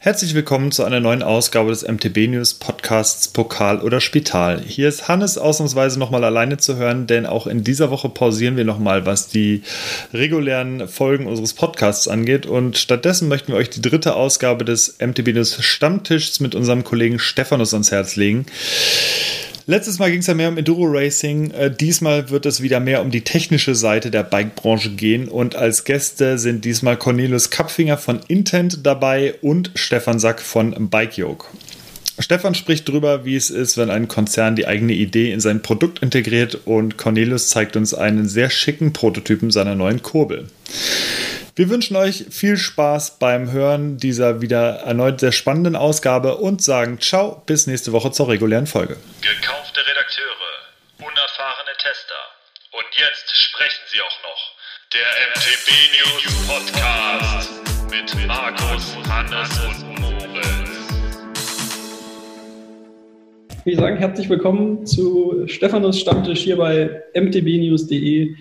Herzlich willkommen zu einer neuen Ausgabe des MTB News Podcasts Pokal oder Spital. Hier ist Hannes ausnahmsweise nochmal alleine zu hören, denn auch in dieser Woche pausieren wir nochmal, was die regulären Folgen unseres Podcasts angeht. Und stattdessen möchten wir euch die dritte Ausgabe des MTB News Stammtischs mit unserem Kollegen Stephanus ans Herz legen. Letztes Mal ging es ja mehr um Enduro Racing. Äh, diesmal wird es wieder mehr um die technische Seite der Bikebranche gehen. Und als Gäste sind diesmal Cornelius Kapfinger von Intent dabei und Stefan Sack von Bikeyoke. Stefan spricht darüber, wie es ist, wenn ein Konzern die eigene Idee in sein Produkt integriert und Cornelius zeigt uns einen sehr schicken Prototypen seiner neuen Kurbel. Wir wünschen euch viel Spaß beim Hören dieser wieder erneut sehr spannenden Ausgabe und sagen ciao, bis nächste Woche zur regulären Folge. Gekaufte Redakteure, unerfahrene Tester und jetzt sprechen sie auch noch. Der MTB News Podcast mit Markus, Hannes und Moritz. Ich sage herzlich willkommen zu Stephanus Stammtisch hier bei mtbnews.de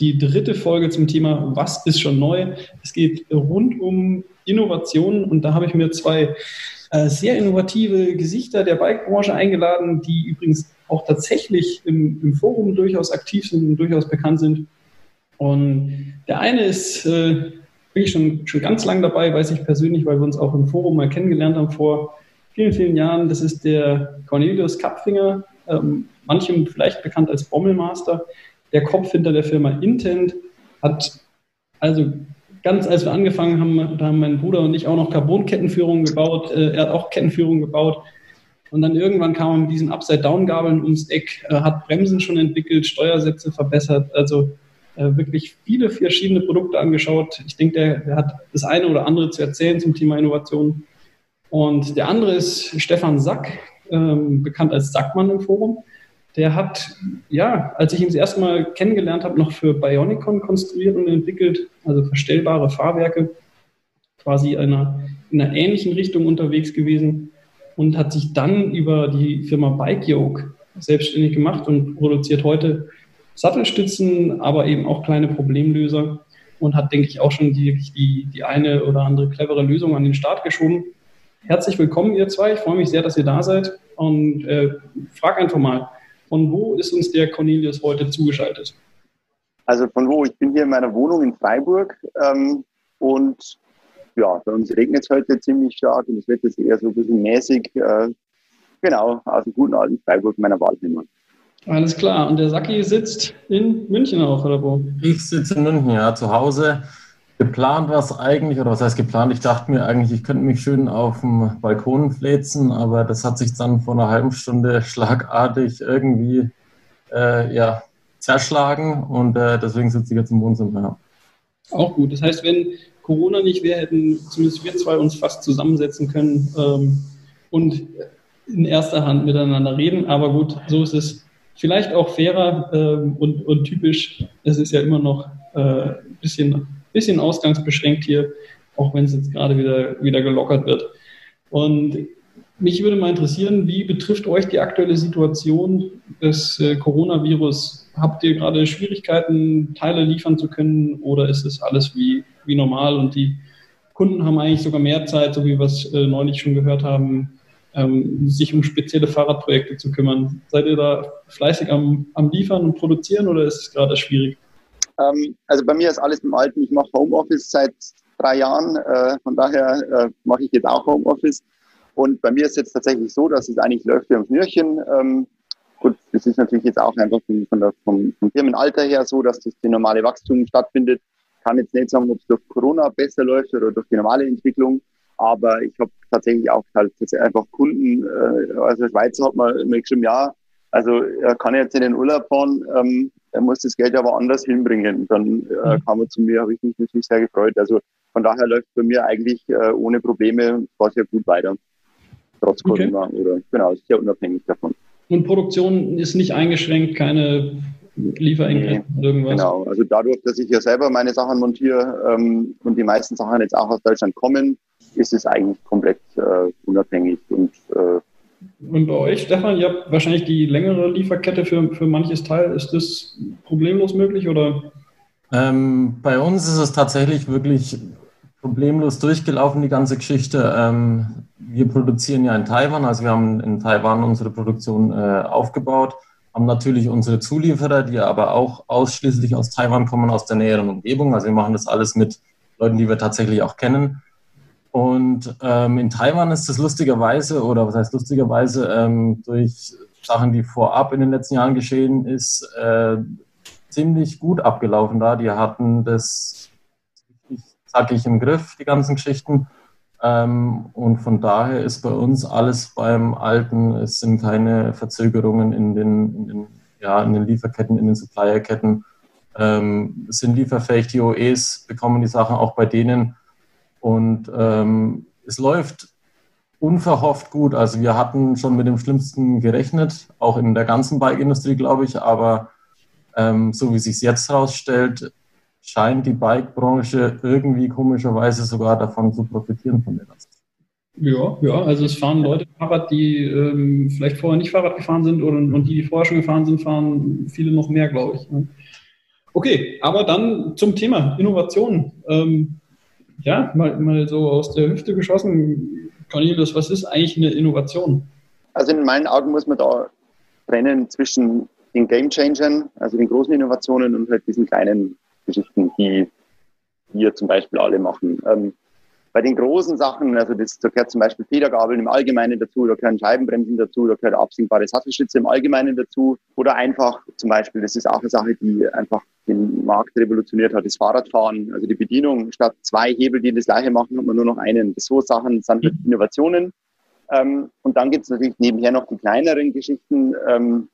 die dritte Folge zum Thema Was ist schon neu? Es geht rund um Innovationen und da habe ich mir zwei äh, sehr innovative Gesichter der Bike-Branche eingeladen, die übrigens auch tatsächlich im, im, Forum durchaus aktiv sind und durchaus bekannt sind. Und der eine ist äh, wirklich schon, schon ganz lang dabei, weiß ich persönlich, weil wir uns auch im Forum mal kennengelernt haben vor vielen, vielen Jahren. Das ist der Cornelius Kapfinger, ähm, manchem vielleicht bekannt als Bommelmaster der Kopf hinter der Firma Intent hat also ganz als wir angefangen haben, da haben mein Bruder und ich auch noch Carbon-Kettenführungen gebaut. Äh, er hat auch Kettenführungen gebaut. Und dann irgendwann kam er mit diesen Upside-Down-Gabeln ums Eck, äh, hat Bremsen schon entwickelt, Steuersätze verbessert. Also äh, wirklich viele verschiedene Produkte angeschaut. Ich denke, der, der, hat das eine oder andere zu erzählen zum Thema Innovation. Und der andere ist Stefan Sack, ähm, bekannt als Sackmann im Forum der hat, ja, als ich ihn das erste Mal kennengelernt habe, noch für Bionicon konstruiert und entwickelt, also verstellbare Fahrwerke, quasi einer, in einer ähnlichen Richtung unterwegs gewesen und hat sich dann über die Firma Bikeyoke selbstständig gemacht und produziert heute Sattelstützen, aber eben auch kleine Problemlöser und hat, denke ich, auch schon die, die, die eine oder andere clevere Lösung an den Start geschoben. Herzlich willkommen, ihr zwei. Ich freue mich sehr, dass ihr da seid und äh, frag einfach mal, von wo ist uns der Cornelius heute zugeschaltet? Also von wo? Ich bin hier in meiner Wohnung in Freiburg ähm, und ja, bei uns regnet es heute ziemlich stark und das Wetter ist eher so ein bisschen mäßig. Äh, genau, aus dem guten alten Freiburg, meiner Wahlheimat. Alles klar. Und der Saki sitzt in München auch, oder wo? Ich sitze in München, ja, zu Hause. Geplant war es eigentlich, oder was heißt geplant? Ich dachte mir eigentlich, ich könnte mich schön auf dem Balkon fläzen, aber das hat sich dann vor einer halben Stunde schlagartig irgendwie äh, ja, zerschlagen und äh, deswegen sitze ich jetzt im Wohnzimmer. Auch gut. Das heißt, wenn Corona nicht wäre, hätten zumindest wir zwei uns fast zusammensetzen können ähm, und in erster Hand miteinander reden. Aber gut, so ist es vielleicht auch fairer ähm, und, und typisch. Es ist ja immer noch äh, ein bisschen bisschen ausgangsbeschränkt hier, auch wenn es jetzt gerade wieder, wieder gelockert wird. Und mich würde mal interessieren, wie betrifft euch die aktuelle Situation des äh, Coronavirus? Habt ihr gerade Schwierigkeiten, Teile liefern zu können oder ist es alles wie, wie normal und die Kunden haben eigentlich sogar mehr Zeit, so wie wir es äh, neulich schon gehört haben, ähm, sich um spezielle Fahrradprojekte zu kümmern? Seid ihr da fleißig am, am Liefern und Produzieren oder ist es gerade schwierig? Ähm, also bei mir ist alles im Alten. Ich mache Homeoffice seit drei Jahren. Äh, von daher äh, mache ich jetzt auch Homeoffice. Und bei mir ist jetzt tatsächlich so, dass es eigentlich läuft wie am Schnürchen. Ähm, gut, das ist natürlich jetzt auch einfach von, der, vom, vom Firmenalter her so, dass das die normale Wachstum stattfindet. Kann jetzt nicht sagen, ob es durch Corona besser läuft oder durch die normale Entwicklung. Aber ich habe tatsächlich auch halt einfach Kunden, äh, also Schweizer hat man immer geschrieben, ja, also er kann jetzt in den Urlaub fahren, ähm, er muss das Geld aber anders hinbringen. Dann äh, mhm. kam er zu mir, habe ich mich natürlich sehr gefreut. Also von daher läuft bei mir eigentlich äh, ohne Probleme war sehr gut weiter. Trotz okay. Corona oder genau, sehr unabhängig davon. Und Produktion ist nicht eingeschränkt, keine Lieferengpässe nee, irgendwas? Genau, also dadurch, dass ich ja selber meine Sachen montiere ähm, und die meisten Sachen jetzt auch aus Deutschland kommen, ist es eigentlich komplett äh, unabhängig und äh, und bei euch, Stefan, ihr habt wahrscheinlich die längere Lieferkette für, für manches Teil. Ist das problemlos möglich oder? Ähm, bei uns ist es tatsächlich wirklich problemlos durchgelaufen, die ganze Geschichte. Ähm, wir produzieren ja in Taiwan, also wir haben in Taiwan unsere Produktion äh, aufgebaut, haben natürlich unsere Zulieferer, die aber auch ausschließlich aus Taiwan kommen, aus der näheren Umgebung. Also wir machen das alles mit Leuten, die wir tatsächlich auch kennen. Und ähm, in Taiwan ist es lustigerweise, oder was heißt lustigerweise, ähm, durch Sachen, die vorab in den letzten Jahren geschehen ist, äh, ziemlich gut abgelaufen da. Die hatten das zackig im Griff, die ganzen Geschichten. Ähm, und von daher ist bei uns alles beim Alten. Es sind keine Verzögerungen in den, in den, ja, in den Lieferketten, in den Supplierketten. Ähm, sind lieferfähig, die OEs bekommen die Sachen auch bei denen. Und ähm, es läuft unverhofft gut. Also wir hatten schon mit dem Schlimmsten gerechnet, auch in der ganzen Bike-Industrie, glaube ich. Aber ähm, so wie es sich jetzt herausstellt, scheint die Bike-Branche irgendwie komischerweise sogar davon zu profitieren von der. Ja, ja, also es fahren Leute Fahrrad, die ähm, vielleicht vorher nicht Fahrrad gefahren sind und, und die, die vorher schon gefahren sind, fahren viele noch mehr, glaube ich. Ne? Okay, aber dann zum Thema Innovation. Ähm, ja, mal, mal so aus der Hüfte geschossen. Cornelius, was ist eigentlich eine Innovation? Also in meinen Augen muss man da trennen zwischen den Game Changern, also den großen Innovationen und halt diesen kleinen Geschichten, die wir zum Beispiel alle machen. Ähm, bei den großen Sachen, also das, da gehört zum Beispiel Federgabeln im Allgemeinen dazu, da gehören Scheibenbremsen dazu, da gehört absinkbare Sattelstütze im Allgemeinen dazu oder einfach zum Beispiel, das ist auch eine Sache, die einfach den Markt revolutioniert hat, das Fahrradfahren, also die Bedienung. Statt zwei Hebel, die das gleiche machen, hat man nur noch einen. So Sachen sind halt Innovationen. Ähm, und dann gibt es natürlich nebenher noch die kleineren Geschichten, ähm,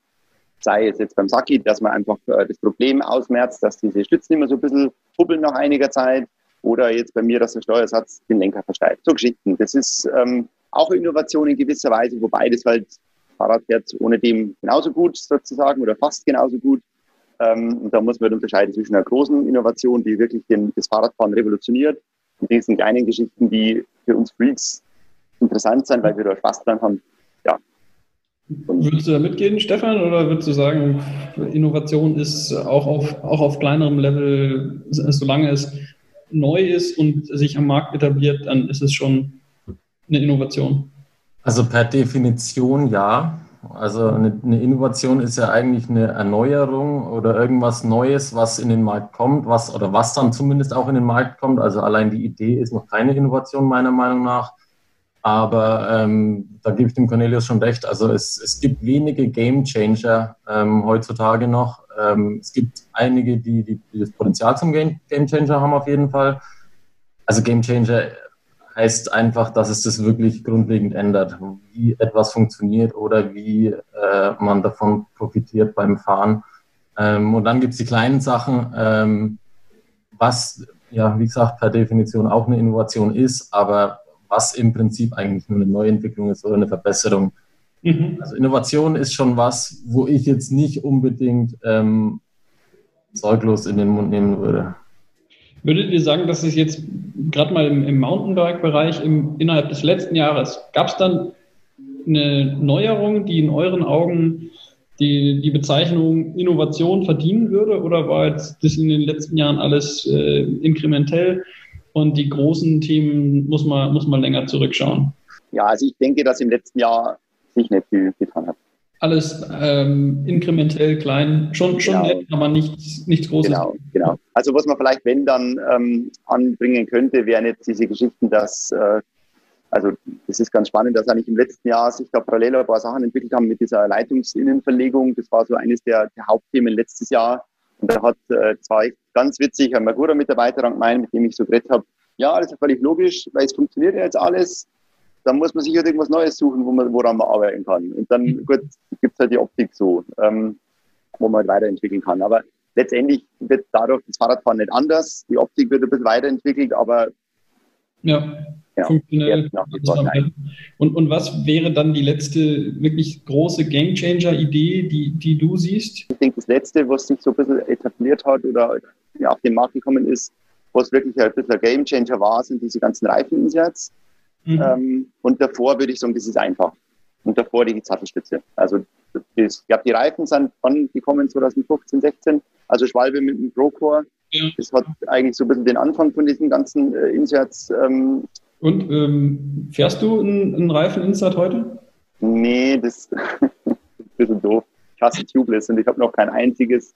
sei es jetzt beim Saki, dass man einfach äh, das Problem ausmerzt, dass diese Stützen immer so ein bisschen hubbeln nach einiger Zeit oder jetzt bei mir, dass der Steuersatz den Lenker versteift. So Geschichten. Das ist ähm, auch Innovation in gewisser Weise, wobei das halt Fahrrad fährt ohne dem genauso gut sozusagen oder fast genauso gut. Ähm, und da muss man unterscheiden zwischen einer großen Innovation, die wirklich den, das Fahrradfahren revolutioniert und diesen kleinen Geschichten, die für uns Freaks interessant sind, weil wir da Spaß dran haben. Ja, Würdest du da mitgehen, Stefan, oder würdest du sagen, Innovation ist auch auf, auch auf kleinerem Level, solange es neu ist und sich am Markt etabliert, dann ist es schon eine Innovation? Also per Definition ja. Also eine, eine, Innovation ist ja eigentlich eine Erneuerung oder irgendwas Neues, was in den Markt kommt, was oder was dann zumindest auch in den Markt kommt. Also allein die Idee ist noch keine Innovation meiner Meinung nach. Aber ähm, da gebe ich dem Cornelius schon recht. Also es, es gibt wenige Game Changer ähm, heutzutage noch. Ähm, es gibt einige, die, die, die, das Potenzial zum Game, Game Changer haben auf jeden Fall. Also Game Changer heißt einfach, dass es das wirklich grundlegend ändert, wie etwas funktioniert oder wie äh, man davon profitiert beim Fahren. Ähm, und dann gibt es die kleinen Sachen, ähm, was ja, wie gesagt, per Definition auch eine Innovation ist, aber was im Prinzip eigentlich nur eine Neuentwicklung ist oder eine Verbesserung. Mhm. Also Innovation ist schon was, wo ich jetzt nicht unbedingt ähm, sorglos in den Mund nehmen würde. Würdet ihr sagen, dass es jetzt gerade mal im, im Mountainbike-Bereich innerhalb des letzten Jahres, gab es dann eine Neuerung, die in euren Augen die, die Bezeichnung Innovation verdienen würde? Oder war jetzt das in den letzten Jahren alles äh, inkrementell? Und die großen Themen muss man, muss man länger zurückschauen. Ja, also ich denke, dass im letzten Jahr sich nicht viel getan hat. Alles ähm, inkrementell klein, schon, schon genau. nett, aber nichts, nichts Großes. Genau, genau. Also was man vielleicht, wenn dann ähm, anbringen könnte, wären jetzt diese Geschichten, dass, äh, also das ist ganz spannend, dass eigentlich im letzten Jahr sich da parallel ein paar Sachen entwickelt haben mit dieser Leitungsinnenverlegung. Das war so eines der, der Hauptthemen letztes Jahr. Und da hat äh, zwei ganz witzig, ein guter Mitarbeiter gemeint, mit dem ich so geredet habe, ja, das ist völlig logisch, weil es funktioniert ja jetzt alles. Dann muss man sich halt irgendwas Neues suchen, wo man, woran man arbeiten kann. Und dann, mhm. gut, gibt es halt die Optik so, ähm, wo man halt weiterentwickeln kann. Aber letztendlich wird dadurch das Fahrradfahren nicht anders. Die Optik wird ein bisschen weiterentwickelt, aber ja, ja funktionell. Und, und was wäre dann die letzte wirklich große Gamechanger-Idee, die, die du siehst? Ich denke, das letzte, was sich so ein bisschen etabliert hat oder ja, auf den Markt gekommen ist, was wirklich ein bisschen ein Gamechanger war, sind diese ganzen Reifeninserts. Mhm. Ähm, und davor würde ich sagen, das ist einfach. Und davor die Sattelstütze. Also das, ich glaube, die Reifen sind wann gekommen, 2015, 16. Also Schwalbe mit dem Procore. ja. das hat eigentlich so ein bisschen den Anfang von diesen ganzen äh, Inserts. Ähm, Und ähm, fährst du einen, Reifen-Insert heute? Nee, das ist ein bisschen doof. Ich hasse Tubeless und ich habe noch kein einziges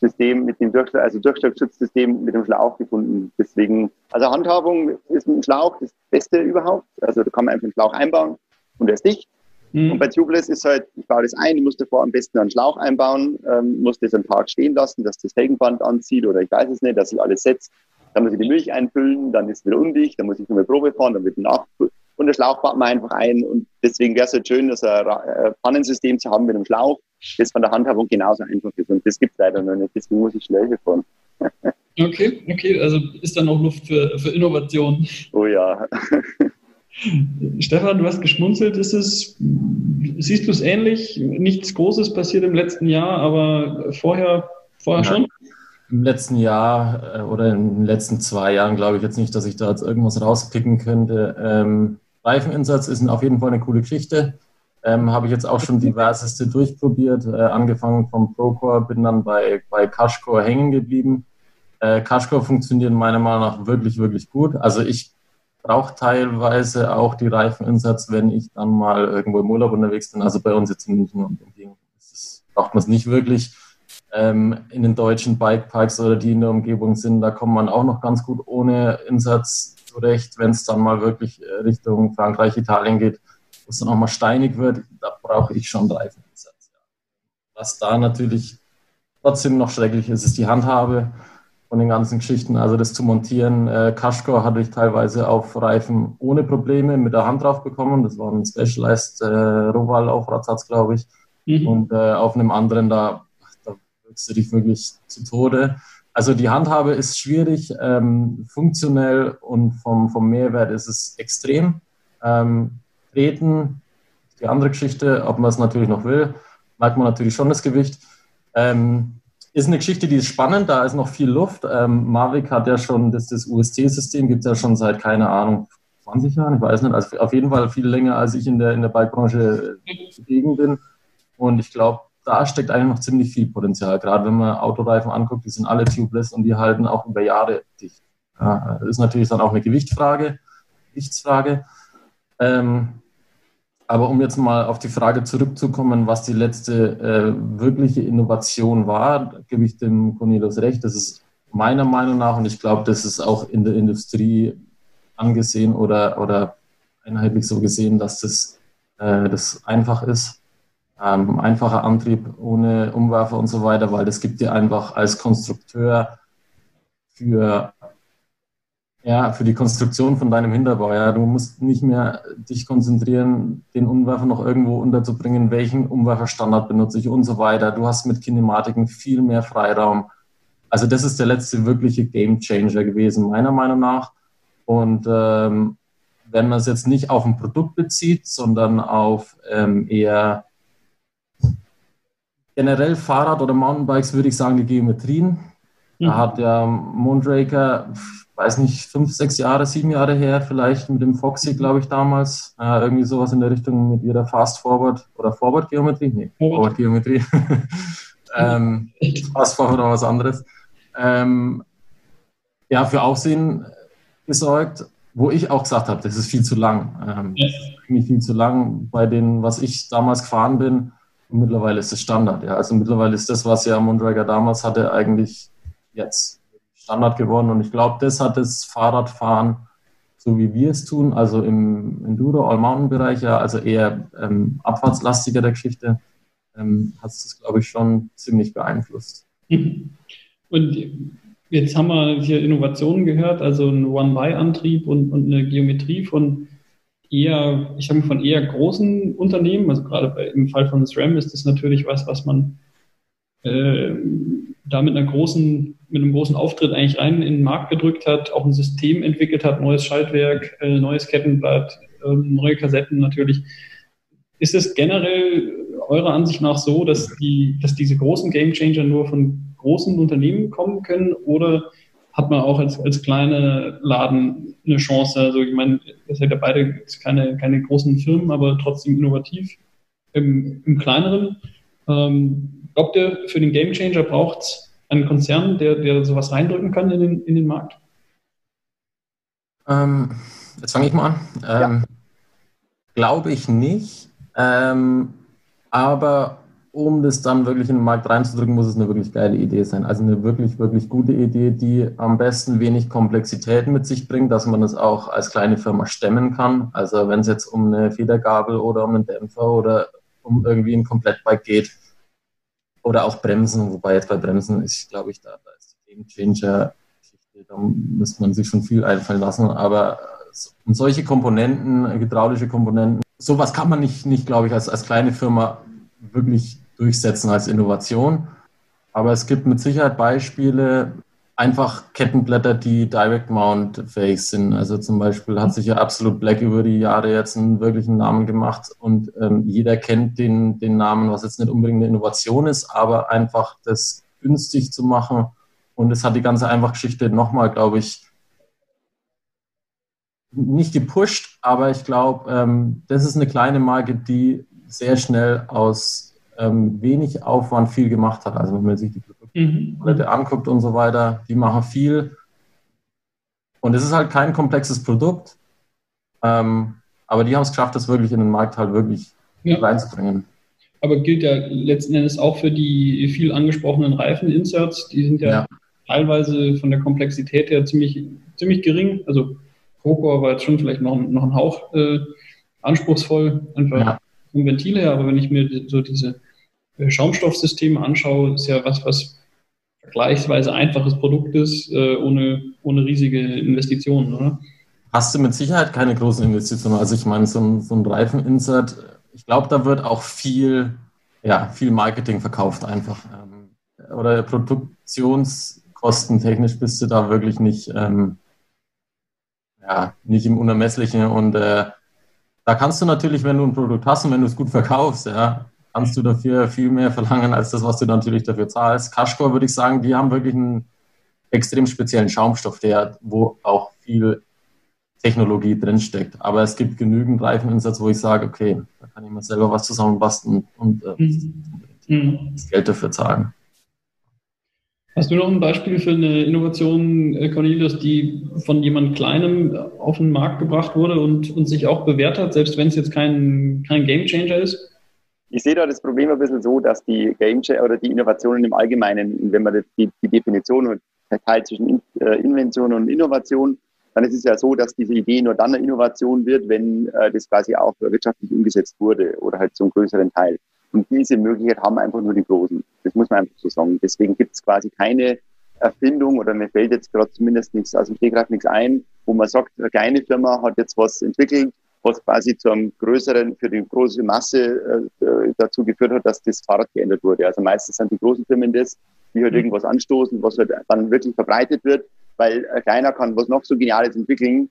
System mit dem Durchschlag, also Durchschlagsschutzsystem mit dem Schlauch gefunden. Deswegen, also Handhabung ist ein Schlauch das Beste überhaupt. Also da kann man einfach einen Schlauch einbauen und er ist dicht. Mhm. Und bei Tubeless ist halt, ich baue das ein, ich muss davor am besten einen Schlauch einbauen, ähm, muss das einen Tag stehen lassen, dass das Felgenband anzieht oder ich weiß es nicht, dass sich alles setzt. Dann muss ich die Milch einfüllen, dann ist es wieder undicht, dann muss ich nur eine Probe fahren, dann wird nach und der Schlauch baut man einfach ein. Und deswegen wäre es halt schön, dass ein äh, Pannensystem zu haben mit einem Schlauch, das von der Handhabung genauso einfach ist. Und das gibt es leider noch nicht. Deswegen muss ich Schläuche fahren. Okay, okay, also ist da noch Luft für, für Innovation. Oh ja. Stefan, du hast geschmunzelt. Ist es, siehst du es ähnlich? Nichts Großes passiert im letzten Jahr, aber vorher, vorher ja. schon? Im letzten Jahr äh, oder in den letzten zwei Jahren glaube ich jetzt nicht, dass ich da jetzt irgendwas rauspicken könnte. Ähm, Reifeninsatz ist auf jeden Fall eine coole Geschichte. Ähm, Habe ich jetzt auch schon diverseste durchprobiert, äh, angefangen vom Procore, bin dann bei, bei Cashcore hängen geblieben. Äh, Cashcore funktioniert meiner Meinung nach wirklich, wirklich gut. Also ich brauche teilweise auch die Reifeninsatz, wenn ich dann mal irgendwo im Urlaub unterwegs bin. Also bei uns jetzt in München und Umgebung braucht man es nicht wirklich. Ähm, in den deutschen Bikeparks oder die in der Umgebung sind, da kommt man auch noch ganz gut ohne Insatz zurecht, wenn es dann mal wirklich äh, Richtung Frankreich, Italien geht, wo es dann auch mal steinig wird, da brauche ich schon Reifeninsatz. Was da natürlich trotzdem noch schrecklich ist, ist die Handhabe von den ganzen Geschichten. Also das zu montieren, äh, Kaschko hatte ich teilweise auf Reifen ohne Probleme mit der Hand drauf bekommen. Das war ein Specialized äh, Roval-Aufradsatz, glaube ich. Mhm. Und äh, auf einem anderen, da, da wirkst du dich wirklich zu Tode. Also die Handhabe ist schwierig, ähm, funktionell und vom, vom Mehrwert ist es extrem. Ähm, treten, die andere Geschichte, ob man es natürlich noch will, merkt man natürlich schon das Gewicht. Ähm, ist eine Geschichte, die ist spannend, da ist noch viel Luft. Ähm, Mavic hat ja schon, das, das UST-System gibt es ja schon seit, keine Ahnung, 20 Jahren, ich weiß nicht, also auf jeden Fall viel länger, als ich in der, in der Bike-Branche zugegen bin. Und ich glaube, da steckt eigentlich noch ziemlich viel Potenzial. Gerade wenn man Autoreifen anguckt, die sind alle tubeless und die halten auch über Jahre dicht. Ja, das ist natürlich dann auch eine Gewichtfrage, Gewichtsfrage. Ähm, aber um jetzt mal auf die Frage zurückzukommen, was die letzte äh, wirkliche Innovation war, gebe ich dem Cornelius recht. Das ist meiner Meinung nach, und ich glaube, das ist auch in der Industrie angesehen oder, oder einheitlich so gesehen, dass das, äh, das einfach ist. Ähm, einfacher Antrieb ohne Umwerfer und so weiter, weil das gibt dir einfach als Konstrukteur für ja, für die Konstruktion von deinem Hinterbau. Ja, du musst nicht mehr dich konzentrieren, den Umwerfer noch irgendwo unterzubringen, welchen Umwerferstandard benutze ich und so weiter. Du hast mit Kinematiken viel mehr Freiraum. Also das ist der letzte wirkliche Game Changer gewesen, meiner Meinung nach. Und ähm, wenn man es jetzt nicht auf ein Produkt bezieht, sondern auf ähm, eher generell Fahrrad oder Mountainbikes, würde ich sagen, die Geometrien. Da mhm. hat der Moonraker weiß nicht, fünf, sechs Jahre, sieben Jahre her, vielleicht mit dem Foxy, glaube ich, damals. Äh, irgendwie sowas in der Richtung mit ihrer Fast Forward oder Forward Geometrie? Nee, Forward Geometrie. ähm, Fast Forward oder was anderes. Ähm, ja, für Aufsehen gesorgt, wo ich auch gesagt habe, das ist viel zu lang. Ähm, ja. Das viel zu lang bei den, was ich damals gefahren bin. Und mittlerweile ist es Standard. Ja. Also mittlerweile ist das, was ja Mondrager damals hatte, eigentlich jetzt Standard geworden. Und ich glaube, das hat das Fahrradfahren, so wie wir es tun, also im Enduro, All-Mountain-Bereich, ja, also eher ähm, abfahrtslastiger der Geschichte, ähm, hat es das, glaube ich, schon ziemlich beeinflusst. Und jetzt haben wir hier Innovationen gehört, also ein One-By-Antrieb und, und eine Geometrie von eher, ich sage mal, von eher großen Unternehmen. Also gerade bei, im Fall von SRAM ist das natürlich was, was man äh, da mit einer großen mit einem großen Auftritt eigentlich rein in den Markt gedrückt hat, auch ein System entwickelt hat, neues Schaltwerk, äh, neues Kettenblatt, äh, neue Kassetten natürlich. Ist es generell eurer Ansicht nach so, dass, die, dass diese großen Gamechanger nur von großen Unternehmen kommen können oder hat man auch als, als kleiner Laden eine Chance? Also ich meine, ihr seid ja beide keine, keine großen Firmen, aber trotzdem innovativ im, im kleineren. Ähm, glaubt ihr, für den Gamechanger braucht es einen Konzern, der, der sowas reindrücken kann in den, in den Markt? Ähm, jetzt fange ich mal an. Ähm, ja. Glaube ich nicht. Ähm, aber um das dann wirklich in den Markt reinzudrücken, muss es eine wirklich geile Idee sein. Also eine wirklich, wirklich gute Idee, die am besten wenig Komplexität mit sich bringt, dass man es auch als kleine Firma stemmen kann. Also wenn es jetzt um eine Federgabel oder um einen Dämpfer oder um irgendwie ein Komplettbike geht oder auch Bremsen, wobei jetzt bei Bremsen ist, glaube ich, da, da ist die Game Changer da müsste man sich schon viel einfallen lassen, aber solche Komponenten, hydraulische Komponenten, sowas kann man nicht, nicht glaube ich, als, als kleine Firma wirklich durchsetzen als Innovation. Aber es gibt mit Sicherheit Beispiele, einfach Kettenblätter, die Direct Mount fähig sind. Also zum Beispiel hat sich ja Absolute Black über die Jahre jetzt einen wirklichen Namen gemacht und ähm, jeder kennt den, den Namen, was jetzt nicht unbedingt eine Innovation ist, aber einfach das günstig zu machen. Und es hat die ganze einfach Geschichte nochmal, glaube ich, nicht gepusht, aber ich glaube, ähm, das ist eine kleine Marke, die sehr schnell aus ähm, wenig Aufwand viel gemacht hat. Also wenn man sich die Mhm. anguckt und so weiter, die machen viel. Und es ist halt kein komplexes Produkt, ähm, aber die haben es geschafft, das wirklich in den Markt halt wirklich ja. reinzubringen. Aber gilt ja letzten Endes auch für die viel angesprochenen Reifen-Inserts. Die sind ja, ja, teilweise von der Komplexität her ziemlich, ziemlich gering. Also Procor war jetzt schon vielleicht noch, noch ein Hauch äh, anspruchsvoll, einfach ja vom Ventil her, aber wenn ich mir so diese äh, Schaumstoffsysteme anschaue, ist ja was, was vergleichsweise einfaches Produkt ist, äh, ohne, ohne riesige Investitionen, oder? Hast du mit Sicherheit keine großen Investitionen. Also ich meine, so ein, so ein Reifeninsert, ich glaube, da wird auch viel, ja, viel Marketing verkauft einfach. Ähm, oder produktionskostentechnisch bist du da wirklich nicht, ähm, ja, nicht im Unermesslichen und äh, da kannst du natürlich, wenn du ein Produkt hast und wenn du es gut verkaufst, ja, kannst du dafür viel mehr verlangen als das, was du natürlich dafür zahlst. Cashcore würde ich sagen, die haben wirklich einen extrem speziellen Schaumstoff, der, wo auch viel Technologie drinsteckt. Aber es gibt genügend Reifeninsatz, wo ich sage, okay, da kann ich mir selber was zusammenbasteln und äh, mhm. das Geld dafür zahlen. Hast du noch ein Beispiel für eine Innovation, äh, Cornelius, die von jemand Kleinem auf den Markt gebracht wurde und, und sich auch bewährt hat, selbst wenn es jetzt kein, kein Game Changer ist? Ich sehe da das Problem ein bisschen so, dass die Game oder die Innovationen im Allgemeinen, wenn man die, die Definition teilt zwischen äh, Invention und Innovation, dann ist es ja so, dass diese Idee nur dann eine Innovation wird, wenn äh, das quasi auch wirtschaftlich umgesetzt wurde oder halt zum größeren Teil. Und diese Möglichkeit haben einfach nur die Großen. Das muss man einfach so sagen. Deswegen gibt es quasi keine Erfindung oder mir fällt jetzt gerade zumindest nichts aus dem Stegreif nichts ein, wo man sagt, eine kleine Firma hat jetzt was entwickelt, was quasi zu einem größeren, für die große Masse äh, dazu geführt hat, dass das Fahrrad geändert wurde. Also meistens sind die großen Firmen das, die halt mhm. irgendwas anstoßen, was halt dann wirklich verbreitet wird, weil ein kleiner kann was noch so Geniales entwickeln.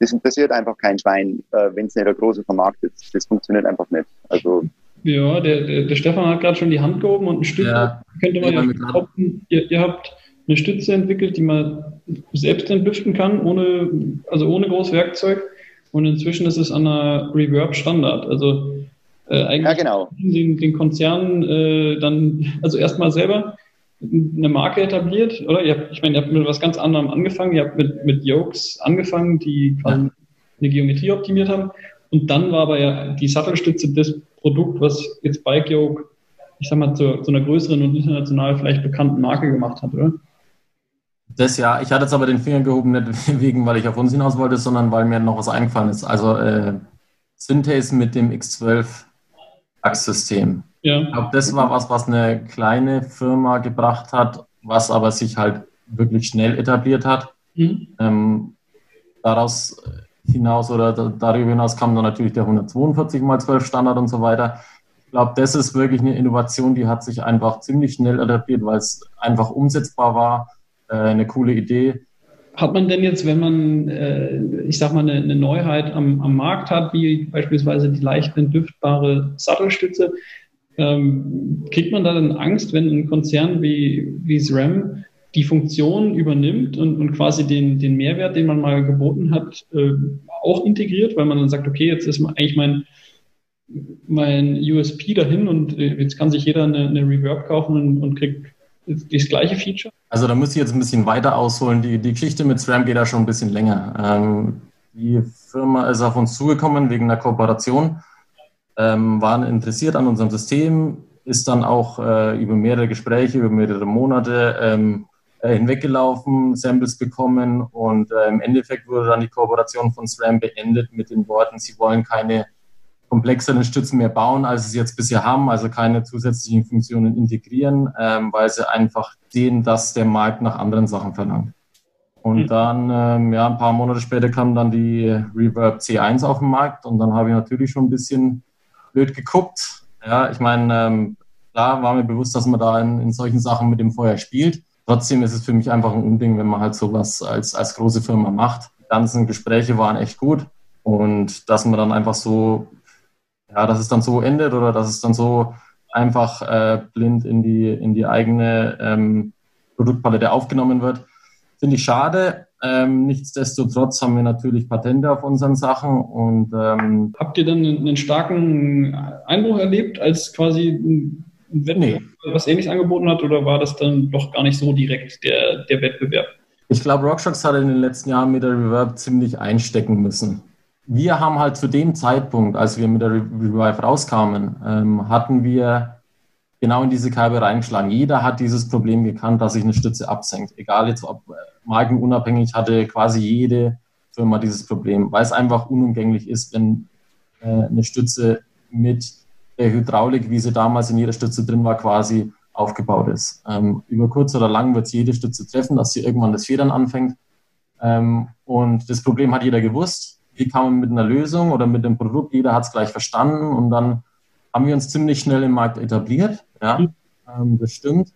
Das interessiert einfach kein Schwein, äh, wenn es nicht der große vermarktet. Das funktioniert einfach nicht. Also ja, der, der, der Stefan hat gerade schon die Hand gehoben und ein Stück ja, könnte man ja behaupten, ihr, ihr, habt eine Stütze entwickelt, die man selbst entlüften kann, ohne, also ohne großes Werkzeug. Und inzwischen ist es an einer Reverb Standard. Also äh, eigentlich ja, genau. den, den Konzern äh, dann, also erstmal selber eine Marke etabliert, oder? Ihr habt, ich meine, ihr habt mit was ganz anderem angefangen. Ihr habt mit, mit Yokes angefangen, die ja. eine Geometrie optimiert haben. Und dann war aber ja die Sattelstütze das Produkt, was jetzt Bike Yoke, ich sag mal, zu, zu einer größeren und international vielleicht bekannten Marke gemacht hat, oder? Das ja, ich hatte jetzt aber den Finger gehoben, nicht wegen, weil ich auf uns hinaus wollte, sondern weil mir noch was eingefallen ist. Also äh, Synthase mit dem X12-Achssystem. Ja. Ich glaube, das war was, was eine kleine Firma gebracht hat, was aber sich halt wirklich schnell etabliert hat. Mhm. Ähm, daraus hinaus oder darüber hinaus kam dann natürlich der 142 x 12 Standard und so weiter. Ich glaube, das ist wirklich eine Innovation, die hat sich einfach ziemlich schnell adaptiert, weil es einfach umsetzbar war, äh, eine coole Idee. Hat man denn jetzt, wenn man, äh, ich sag mal, eine, eine Neuheit am, am, Markt hat, wie beispielsweise die leicht entdüftbare Sattelstütze, ähm, kriegt man da dann Angst, wenn ein Konzern wie, wie SRAM die Funktion übernimmt und, und quasi den, den Mehrwert, den man mal geboten hat, äh, auch integriert, weil man dann sagt, okay, jetzt ist eigentlich mein, mein USP dahin und äh, jetzt kann sich jeder eine, eine Reverb kaufen und, und kriegt das gleiche Feature? Also da müsste ich jetzt ein bisschen weiter ausholen. Die, die Geschichte mit SRAM geht da schon ein bisschen länger. Ähm, die Firma ist auf uns zugekommen wegen einer Kooperation, ähm, waren interessiert an unserem System, ist dann auch äh, über mehrere Gespräche, über mehrere Monate ähm, äh, hinweggelaufen, Samples bekommen und äh, im Endeffekt wurde dann die Kooperation von SRAM beendet mit den Worten, sie wollen keine komplexeren Stützen mehr bauen, als sie jetzt bisher haben, also keine zusätzlichen Funktionen integrieren, ähm, weil sie einfach sehen, dass der Markt nach anderen Sachen verlangt. Und mhm. dann, ähm, ja, ein paar Monate später kam dann die Reverb C1 auf den Markt und dann habe ich natürlich schon ein bisschen blöd geguckt. Ja, ich meine, ähm, klar war mir bewusst, dass man da in, in solchen Sachen mit dem Feuer spielt. Trotzdem ist es für mich einfach ein Unding, wenn man halt sowas als, als große Firma macht. Die ganzen Gespräche waren echt gut und dass man dann einfach so ja, dass es dann so endet oder dass es dann so einfach äh, blind in die, in die eigene ähm, Produktpalette aufgenommen wird. Finde ich schade. Ähm, nichtsdestotrotz haben wir natürlich Patente auf unseren Sachen und ähm, habt ihr dann einen starken Einbruch erlebt, als quasi ein Wettbewerb nee. was ähnliches angeboten hat, oder war das dann doch gar nicht so direkt der, der Wettbewerb? Ich glaube, RockShox hat in den letzten Jahren mit der Reverb ziemlich einstecken müssen wir haben halt zu dem Zeitpunkt, als wir mit der Revive rauskamen, ähm, hatten wir genau in diese Kerbe reingeschlagen. Jeder hat dieses Problem gekannt, dass sich eine Stütze absenkt. Egal jetzt ob markenunabhängig, hatte quasi jede Firma dieses Problem, weil es einfach unumgänglich ist, wenn äh, eine Stütze mit der Hydraulik, wie sie damals in jeder Stütze drin war, quasi aufgebaut ist. Ähm, über kurz oder lang wird es jede Stütze treffen, dass sie irgendwann das Federn anfängt. Ähm, und das Problem hat jeder gewusst wie kam man mit einer Lösung oder mit dem Produkt, jeder hat es gleich verstanden und dann haben wir uns ziemlich schnell im Markt etabliert. Ja, mhm. ähm, das stimmt.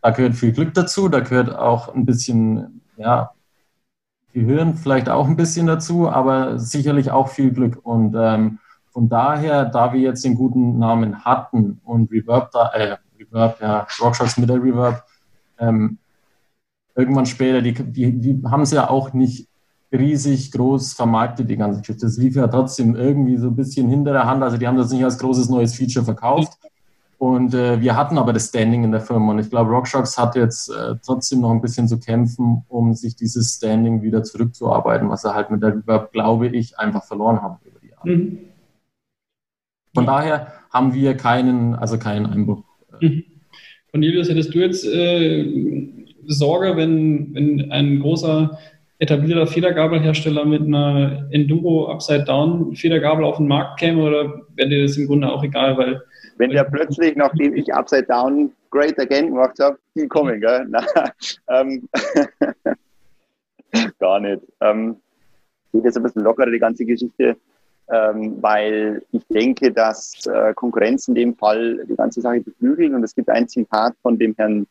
Da gehört viel Glück dazu, da gehört auch ein bisschen, ja, Gehirn vielleicht auch ein bisschen dazu, aber sicherlich auch viel Glück. Und ähm, von daher, da wir jetzt den guten Namen hatten und Reverb da, äh, Reverb, ja, Rockshox mit der Reverb, ähm, irgendwann später, die, die, die haben es ja auch nicht riesig groß vermarktet, die ganze Geschichte. Das lief ja trotzdem irgendwie so ein bisschen hinter der Hand. Also die haben das nicht als großes neues Feature verkauft. Und äh, wir hatten aber das Standing in der Firma. Und ich glaube, RockShox hat jetzt äh, trotzdem noch ein bisschen zu kämpfen, um sich dieses Standing wieder zurückzuarbeiten, was er halt mit der Reverb, glaube ich, einfach verloren hat über die Jahre. Mhm. Von daher haben wir keinen, also keinen Einbruch. Mhm. Cornelius, hättest du jetzt äh, Sorge, wenn, wenn ein großer etablierter Federgabelhersteller mit einer Enduro Upside Down Federgabel auf den Markt käme oder wäre dir das im Grunde auch egal, weil wenn der plötzlich, nachdem ich Upside Down Great Again gemacht habe, die kommen, gell? Nein, ähm, gar nicht. Ähm, geht jetzt ein bisschen lockerer, die ganze Geschichte, ähm, weil ich denke, dass äh, Konkurrenz in dem Fall die ganze Sache beflügeln und es gibt ein Zitat von dem Herrn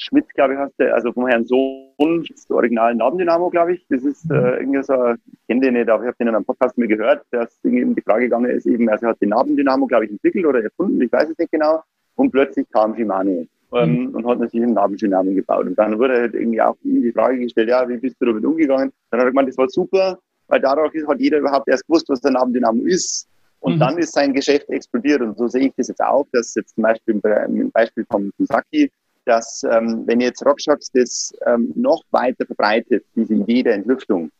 Schmidt, glaube ich, hast du, also vom Herrn Sohn, das originalen Nabendynamo, glaube ich. Das ist äh, irgendwie so, ich kenne den nicht, aber ich habe den in einem Podcast mir gehört, dass irgendwie die Frage gegangen ist, eben, also er hat den Nabendynamo, glaube ich, entwickelt oder erfunden, ich weiß es nicht genau. Und plötzlich kam Shimano ähm, mhm. und hat natürlich einen Nabendynamo gebaut. Und dann wurde halt irgendwie auch ihm die Frage gestellt, ja, wie bist du damit umgegangen? Dann hat er gemeint, das war super, weil dadurch hat jeder überhaupt erst gewusst, was der Nabendynamo ist. Und mhm. dann ist sein Geschäft explodiert. Und so sehe ich das jetzt auch, dass jetzt zum Beispiel im Beispiel von Saki, dass ähm, wenn jetzt RockShox das ähm, noch weiter verbreitet, diese Idee der Entlüftung,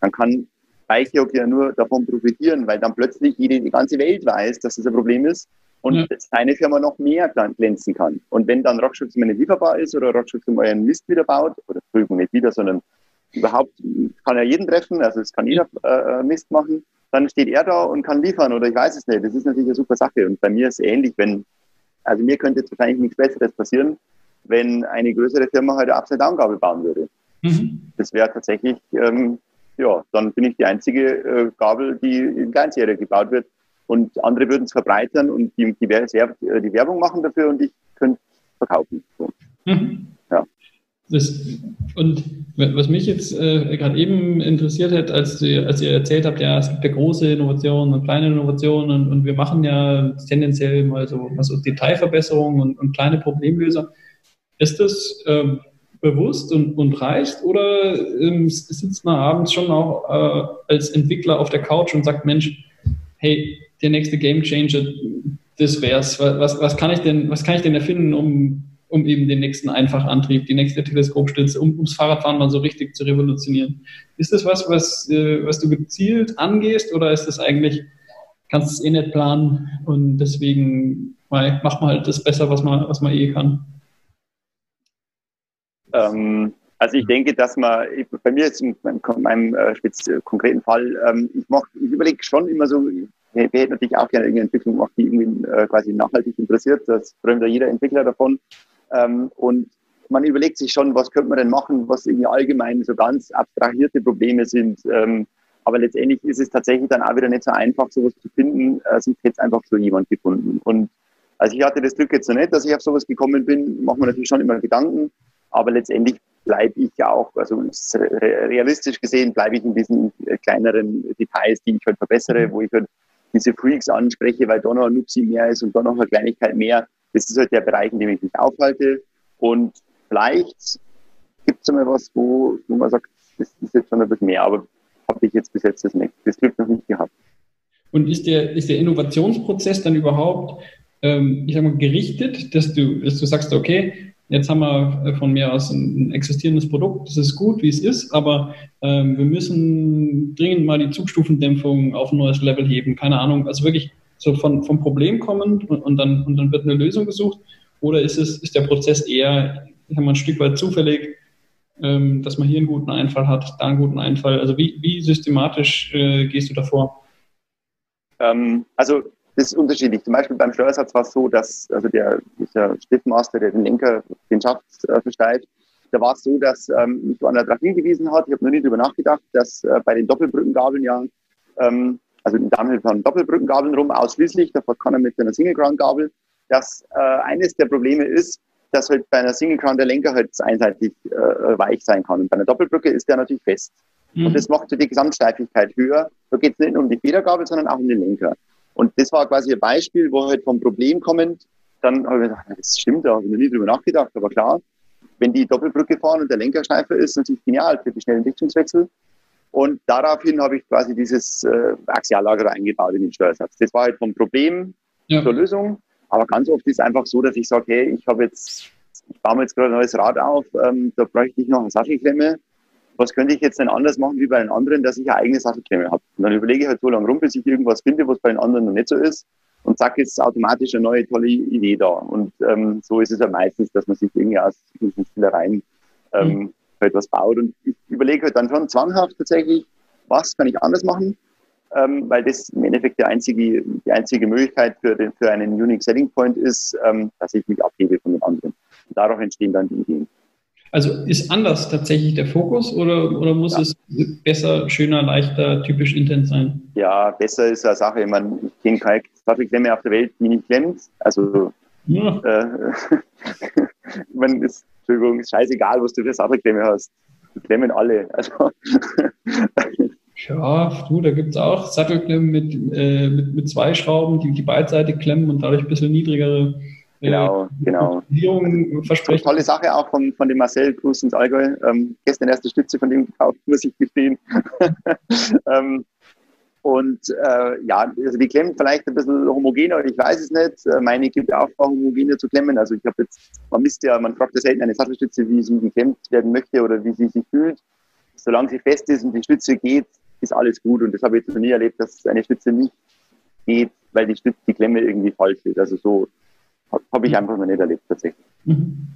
dann kann Bikehock ja nur davon profitieren, weil dann plötzlich jede, die ganze Welt weiß, dass das ein Problem ist und ja. seine Firma noch mehr glänzen kann. Und wenn dann RockShox immer nicht lieferbar ist oder RockShox immer einen Mist wieder baut, oder Entschuldigung, nicht wieder, sondern überhaupt kann er jeden treffen, also es kann jeder äh, Mist machen, dann steht er da und kann liefern oder ich weiß es nicht. Das ist natürlich eine super Sache. Und bei mir ist es ähnlich, wenn, also mir könnte jetzt wahrscheinlich nichts Besseres passieren, wenn eine größere Firma halt eine Upside-Down-Gabel bauen würde. Mhm. Das wäre tatsächlich, ähm, ja, dann bin ich die einzige äh, Gabel, die in Kleinserie gebaut wird. Und andere würden es verbreitern und die, die, die, Werbung machen dafür und ich könnte verkaufen. So. Mhm. Ja. Das, und was mich jetzt äh, gerade eben interessiert hat, als, als ihr erzählt habt, ja, es gibt ja große Innovationen und kleine Innovationen und, und wir machen ja tendenziell mal so, mal so Detailverbesserungen und, und kleine Problemlöser. Ist das ähm, bewusst und, und reicht oder ähm, sitzt man abends schon auch äh, als Entwickler auf der Couch und sagt, Mensch, hey, der nächste Game Changer, das wär's. Was, was, kann ich denn, was kann ich denn erfinden, um um eben den nächsten Einfachantrieb, die nächste Teleskopstütze, um ums Fahrradfahren mal so richtig zu revolutionieren. Ist das was, was, äh, was du gezielt angehst oder ist das eigentlich, kannst du es eh nicht planen und deswegen macht man halt das besser, was man, was man eh kann? Ähm, also ich denke, dass man, bei mir jetzt in meinem, äh, konkreten Fall, ähm, ich, mach, ich überlege schon immer so, wir hätten natürlich auch gerne irgendeine Entwicklung gemacht, die irgendwie äh, quasi nachhaltig interessiert. Das träumt ja jeder Entwickler davon. Ähm, und man überlegt sich schon, was könnte man denn machen, was irgendwie allgemein so ganz abstrahierte Probleme sind. Ähm, aber letztendlich ist es tatsächlich dann auch wieder nicht so einfach, sowas zu finden. Äh, hätte es einfach so jemand gefunden. Und also ich hatte das Glück jetzt noch nicht, dass ich auf sowas gekommen bin. Macht man natürlich schon immer Gedanken. Aber letztendlich bleibe ich ja auch, also realistisch gesehen, bleibe ich in diesen äh, kleineren Details, die ich halt verbessere, wo ich halt diese Freaks anspreche, weil da noch ein Nupsi mehr ist und da noch eine Kleinigkeit mehr. Das ist halt der Bereich, in dem ich mich aufhalte. Und vielleicht gibt es mal was, wo, wo man sagt, das ist jetzt schon ein bisschen mehr, aber habe ich jetzt bis jetzt das, nicht, das Glück noch nicht gehabt. Und ist der, ist der Innovationsprozess dann überhaupt, ähm, ich sag mal, gerichtet, dass du, dass du sagst, okay, Jetzt haben wir von mir aus ein, existierendes Produkt, das ist gut, wie es ist, aber ähm, wir müssen dringend mal die Zugstufendämpfung auf ein neues Level heben. Keine Ahnung, also wirklich so von, vom Problem kommen und, und, dann, und dann wird eine Lösung gesucht? Oder ist, es, ist der Prozess eher ich mal, ein Stück weit zufällig, ähm, dass man hier einen guten Einfall hat, da einen guten Einfall? Also wie, wie systematisch äh, gehst du davor? Ähm, also das ist unterschiedlich. Zum Beispiel beim Steuersatz war es so, dass also der, der Stiftmaster, der den Lenker, den Schaft äh, versteift, da war es so, dass ähm, mich einer darauf hingewiesen hat, ich habe noch nie darüber nachgedacht, dass äh, bei den Doppelbrückengabeln ja, ähm, also in Downhill fahren Doppelbrückengabeln rum ausschließlich, da fährt keiner mit einer Single Crown Gabel, dass äh, eines der Probleme ist, dass halt bei einer Single Crown der Lenker halt einseitig äh, weich sein kann. Und bei einer Doppelbrücke ist der natürlich fest. Mhm. Und das macht die Gesamtsteifigkeit höher. Da geht es nicht nur um die Federgabel, sondern auch um den Lenker. Und das war quasi ein Beispiel, wo halt vom Problem kommend, dann habe ich gedacht, das stimmt, da habe ich noch nie drüber nachgedacht, aber klar, wenn die Doppelbrücke fahren und der Lenker steifer ist, natürlich genial für die schnellen Richtungswechsel. Und daraufhin habe ich quasi dieses äh, Axiallager eingebaut in den Steuersatz. Das war halt vom Problem ja. zur Lösung. Aber ganz oft ist es einfach so, dass ich sage, hey, ich habe jetzt, ich baue mir jetzt gerade ein neues Rad auf, ähm, da bräuchte ich noch eine Sattelklemme was könnte ich jetzt denn anders machen wie bei den anderen, dass ich eine eigene Sattelklemme habe. Und dann überlege ich halt so lange rum, bis ich irgendwas finde, was bei den anderen noch nicht so ist. Und zack, ist automatisch eine neue tolle Idee da. Und ähm, so ist es ja meistens, dass man sich irgendwie aus diesen Spielereien ähm, mhm. halt was baut. Und ich überlege halt dann schon zwanghaft tatsächlich, was kann ich anders machen, ähm, weil das im Endeffekt die einzige, die einzige Möglichkeit für, den, für einen Unique Selling Point ist, ähm, dass ich mich abhebe von den anderen. Und darauf entstehen dann die Ideen. Also ist anders tatsächlich der Fokus oder, oder muss ja. es besser, schöner, leichter, typisch intens sein? Ja, besser ist eine Sache. Ich, meine, ich kenne keine Sattelklemme auf der Welt, die nicht klemmt. Also, ja. äh, ich meine, ist, Entschuldigung, ist scheißegal, was du für Sattelklemme hast. Die klemmen alle. Also, ja, du, da gibt es auch Sattelklemmen mit, äh, mit, mit zwei Schrauben, die, die beidseitig klemmen und dadurch ein bisschen niedrigere Genau, genau. Versprechen. Tolle Sache auch von, von dem Marcel Gruß ins Allgäu. Ähm, gestern erste Stütze von dem gekauft, muss ich gestehen. ähm, und äh, ja, also die klemmen vielleicht ein bisschen homogener, ich weiß es nicht. Äh, meine gibt auch homogener zu klemmen. Also ich habe jetzt, man misst ja, man fragt ja selten eine Sattelstütze, wie sie geklemmt werden möchte oder wie sie sich fühlt. Solange sie fest ist und die Stütze geht, ist alles gut. Und das habe ich jetzt noch nie erlebt, dass eine Stütze nicht geht, weil die Stütze, die Klemme irgendwie falsch ist. Also so habe ich mhm. einfach noch nicht erlebt, tatsächlich. Mhm.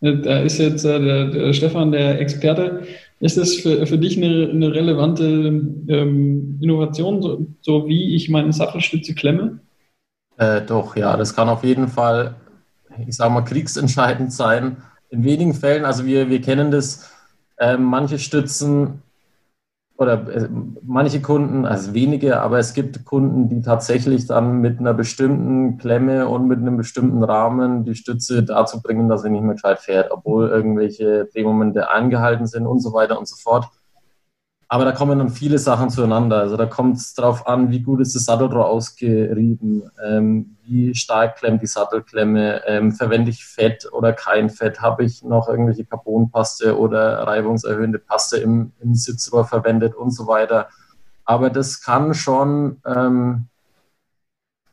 Da ist jetzt äh, der, der, Stefan der Experte. Ist das für, für dich eine, eine relevante ähm, Innovation, so, so, wie ich meine Sattelstütze klemme? Äh, doch, ja, das kann auf jeden Fall, ich sage mal, kriegsentscheidend sein. In wenigen Fällen, also wir, wir kennen das, äh, manche Stützen oder äh, manche Kunden, also wenige, aber es gibt Kunden, die tatsächlich dann mit einer bestimmten Klemme und mit einem bestimmten Rahmen die Stütze dazu bringen, dass sie nicht mehr gescheit fährt, obwohl irgendwelche Drehmomente angehalten sind und so weiter und so fort. Aber da kommen dann viele Sachen zueinander. Also da kommt es darauf an, wie gut ist das Sattelrohr ausgerieben, ähm, wie stark klemmt die Sattelklemme, ähm, verwende ich Fett oder kein Fett, habe ich noch irgendwelche Carbonpaste oder reibungserhöhende Paste im, im Sitzrohr verwendet und so weiter. Aber das kann schon ähm,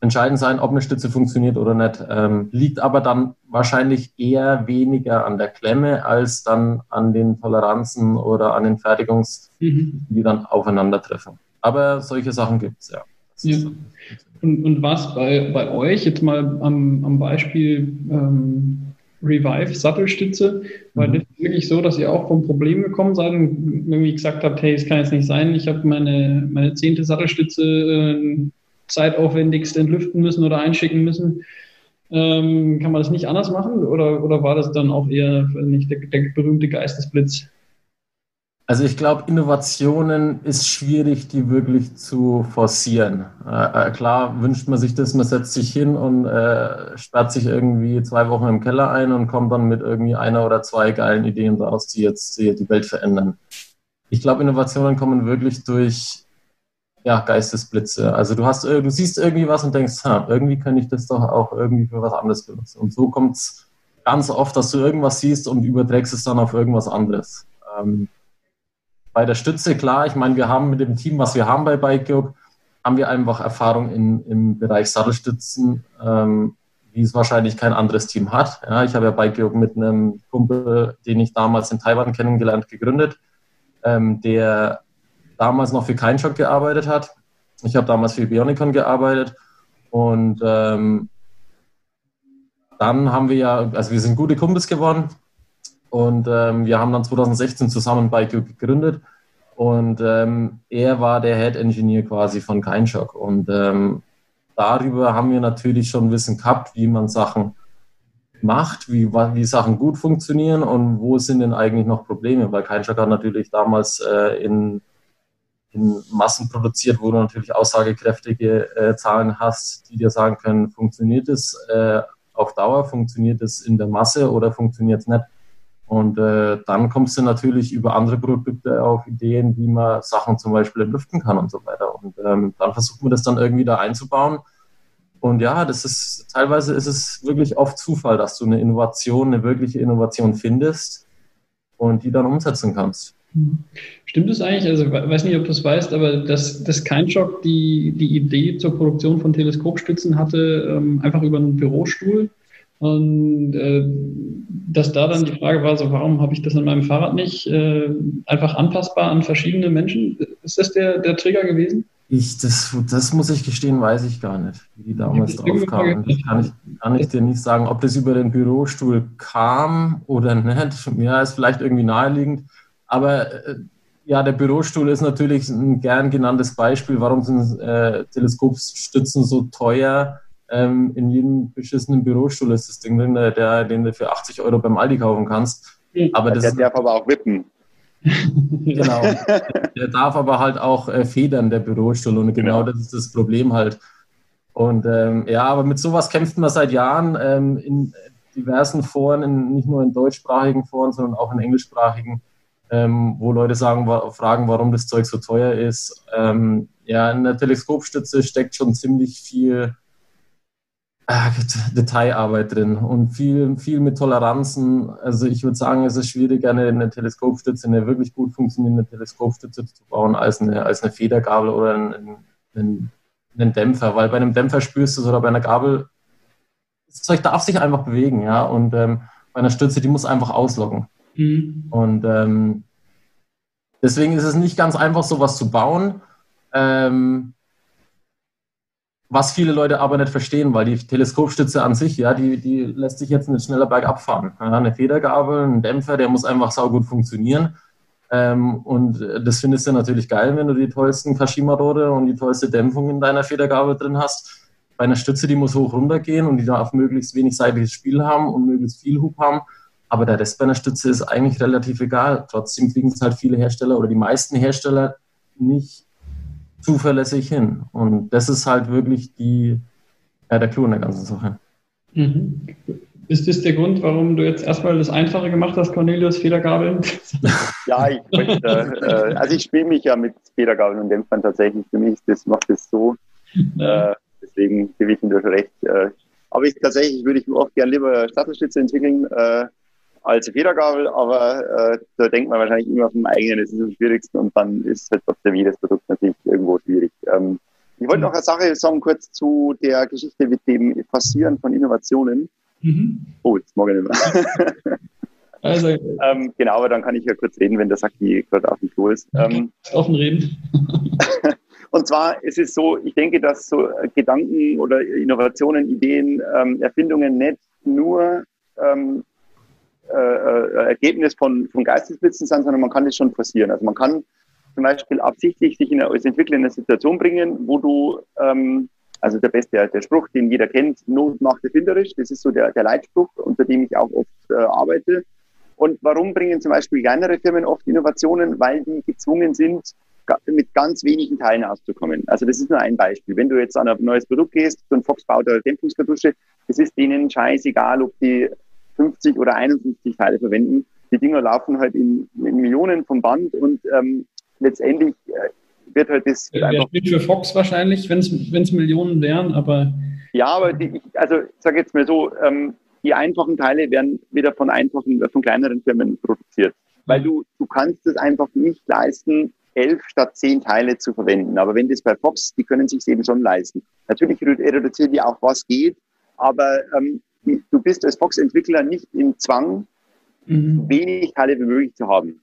entscheidend sein, ob eine Stütze funktioniert oder nicht. Ähm, liegt aber dann wahrscheinlich eher weniger an der Klemme als dann an den Toleranzen oder an den Fertigungs, mhm. die dann aufeinandertreffen. Aber solche Sachen gibt es, ja. ja. Und, und was bei, bei euch jetzt mal am, am Beispiel ähm, Revive Sattelstütze, weil mhm. das ist wirklich so, dass ihr auch vom Problem gekommen seid und irgendwie gesagt habt, hey, es kann jetzt nicht sein, ich habe meine, meine zehnte Sattelstütze äh, zeitaufwendigst entlüften müssen oder einschicken müssen. Ähm, kann man das nicht anders machen oder, oder war das dann auch eher nicht der, der berühmte Geistesblitz? Also ich glaube, Innovationen ist schwierig, die wirklich zu forcieren. Äh, äh, klar wünscht man sich das, man setzt sich hin und äh, sperrt sich irgendwie zwei Wochen im Keller ein und kommt dann mit irgendwie einer oder zwei geilen Ideen raus, die jetzt die, die Welt verändern. Ich glaube, Innovationen kommen wirklich durch ja, Geistesblitze. Also du hast, du siehst irgendwie was und denkst, ha, irgendwie kann ich das doch auch irgendwie für was anderes benutzen. Und so kommt es ganz oft, dass du irgendwas siehst und überträgst es dann auf irgendwas anderes. Ähm, bei der Stütze, klar, ich meine, wir haben mit dem Team, was wir haben bei BikeYog, haben wir einfach Erfahrung in, im Bereich Sattelstützen, ähm, wie es wahrscheinlich kein anderes Team hat. Ja, ich habe ja BikeYog mit einem Kumpel, den ich damals in Taiwan kennengelernt, gegründet, ähm, der damals noch für Keinschock gearbeitet hat. Ich habe damals für Bionicon gearbeitet. Und ähm, dann haben wir ja, also wir sind gute Kumpels geworden. Und ähm, wir haben dann 2016 zusammen Bike gegründet. Und ähm, er war der Head Engineer quasi von Keinschock und ähm, darüber haben wir natürlich schon Wissen gehabt, wie man Sachen macht, wie, wie Sachen gut funktionieren und wo sind denn eigentlich noch Probleme, weil Keinschock hat natürlich damals äh, in in Massen produziert, wo du natürlich aussagekräftige äh, Zahlen hast, die dir sagen können, funktioniert es äh, auf Dauer, funktioniert es in der Masse oder funktioniert es nicht. Und äh, dann kommst du natürlich über andere Produkte auf Ideen, wie man Sachen zum Beispiel entlüften kann und so weiter. Und ähm, dann versucht man das dann irgendwie da einzubauen. Und ja, das ist teilweise ist es wirklich oft Zufall, dass du eine Innovation, eine wirkliche Innovation findest und die dann umsetzen kannst. Stimmt es eigentlich? Also ich weiß nicht, ob du es weißt, aber dass, dass Keinschock die, die Idee zur Produktion von Teleskopstützen hatte, ähm, einfach über einen Bürostuhl. Und äh, dass da dann die Frage war, so warum habe ich das an meinem Fahrrad nicht äh, einfach anpassbar an verschiedene Menschen? Ist das der, der Trigger gewesen? Ich, das, das muss ich gestehen, weiß ich gar nicht, wie die damals drauf kamen. Das kann ich, kann ich dir nicht sagen, ob das über den Bürostuhl kam oder nicht. Ja, ist vielleicht irgendwie naheliegend. Aber äh, ja, der Bürostuhl ist natürlich ein gern genanntes Beispiel. Warum sind äh, Teleskopstützen so teuer? Ähm, in jedem beschissenen Bürostuhl ist das Ding drin, der, den du für 80 Euro beim Aldi kaufen kannst. Aber das der darf aber auch wippen. genau. Der darf aber halt auch äh, federn, der Bürostuhl. Und genau, genau, das ist das Problem halt. Und ähm, ja, aber mit sowas kämpft man seit Jahren ähm, in diversen Foren, in, nicht nur in deutschsprachigen Foren, sondern auch in englischsprachigen ähm, wo Leute sagen, wa fragen, warum das Zeug so teuer ist. Ähm, ja, in der Teleskopstütze steckt schon ziemlich viel äh, Detailarbeit drin und viel, viel mit Toleranzen. Also ich würde sagen, es ist schwieriger, eine, eine Teleskopstütze, eine wirklich gut funktionierende Teleskopstütze zu bauen, als eine, als eine Federgabel oder einen, einen, einen Dämpfer, weil bei einem Dämpfer spürst du es oder bei einer Gabel, das Zeug darf sich einfach bewegen, ja, und ähm, bei einer Stütze, die muss einfach ausloggen. Mhm. Und ähm, deswegen ist es nicht ganz einfach, sowas zu bauen. Ähm, was viele Leute aber nicht verstehen, weil die Teleskopstütze an sich, ja, die, die lässt sich jetzt nicht schneller bergab fahren. Ja, eine Federgabel, ein Dämpfer, der muss einfach saugut funktionieren. Ähm, und das findest du natürlich geil, wenn du die tollsten Kashima-Rohre und die tollste Dämpfung in deiner Federgabel drin hast. Bei einer Stütze, die muss hoch runter gehen und die darf möglichst wenig seitliches Spiel haben und möglichst viel Hub haben. Aber der Rest bei einer Stütze ist eigentlich relativ egal. Trotzdem kriegen es halt viele Hersteller oder die meisten Hersteller nicht zuverlässig hin. Und das ist halt wirklich die, ja, der Clou in der ganzen Sache. Mhm. Ist das der Grund, warum du jetzt erstmal das Einfache gemacht hast, Cornelius, Federgabeln? ja, ich möchte, äh, also ich spiele mich ja mit Federgabeln und Dämpfern tatsächlich. Für mich das macht es so. Äh, deswegen gebe ich ihm durch recht. Äh, aber ich tatsächlich würde ich auch gerne lieber Sattelstütze entwickeln. Äh, als Federgabel, aber äh, da denkt man wahrscheinlich immer vom eigenen, das ist am schwierigsten und dann ist halt trotzdem jedes Produkt natürlich irgendwo schwierig. Ähm, Ich wollte noch eine Sache sagen, kurz zu der Geschichte mit dem Passieren von Innovationen. Mhm. Oh, jetzt mag ich nicht mehr. Also, ähm, genau, aber dann kann ich ja kurz reden, wenn der Saki gerade auf dem Klo ist. Ähm, offen reden. und zwar ist es so, ich denke, dass so Gedanken oder Innovationen, Ideen, ähm, Erfindungen nicht nur ähm, äh, äh, Ergebnis von, von Geistesblitzen sind, sondern man kann das schon forcieren. Also man kann zum Beispiel absichtlich sich in eine, als in eine Situation bringen, wo du, ähm, also der beste, der Spruch, den jeder kennt, Not macht erfinderisch, das ist so der, der Leitspruch, unter dem ich auch oft äh, arbeite. Und warum bringen zum Beispiel kleinere Firmen oft Innovationen? Weil die gezwungen sind, mit ganz wenigen Teilen auszukommen. Also das ist nur ein Beispiel. Wenn du jetzt an ein neues Produkt gehst, so ein Fox baut eine Dämpfungskartusche, das ist denen scheißegal, ob die 50 oder 51 Teile verwenden. Die Dinger laufen halt in, in Millionen vom Band und ähm, letztendlich äh, wird halt das. Wäre einfach für Fox wahrscheinlich, wenn es Millionen wären, aber. Ja, aber die, also ich sage jetzt mal so, ähm, die einfachen Teile werden wieder von einfachen, von kleineren Firmen produziert. Weil du, du kannst es einfach nicht leisten, elf statt zehn Teile zu verwenden. Aber wenn das bei Fox, die können sich eben schon leisten. Natürlich reduzieren die auch, was geht, aber ähm, du bist als Fox-Entwickler nicht im Zwang, mhm. wenig Teile wie möglich zu haben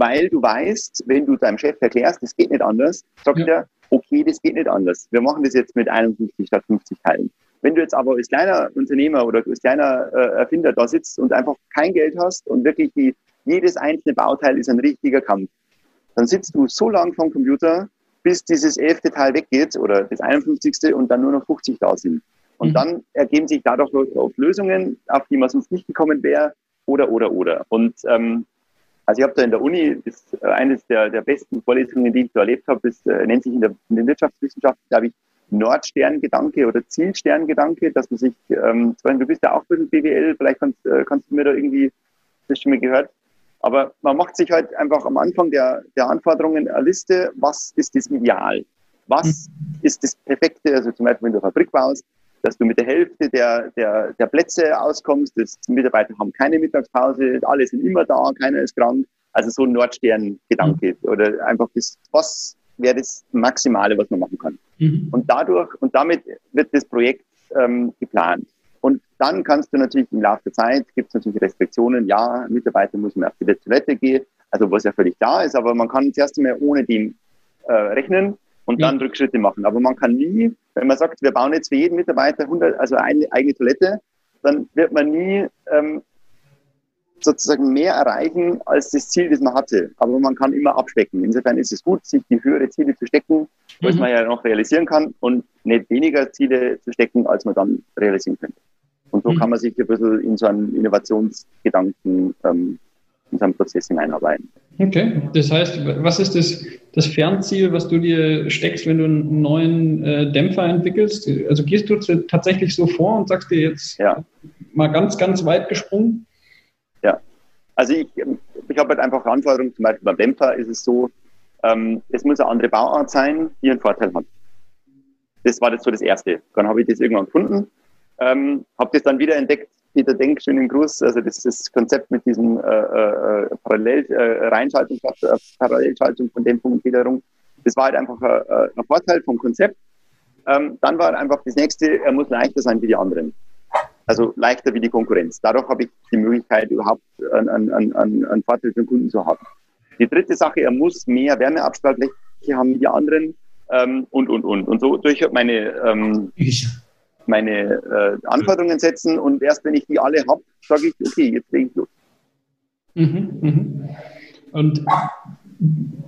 weil du weißt, wenn du deinem Chef erklärst, das geht nicht anders, sagt ja. er, okay, das geht nicht anders. Wir machen das jetzt mit 51 statt 50 Teilen. Wenn du jetzt aber als kleiner Unternehmer oder als kleiner äh, Erfinder da sitzt und einfach kein Geld hast und wirklich die, jedes einzelne Bauteil ist ein richtiger Kampf, dann sitzt du so lange vom Computer, bis dieses elfte Teil weggeht oder das 51. und dann nur noch 50 da sind. Und mhm. dann ergeben sich dadurch auf Lösungen, auf die man sonst nicht gekommen wäre, oder, oder, oder. Und ähm, also ich habe da in der Uni, das, äh, eines der, der besten Vorlesungen, die ich da erlebt habe, das äh, nennt sich in der, in der Wirtschaftswissenschaft, glaube ich, Nordsterngedanke oder Zielsterngedanke, dass man sich, ähm, du bist ja auch ein bisschen BWL, vielleicht kannst, äh, kannst du mir da irgendwie, das schon mal gehört, aber man macht sich halt einfach am Anfang der, der Anforderungen eine Liste, was ist das Ideal? Was mhm. ist das Perfekte? Also zum Beispiel, wenn du eine Fabrik baust, dass du mit der Hälfte der, der, der Plätze auskommst. Das Mitarbeiter haben keine Mittagspause, alle sind immer da, keiner ist krank. Also so ein Nordstern-Gedanke mhm. oder einfach das, was wäre das Maximale, was man machen kann. Mhm. Und dadurch und damit wird das Projekt ähm, geplant. Und dann kannst du natürlich im Laufe der Zeit, gibt es natürlich Restriktionen, ja, Mitarbeiter muss man auf die Toilette gehen, also was ja völlig klar ist, aber man kann zuerst einmal ohne dem äh, rechnen und dann Rückschritte machen. Aber man kann nie, wenn man sagt, wir bauen jetzt für jeden Mitarbeiter 100, also eine eigene Toilette, dann wird man nie ähm, sozusagen mehr erreichen als das Ziel, das man hatte. Aber man kann immer abspecken. Insofern ist es gut, sich die höhere Ziele zu stecken, was mhm. man ja noch realisieren kann und nicht weniger Ziele zu stecken, als man dann realisieren könnte. Und so mhm. kann man sich ein bisschen in so einen Innovationsgedanken ähm, in so einen Prozess hineinarbeiten. Okay, das heißt, was ist das, das Fernziel, was du dir steckst, wenn du einen neuen äh, Dämpfer entwickelst? Also gehst du tatsächlich so vor und sagst dir jetzt ja. mal ganz, ganz weit gesprungen? Ja, also ich, ich habe halt einfach Anforderungen, zum Beispiel beim Dämpfer ist es so, ähm, es muss eine andere Bauart sein, die einen Vorteil hat. Das war das so das Erste. Dann habe ich das irgendwann gefunden, ähm, habe das dann wieder entdeckt, Peter Denk, schönen Gruß. Also das das Konzept mit diesem äh, äh, Parallel, äh, Reinschaltung, äh, Parallelschaltung von Dämpfung und Federung. Das war halt einfach äh, ein Vorteil vom Konzept. Ähm, dann war einfach das nächste, er muss leichter sein wie die anderen. Also leichter wie die Konkurrenz. Dadurch habe ich die Möglichkeit, überhaupt einen, einen, einen, einen Vorteil für den Kunden zu haben. Die dritte Sache, er muss mehr Wärmeabstrahlfläche haben wie die anderen ähm, und, und, und. Und so durch meine ähm, meine äh, Anforderungen setzen und erst wenn ich die alle habe, sage ich, okay, jetzt lege ich los. Mhm, mhm. Und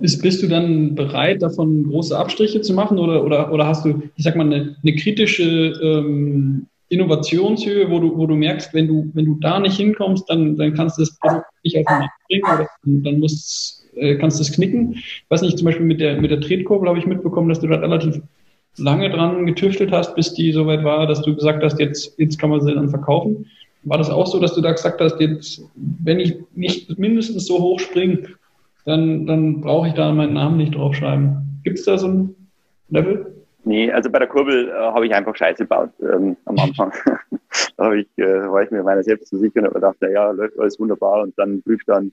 ist, bist du dann bereit, davon große Abstriche zu machen oder, oder, oder hast du, ich sag mal, eine, eine kritische ähm, Innovationshöhe, wo du, wo du merkst, wenn du, wenn du da nicht hinkommst, dann, dann kannst du das Produkt nicht auf den Markt bringen oder dann musst, äh, kannst du es knicken. Ich weiß nicht, zum Beispiel mit der, mit der Tretkurbel habe ich mitbekommen, dass du da relativ lange dran getüftelt hast, bis die soweit war, dass du gesagt hast, jetzt, jetzt kann man sie dann verkaufen. War das auch so, dass du da gesagt hast, jetzt, wenn ich nicht mindestens so hoch springe, dann, dann brauche ich da meinen Namen nicht draufschreiben. Gibt es da so ein Level? Nee, also bei der Kurbel äh, habe ich einfach Scheiße gebaut ähm, am Anfang. da ich, äh, war ich mir meiner selbst zu sicher und dachte, ja, läuft alles wunderbar und dann prüft dann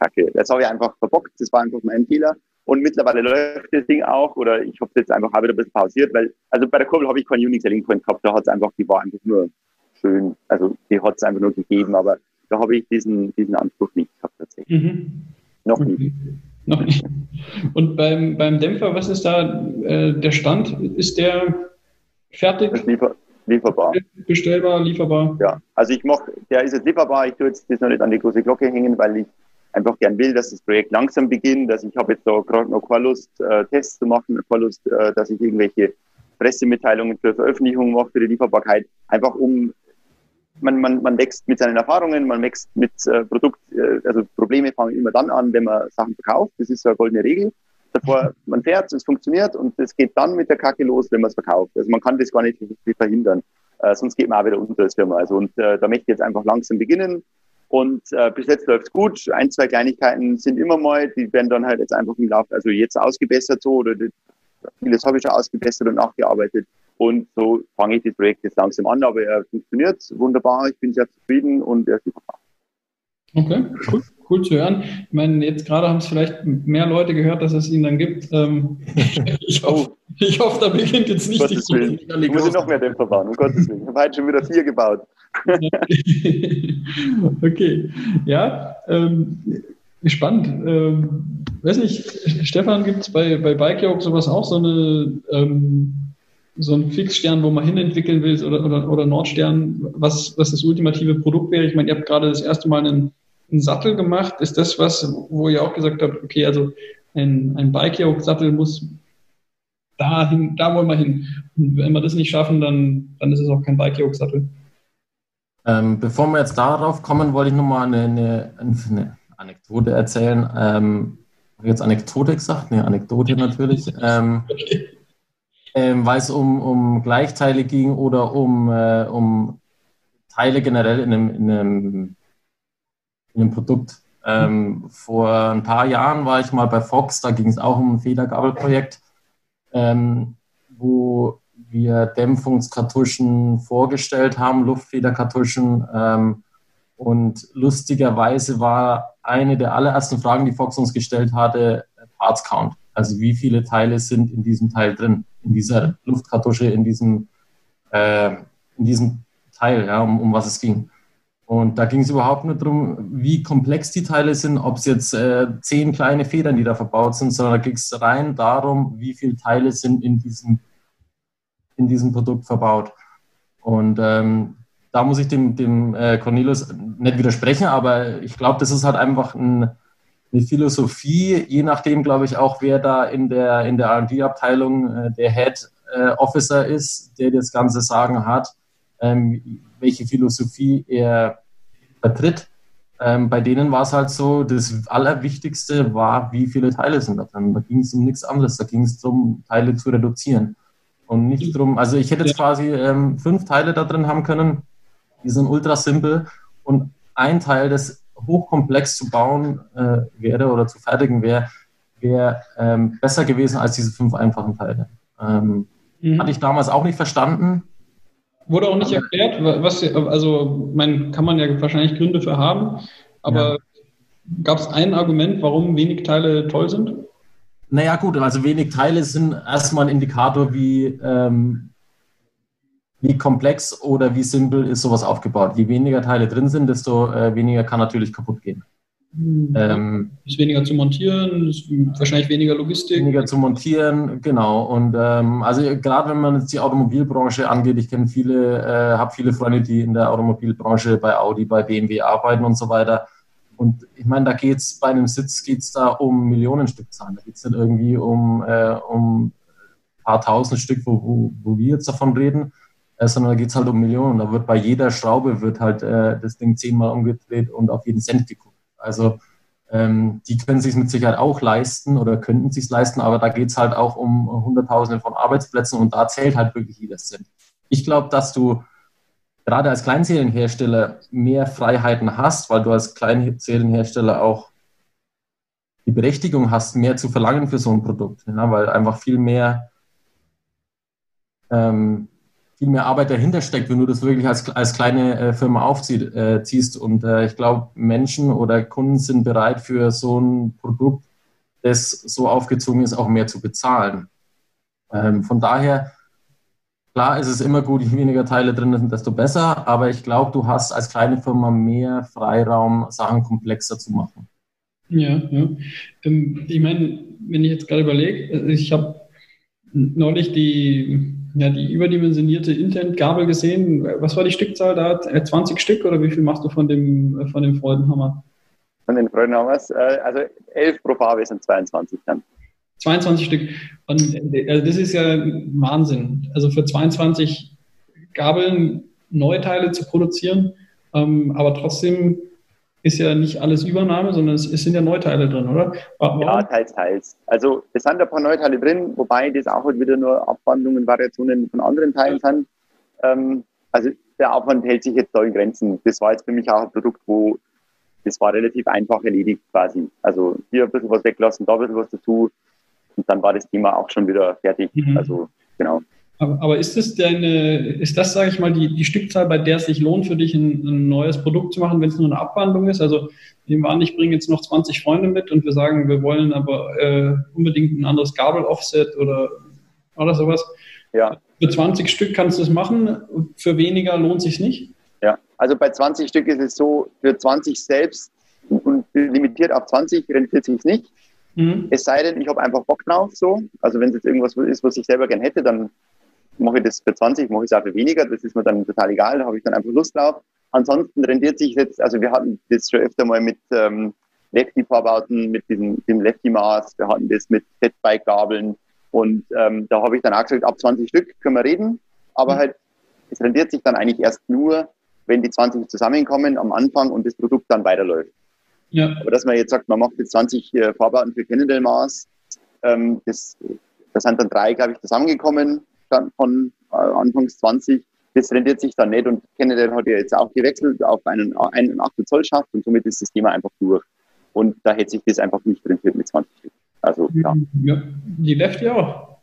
Kacke. Das habe ich einfach verbockt, das war einfach mein Fehler. Und mittlerweile läuft das Ding auch, oder ich habe es jetzt einfach auch wieder ein bisschen pausiert, weil, also bei der Kurbel habe ich keinen Unix Selling Point gehabt, da hat es einfach, die war einfach nur schön, also die hat es einfach nur gegeben, aber da habe ich diesen, diesen Anspruch nicht gehabt tatsächlich. Mhm. Noch nicht. Noch nicht. Und beim, beim Dämpfer, was ist da äh, der Stand? Ist der fertig? Das liefer, lieferbar. Bestellbar, lieferbar? Ja, also ich mache, der ist jetzt lieferbar, ich tue jetzt das noch nicht an die große Glocke hängen, weil ich einfach gern will, dass das Projekt langsam beginnt, dass ich habe jetzt da gerade noch keine Lust, äh, Tests zu machen, keine Lust, äh, dass ich irgendwelche Pressemitteilungen für Veröffentlichungen mache für die Lieferbarkeit, einfach um man, man, man wächst mit seinen Erfahrungen, man wächst mit äh, Produkt, äh, also Probleme fangen immer dann an, wenn man Sachen verkauft. Das ist so eine goldene Regel. Davor, man fährt, es funktioniert und es geht dann mit der Kacke los, wenn man es verkauft. Also man kann das gar nicht verhindern. Äh, sonst geht man auch wieder unter als Firma. Also und äh, da möchte ich jetzt einfach langsam beginnen, und äh, bis jetzt läuft's gut. Ein, zwei Kleinigkeiten sind immer mal, die werden dann halt jetzt einfach im Laufe, also jetzt ausgebessert so oder die, vieles habe ich schon ausgebessert und nachgearbeitet. Und so fange ich das Projekt jetzt langsam an, aber er funktioniert wunderbar. Ich bin sehr zufrieden und er ist super. Okay, cool, cool zu hören. Ich meine, jetzt gerade haben es vielleicht mehr Leute gehört, dass es ihn dann gibt. Ähm, ich, hoffe, ich hoffe, da beginnt jetzt nicht Gottes die Willen. Ich muss ich noch mehr Dämpfer bauen, um Gottes Willen. Ich habe heute schon wieder vier gebaut. okay, ja, ähm, spannend. Ähm, weiß nicht, Stefan, gibt es bei, bei Bike sowas auch, so eine ähm, so ein Fixstern, wo man hinentwickeln will oder, oder, oder Nordstern, was, was das ultimative Produkt wäre? Ich meine, ihr habt gerade das erste Mal einen, einen Sattel gemacht. Ist das was, wo ihr auch gesagt habt, okay, also ein, ein Bike-Sattel muss dahin, da wollen wir hin. Und wenn wir das nicht schaffen, dann, dann ist es auch kein Bike-Sattel. Ähm, bevor wir jetzt darauf kommen, wollte ich nochmal eine, eine, eine Anekdote erzählen. Ähm, habe ich jetzt Anekdote gesagt? Ne, Anekdote natürlich. Ähm, ähm, weil es um, um Gleichteile ging oder um, äh, um Teile generell in einem, in einem, in einem Produkt. Ähm, vor ein paar Jahren war ich mal bei Fox, da ging es auch um ein Federgabelprojekt, ähm, wo wir Dämpfungskartuschen vorgestellt haben, Luftfederkartuschen. Ähm, und lustigerweise war eine der allerersten Fragen, die Fox uns gestellt hatte, Parts Count. Also wie viele Teile sind in diesem Teil drin, in dieser Luftkartusche, in diesem, äh, in diesem Teil, ja, um, um was es ging. Und da ging es überhaupt nicht darum, wie komplex die Teile sind, ob es jetzt äh, zehn kleine Federn, die da verbaut sind, sondern da ging es rein darum, wie viele Teile sind in diesem in diesem Produkt verbaut. Und ähm, da muss ich dem, dem äh, Cornelius nicht widersprechen, aber ich glaube, das ist halt einfach ein, eine Philosophie, je nachdem, glaube ich, auch, wer da in der, in der RD-Abteilung äh, der Head äh, Officer ist, der das ganze Sagen hat, ähm, welche Philosophie er vertritt. Ähm, bei denen war es halt so, das Allerwichtigste war, wie viele Teile sind da drin. Da ging es um nichts anderes, da ging es darum, Teile zu reduzieren. Und nicht drum, also ich hätte jetzt quasi ähm, fünf Teile da drin haben können, die sind ultra simpel und ein Teil, das hochkomplex zu bauen äh, wäre oder zu fertigen wäre, wäre ähm, besser gewesen als diese fünf einfachen Teile. Ähm, mhm. Hatte ich damals auch nicht verstanden. Wurde auch nicht erklärt, was, also man kann man ja wahrscheinlich Gründe für haben, aber ja. gab es ein Argument, warum wenig Teile toll sind? Naja, gut, also wenig Teile sind erstmal ein Indikator, wie, ähm, wie komplex oder wie simpel ist sowas aufgebaut. Je weniger Teile drin sind, desto äh, weniger kann natürlich kaputt gehen. Mhm. Ähm, ist weniger zu montieren, ist wahrscheinlich weniger Logistik. Weniger zu montieren, genau. Und ähm, also gerade wenn man jetzt die Automobilbranche angeht, ich kenne viele, äh, habe viele Freunde, die in der Automobilbranche bei Audi, bei BMW arbeiten und so weiter. Und ich meine, da geht es bei einem Sitz geht's da um Millionenstückzahlen. Da geht es nicht irgendwie um, äh, um ein paar tausend Stück, wo, wo, wo wir jetzt davon reden, sondern da geht es halt um Millionen. Da wird bei jeder Schraube wird halt äh, das Ding zehnmal umgedreht und auf jeden Cent geguckt. Also ähm, die können sich mit Sicherheit auch leisten oder könnten sich leisten, aber da geht es halt auch um Hunderttausende von Arbeitsplätzen und da zählt halt wirklich jeder Cent. Ich glaube, dass du gerade als Kleinzerienhersteller mehr Freiheiten hast, weil du als Kleinzerienhersteller auch die Berechtigung hast, mehr zu verlangen für so ein Produkt, ja, weil einfach viel mehr, ähm, viel mehr Arbeit dahinter steckt, wenn du das wirklich als, als kleine äh, Firma aufziehst. Äh, und äh, ich glaube, Menschen oder Kunden sind bereit für so ein Produkt das so aufgezogen ist, auch mehr zu bezahlen. Ähm, von daher, klar ist es immer gut, je weniger Teile drin sind, desto besser, aber ich glaube, du hast als kleine Firma mehr Freiraum, Sachen komplexer zu machen. Ja, ja. Ähm, ich meine, wenn ich jetzt gerade überlege, äh, ich habe neulich die, ja, die überdimensionierte Intent-Gabel gesehen. Was war die Stückzahl da? 20 äh, Stück oder wie viel machst du von dem, von dem Freudenhammer? Von den Freudenhammers? Äh, also 11 pro Farbe sind 22 dann. 22 Stück. Und also das ist ja Wahnsinn. Also für 22 Gabeln Neuteile zu produzieren, ähm, aber trotzdem ist ja nicht alles Übernahme, sondern es, es sind ja Neuteile drin, oder? Warum? Ja, teils, teils. Also es sind ein paar Neuteile drin, wobei das auch halt wieder nur Abwandlungen, Variationen von anderen Teilen sind. Ähm, also der Aufwand hält sich jetzt da in Grenzen. Das war jetzt für mich auch ein Produkt, wo das war relativ einfach erledigt quasi. Also hier ein bisschen was weglassen, da ein bisschen was dazu und dann war das Thema auch schon wieder fertig. Mhm. Also genau. Aber, aber ist das deine, ist das, sage ich mal, die, die Stückzahl, bei der es sich lohnt, für dich ein, ein neues Produkt zu machen, wenn es nur eine Abwandlung ist? Also nehmen wir an, ich bringe jetzt noch 20 Freunde mit und wir sagen, wir wollen aber äh, unbedingt ein anderes Gabel-Offset oder, oder sowas. Ja. Für 20 Stück kannst du es machen, für weniger lohnt sich nicht? Ja, also bei 20 Stück ist es so, für 20 selbst und limitiert auf 20 rentiert sich nicht. Mhm. Es sei denn, ich habe einfach Bock drauf so. Also wenn es jetzt irgendwas ist, was ich selber gern hätte, dann mache ich das für 20, mache ich es auch für weniger, das ist mir dann total egal, da habe ich dann einfach Lust drauf. Ansonsten rendiert sich jetzt, also wir hatten das schon öfter mal mit ähm, Lefty-Vorbauten, mit diesem, dem Lefty-Maß, wir hatten das mit Fatbike-Gabeln und ähm, da habe ich dann auch gesagt, ab 20 Stück können wir reden, aber mhm. halt, es rendiert sich dann eigentlich erst nur, wenn die 20 zusammenkommen am Anfang und das Produkt dann weiterläuft. Ja. Aber dass man jetzt sagt, man macht jetzt 20 äh, Vorbauten für Cannondale-Maß, ähm, das, da sind dann drei, glaube ich, zusammengekommen von äh, Anfangs 20. Das rendiert sich dann nicht und Kennedy hat ja jetzt auch gewechselt auf einen, einen 8 Zoll Schaft und somit ist das Thema einfach durch. Und da hätte sich das einfach nicht rentiert mit 20 Stück. Also, ja. ja. Die Lefty auch?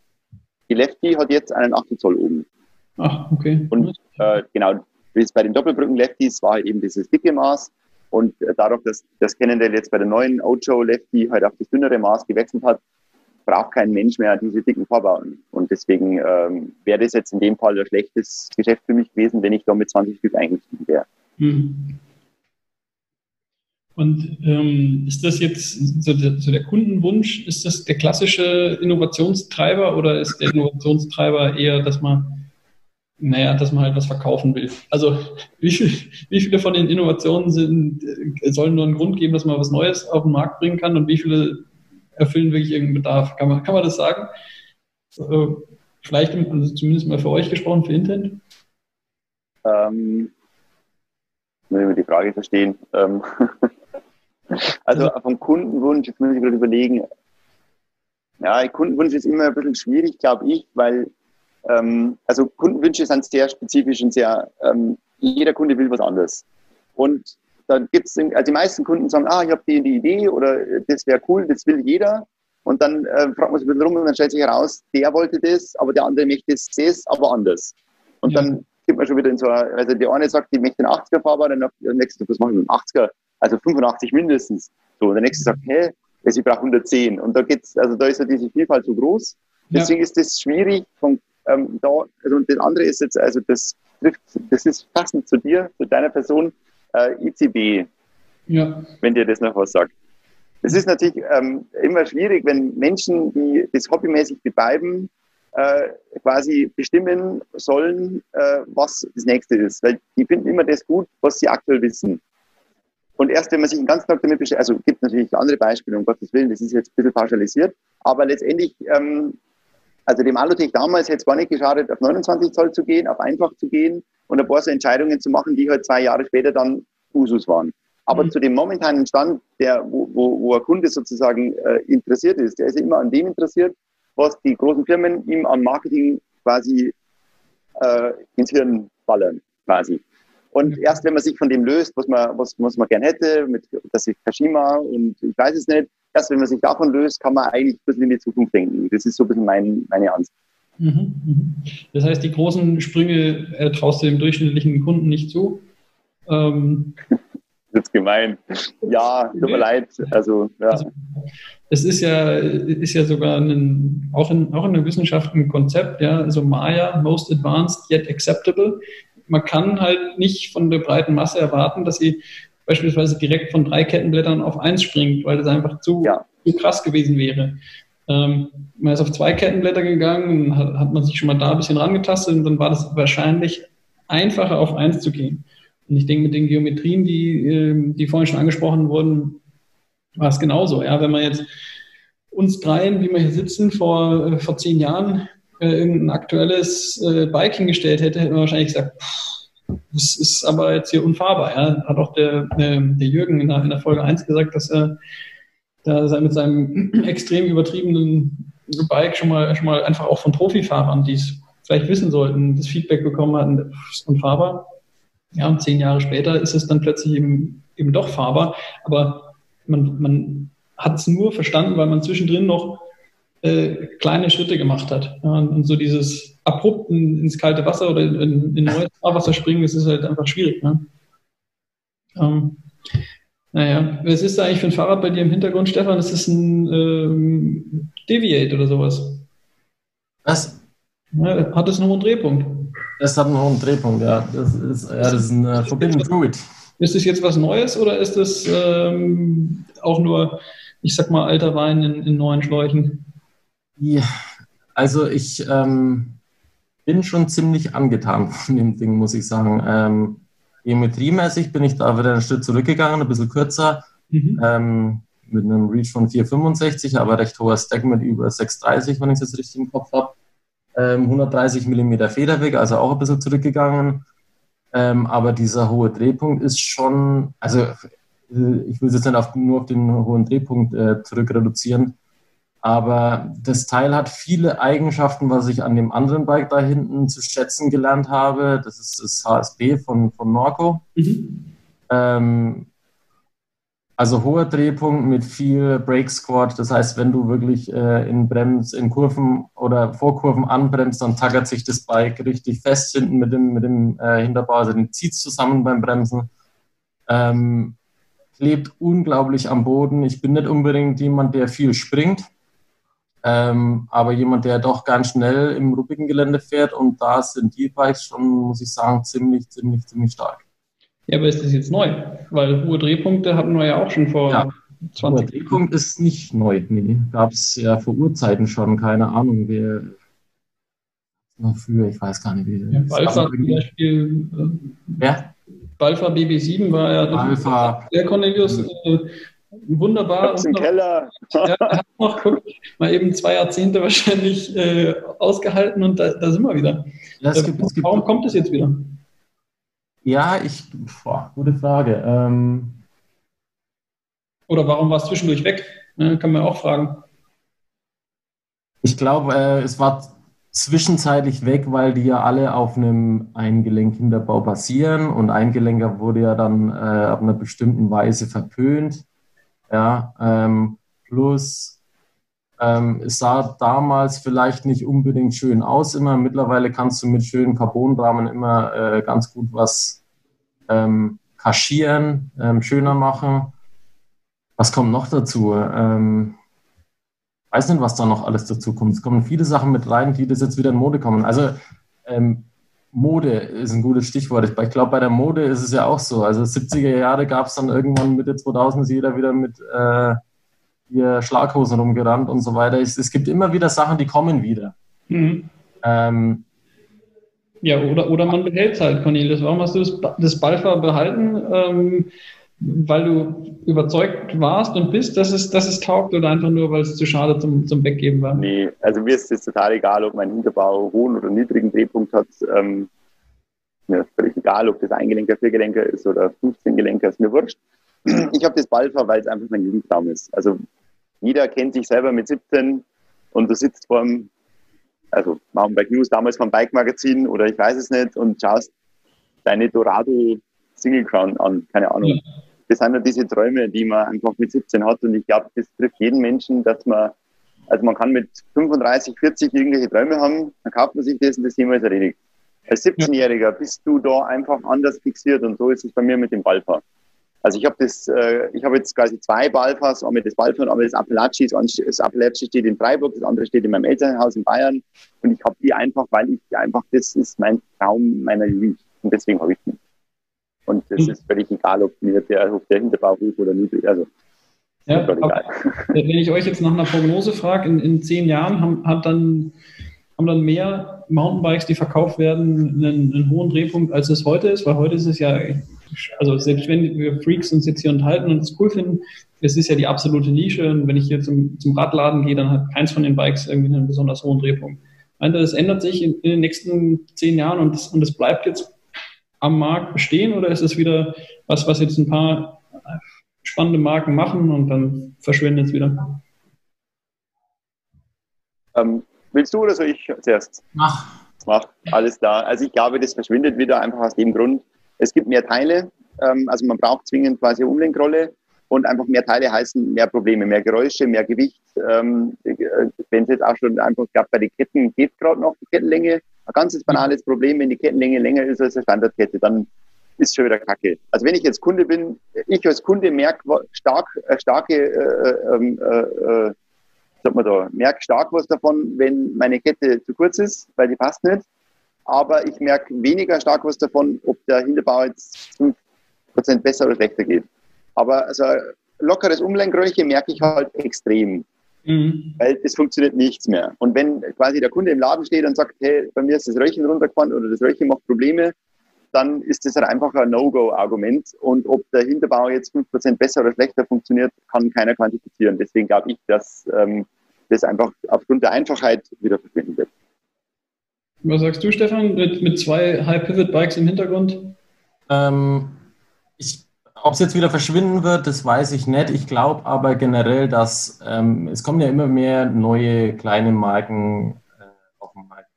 Die Lefty hat jetzt einen 8 Zoll oben. Ach, okay. Und äh, genau, wie es bei den Doppelbrücken-Lefties war halt eben dieses dicke Maß. Und äh, dadurch, dass das Cannondale jetzt bei der neuen Ojo Lefty halt auf das dünnere Maß gewechselt hat, braucht kein Mensch mehr diese dicken Vorbauten. Und deswegen ähm, wäre das jetzt in dem Fall ein schlechtes Geschäft für mich gewesen, wenn ich da mit 20 Stück eingestiegen wäre. Mhm. Und ähm, ist das jetzt so der, so der, Kundenwunsch, ist das der klassische Innovationstreiber oder ist der Innovationstreiber eher, dass man, naja, dass man halt was verkaufen will? Also wie, viel, wie viele von den Innovationen sind, sollen nur einen Grund geben, dass man was Neues auf den Markt bringen kann und wie viele erfüllen wirklich irgendeinen Bedarf. Kann man, kann man das sagen? Äh, vielleicht also zumindest mal für euch gesprochen, für Intent? Ähm, muss ich die Frage verstehen. Ähm, also vom Kundenwunsch, jetzt muss ich gerade überlegen. Ja, Kundenwunsch ist immer ein bisschen schwierig, glaube ich, weil ähm, also Kundenwünsche sind sehr spezifisch und sehr, ähm, jeder Kunde will was anderes. Und da gibt es, also die meisten Kunden sagen, ah, ich habe die, die Idee oder das wäre cool, das will jeder. Und dann äh, fragt man sich ein bisschen rum und dann stellt sich heraus, der wollte das, aber der andere möchte das, aber anders. Und ja. dann gibt man schon wieder in so eine, also der eine sagt, ich möchte den 80er Fahrbahn, der nächste sagt, was mache ich mit dem 80er? Also 85 mindestens. So, und der nächste sagt, hä, also ich brauche 110. Und da geht's, also da ist ja diese Vielfalt so groß. Deswegen ja. ist das schwierig von ähm, da, also und das andere ist jetzt, also das trifft, das ist passend zu dir, zu deiner Person äh, ICB, ja. wenn dir das noch was sagt. Es ist natürlich ähm, immer schwierig, wenn Menschen, die das hobbymäßig betreiben, äh, quasi bestimmen sollen, äh, was das nächste ist. Weil die finden immer das gut, was sie aktuell wissen. Und erst wenn man sich den ganzen Tag damit beschäftigt, also gibt natürlich andere Beispiele, um Gottes Willen, das ist jetzt ein bisschen pauschalisiert, aber letztendlich, ähm, also dem Alutech damals hätte es gar nicht geschadet, auf 29 Zoll zu gehen, auf einfach zu gehen und ein paar so Entscheidungen zu machen, die halt zwei Jahre später dann Usus waren. Aber mhm. zu dem momentanen Stand, der, wo, wo, wo ein Kunde sozusagen äh, interessiert ist, der ist immer an dem interessiert, was die großen Firmen ihm am Marketing quasi äh, ins Hirn ballern, quasi. Und erst wenn man sich von dem löst, was man, was, was man gern hätte, mit das ist Kashima und ich weiß es nicht, erst wenn man sich davon löst, kann man eigentlich ein bisschen in die Zukunft denken. Das ist so ein bisschen mein, meine Ansicht. Mhm, mhm. Das heißt, die großen Sprünge äh, traust du dem durchschnittlichen Kunden nicht zu? Ähm, Jetzt gemein. Ja, tut mir leid. Also, ja. Also, es ist ja, ist ja sogar ein, auch, in, auch in der Wissenschaft ein Konzept, ja, also Maya, most advanced yet acceptable. Man kann halt nicht von der breiten Masse erwarten, dass sie beispielsweise direkt von drei Kettenblättern auf eins springt, weil das einfach zu, ja. zu krass gewesen wäre. Ähm, man ist auf zwei Kettenblätter gegangen, hat, hat man sich schon mal da ein bisschen rangetastet und dann war das wahrscheinlich einfacher auf eins zu gehen. Und ich denke, mit den Geometrien, die, ähm, die vorhin schon angesprochen wurden, war es genauso. Ja, wenn man jetzt uns dreien, wie wir hier sitzen, vor, äh, vor zehn Jahren äh, irgendein aktuelles äh, Bike hingestellt hätte, hätte man wahrscheinlich gesagt, pff, das ist aber jetzt hier unfahrbar. Ja. Hat auch der, äh, der Jürgen in der, in der Folge 1 gesagt, dass er, er mit seinem extrem übertriebenen Bike schon mal, schon mal einfach auch von Profifahrern, die es vielleicht wissen sollten, das Feedback bekommen hat, das ist unfahrbar. Ja, und zehn Jahre später ist es dann plötzlich eben, eben doch fahrbar. Aber man, man hat es nur verstanden, weil man zwischendrin noch äh, kleine Schritte gemacht hat. Ja, und so dieses abrupt in, ins kalte Wasser oder in, in neues Fahrwasser springen, das ist halt einfach schwierig. Ne? Ähm, naja, was ist da eigentlich für ein Fahrrad bei dir im Hintergrund, Stefan? Ist das ein ähm, Deviate oder sowas? Was? Ja, hat das einen hohen Drehpunkt? Das hat einen hohen Drehpunkt, ja. Das ist, ja, das ist ein äh, Forbidden Fruit. Ist das jetzt was Neues oder ist das ähm, auch nur, ich sag mal, alter Wein in, in neuen Schläuchen? Ja, also ich ähm, bin schon ziemlich angetan von dem Ding, muss ich sagen. Ähm, geometriemäßig bin ich da wieder einen Schritt zurückgegangen, ein bisschen kürzer, mhm. ähm, mit einem Reach von 465, aber recht hoher Stack mit über 630, wenn ich es jetzt richtig im Kopf habe. Ähm, 130 mm Federweg, also auch ein bisschen zurückgegangen. Ähm, aber dieser hohe Drehpunkt ist schon, also äh, ich will es jetzt nicht auf, nur auf den hohen Drehpunkt äh, zurück reduzieren, aber das Teil hat viele Eigenschaften, was ich an dem anderen Bike da hinten zu schätzen gelernt habe. Das ist das HSB von, von Norco. Mhm. Ähm, also hoher Drehpunkt mit viel Brake Squad. Das heißt, wenn du wirklich äh, in Brems, in Kurven oder Vorkurven anbremst, dann tackert sich das Bike richtig fest hinten mit dem, mit dem äh, Hinterbau. Also den zieht zusammen beim Bremsen. Ähm, klebt unglaublich am Boden. Ich bin nicht unbedingt jemand, der viel springt, ähm, aber jemand, der doch ganz schnell im ruppigen Gelände fährt. Und da sind die Bikes schon, muss ich sagen, ziemlich, ziemlich, ziemlich stark. Ja, aber ist das jetzt neu? Weil hohe Drehpunkte hatten wir ja auch schon vor ja, 20 Jahren. Drehpunkt ist nicht neu, nee. Gab es ja vor Urzeiten schon, keine Ahnung, wer noch früher, ich weiß gar nicht, wie ja, Balfa zum Beispiel. Äh, ja? Balfa BB7 war ja Balfa. der Cornelius. Äh, wunderbar. Im Keller. ja, hat noch guck, mal eben zwei Jahrzehnte wahrscheinlich äh, ausgehalten und da, da, sind wir wieder. Ja, es gibt, es gibt, warum kommt es jetzt wieder? Ja, ich, boah, gute Frage. Ähm, Oder warum war es zwischendurch weg? Ne, kann man auch fragen. Ich glaube, äh, es war zwischenzeitlich weg, weil die ja alle auf einem Eingelenk-Hinterbau basieren und Eingelenker wurde ja dann äh, ab einer bestimmten Weise verpönt. Ja, ähm, plus ähm, es sah damals vielleicht nicht unbedingt schön aus immer. Mittlerweile kannst du mit schönen Carbonrahmen immer äh, ganz gut was ähm, kaschieren, ähm, schöner machen. Was kommt noch dazu? Ähm, weiß nicht, was da noch alles dazu kommt. Es kommen viele Sachen mit rein, die das jetzt wieder in Mode kommen. Also ähm, Mode ist ein gutes Stichwort. Ich, glaube, bei der Mode ist es ja auch so. Also 70er Jahre gab es dann irgendwann Mitte 2000 jeder wieder mit äh, hier Schlaghosen rumgerannt und so weiter. Es, es gibt immer wieder Sachen, die kommen wieder. Mhm. Ähm, ja, oder, oder man behält es halt, Cornelius. Warum hast du das, das Balfa behalten? Ähm, weil du überzeugt warst und bist, dass es, dass es taugt oder einfach nur, weil es zu schade zum, zum Weggeben war? Nee, also mir ist es total egal, ob mein Hinterbau hohen oder niedrigen Drehpunkt hat. Ähm, mir ist völlig egal, ob das ein Gelenker, vier Gelenker ist oder 15 Gelenker, ist mir wurscht. Ich habe das Balfa, weil es einfach mein Jugendtraum ist. Also jeder kennt sich selber mit 17 und du sitzt vorm, also Mountainbike News, damals vom Bike Magazin oder ich weiß es nicht und schaust deine Dorado Single Crown an, keine Ahnung. Ja. Das sind ja diese Träume, die man einfach mit 17 hat und ich glaube, das trifft jeden Menschen, dass man, also man kann mit 35, 40 irgendwelche Träume haben, dann kauft man sich das und das Thema ist erledigt. Als 17-Jähriger bist du da einfach anders fixiert und so ist es bei mir mit dem Ballfahren. Also ich habe das, äh, ich habe jetzt quasi zwei Ballfass, einmal das Ballfass, einmal das Appalachie. Das Appalachie steht in Freiburg, das andere steht in meinem Elternhaus in Bayern. Und ich habe die einfach, weil ich einfach, das ist mein Traum meiner Jugend. Und deswegen habe ich die. Und das mhm. ist völlig egal, ob mir der, ob der Hinterbau hoch oder niedrig. Also ja, wenn ich euch jetzt nach einer Prognose frage, in, in zehn Jahren haben, hat dann, haben dann mehr Mountainbikes, die verkauft werden, einen, einen, hohen Drehpunkt, als es heute ist, weil heute ist es ja, also selbst wenn wir Freaks uns jetzt hier unterhalten und es cool finden, es ist ja die absolute Nische und wenn ich hier zum, zum Radladen gehe, dann hat keins von den Bikes irgendwie einen besonders hohen Drehpunkt. Also das ändert sich in, in den nächsten zehn Jahren und es und bleibt jetzt am Markt bestehen oder ist es wieder was, was jetzt ein paar spannende Marken machen und dann verschwindet es wieder? Ähm, willst du oder soll ich zuerst? Mach. Mach, alles da. Also ich glaube, das verschwindet wieder einfach aus dem Grund, es gibt mehr Teile, ähm, also man braucht zwingend quasi Umlenkrolle und einfach mehr Teile heißen mehr Probleme, mehr Geräusche, mehr Gewicht. Ähm, wenn es jetzt auch schon einfach, glaube bei den Ketten geht gerade noch die Kettenlänge. Ein ganz banales Problem, wenn die Kettenlänge länger ist als eine Standardkette, dann ist schon wieder kacke. Also wenn ich jetzt Kunde bin, ich als Kunde merke stark, äh, starke, äh, ähm, äh, äh, sag mal da, merke stark was davon, wenn meine Kette zu kurz ist, weil die passt nicht. Aber ich merke weniger stark was davon, ob der Hinterbau jetzt 5% besser oder schlechter geht. Aber also lockeres Umlenkröhrchen merke ich halt extrem. Mhm. Weil das funktioniert nichts mehr. Und wenn quasi der Kunde im Laden steht und sagt, hey, bei mir ist das Röhrchen runtergefahren oder das Röhrchen macht Probleme, dann ist das halt einfach ein No-Go-Argument. Und ob der Hinterbau jetzt 5% besser oder schlechter funktioniert, kann keiner quantifizieren. Deswegen glaube ich, dass ähm, das einfach aufgrund der Einfachheit wieder verschwinden wird. Was sagst du, Stefan, mit, mit zwei High-Pivot-Bikes im Hintergrund? Ähm, ob es jetzt wieder verschwinden wird, das weiß ich nicht. Ich glaube aber generell, dass ähm, es kommen ja immer mehr neue kleine Marken äh, auf den Markt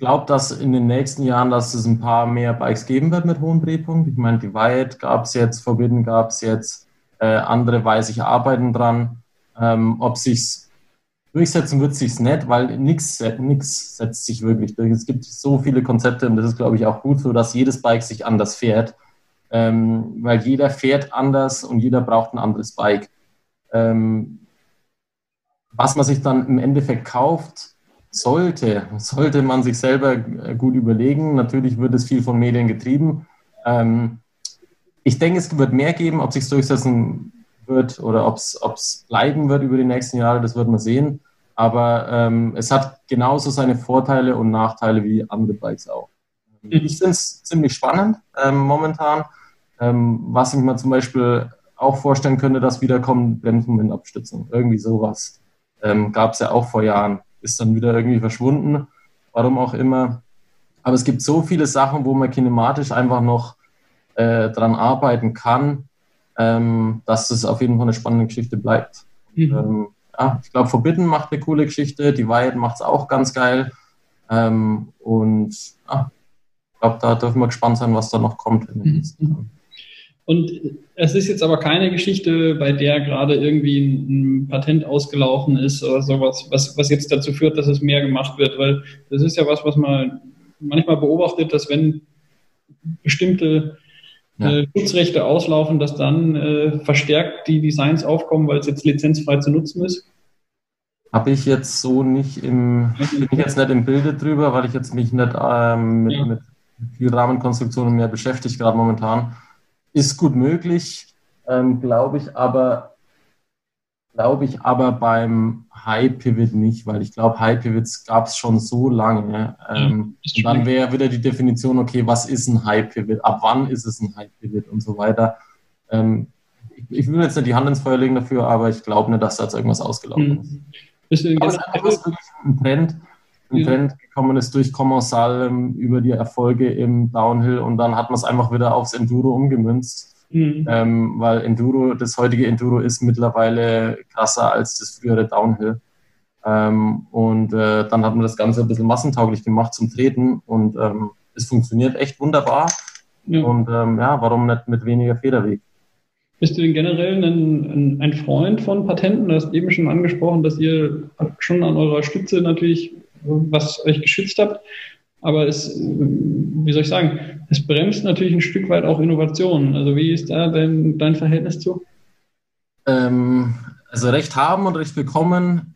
glaube, dass in den nächsten Jahren, dass es ein paar mehr Bikes geben wird mit hohem Drehpunkt. Ich meine, die Wyatt gab es jetzt, Forbidden gab es jetzt, äh, andere weiß ich arbeiten dran. Ähm, ob sich's durchsetzen wird sich's nicht, weil nichts setzt sich wirklich durch. Es gibt so viele Konzepte und das ist, glaube ich, auch gut so, dass jedes Bike sich anders fährt, ähm, weil jeder fährt anders und jeder braucht ein anderes Bike. Ähm, was man sich dann im Endeffekt kauft, sollte, sollte man sich selber äh, gut überlegen. Natürlich wird es viel von Medien getrieben. Ähm, ich denke, es wird mehr geben, ob sich durchsetzen wird oder ob es bleiben wird über die nächsten Jahre, das wird man sehen. Aber ähm, es hat genauso seine Vorteile und Nachteile wie andere Bikes auch. Mhm. Ich finde es ziemlich spannend ähm, momentan. Ähm, was ich mir zum Beispiel auch vorstellen könnte, dass wieder kommen Bremsenwindabstützung. Irgendwie sowas. Ähm, Gab es ja auch vor Jahren ist dann wieder irgendwie verschwunden, warum auch immer. Aber es gibt so viele Sachen, wo man kinematisch einfach noch äh, dran arbeiten kann, ähm, dass es auf jeden Fall eine spannende Geschichte bleibt. Mhm. Ähm, ja, ich glaube, Forbidden macht eine coole Geschichte, die Wyatt macht es auch ganz geil. Ähm, und ja, ich glaube, da dürfen wir gespannt sein, was da noch kommt in den nächsten mhm. Jahren. Und es ist jetzt aber keine Geschichte, bei der gerade irgendwie ein, Patent ausgelaufen ist oder sowas, was, was jetzt dazu führt, dass es mehr gemacht wird, weil das ist ja was, was man manchmal beobachtet, dass wenn bestimmte ja. äh, Schutzrechte auslaufen, dass dann äh, verstärkt die Designs aufkommen, weil es jetzt lizenzfrei zu nutzen ist. Habe ich jetzt so nicht im, bin ich jetzt nicht im Bilde drüber, weil ich jetzt mich nicht ähm, mit, ja. mit viel Rahmenkonstruktionen mehr beschäftigt, gerade momentan. Ist gut möglich, ähm, glaube ich, aber glaube ich aber beim High Pivot nicht, weil ich glaube, High Pivots gab es schon so lange. Ähm, ja, dann wäre wieder die Definition, okay, was ist ein High Pivot? Ab wann ist es ein High Pivot und so weiter. Ähm, ich, ich, will jetzt nicht die Hand ins Feuer legen dafür, aber ich glaube nicht, dass da jetzt irgendwas ausgelaufen mhm. ist. Ist wirklich ein Trend, ein ja. Trend gekommen ist durch Commensal ähm, über die Erfolge im Downhill und dann hat man es einfach wieder aufs Enduro umgemünzt. Mhm. Ähm, weil Enduro, das heutige Enduro ist mittlerweile krasser als das frühere Downhill. Ähm, und äh, dann hat man das Ganze ein bisschen massentauglich gemacht zum Treten und ähm, es funktioniert echt wunderbar. Ja. Und ähm, ja, warum nicht mit weniger Federweg? Bist du denn generell ein, ein, Freund von Patenten? Du hast eben schon angesprochen, dass ihr schon an eurer Stütze natürlich was euch geschützt habt. aber es, wie soll ich sagen, es bremst natürlich ein Stück weit auch Innovationen. Also wie ist da dein, dein Verhältnis zu? Ähm, also Recht haben und Recht bekommen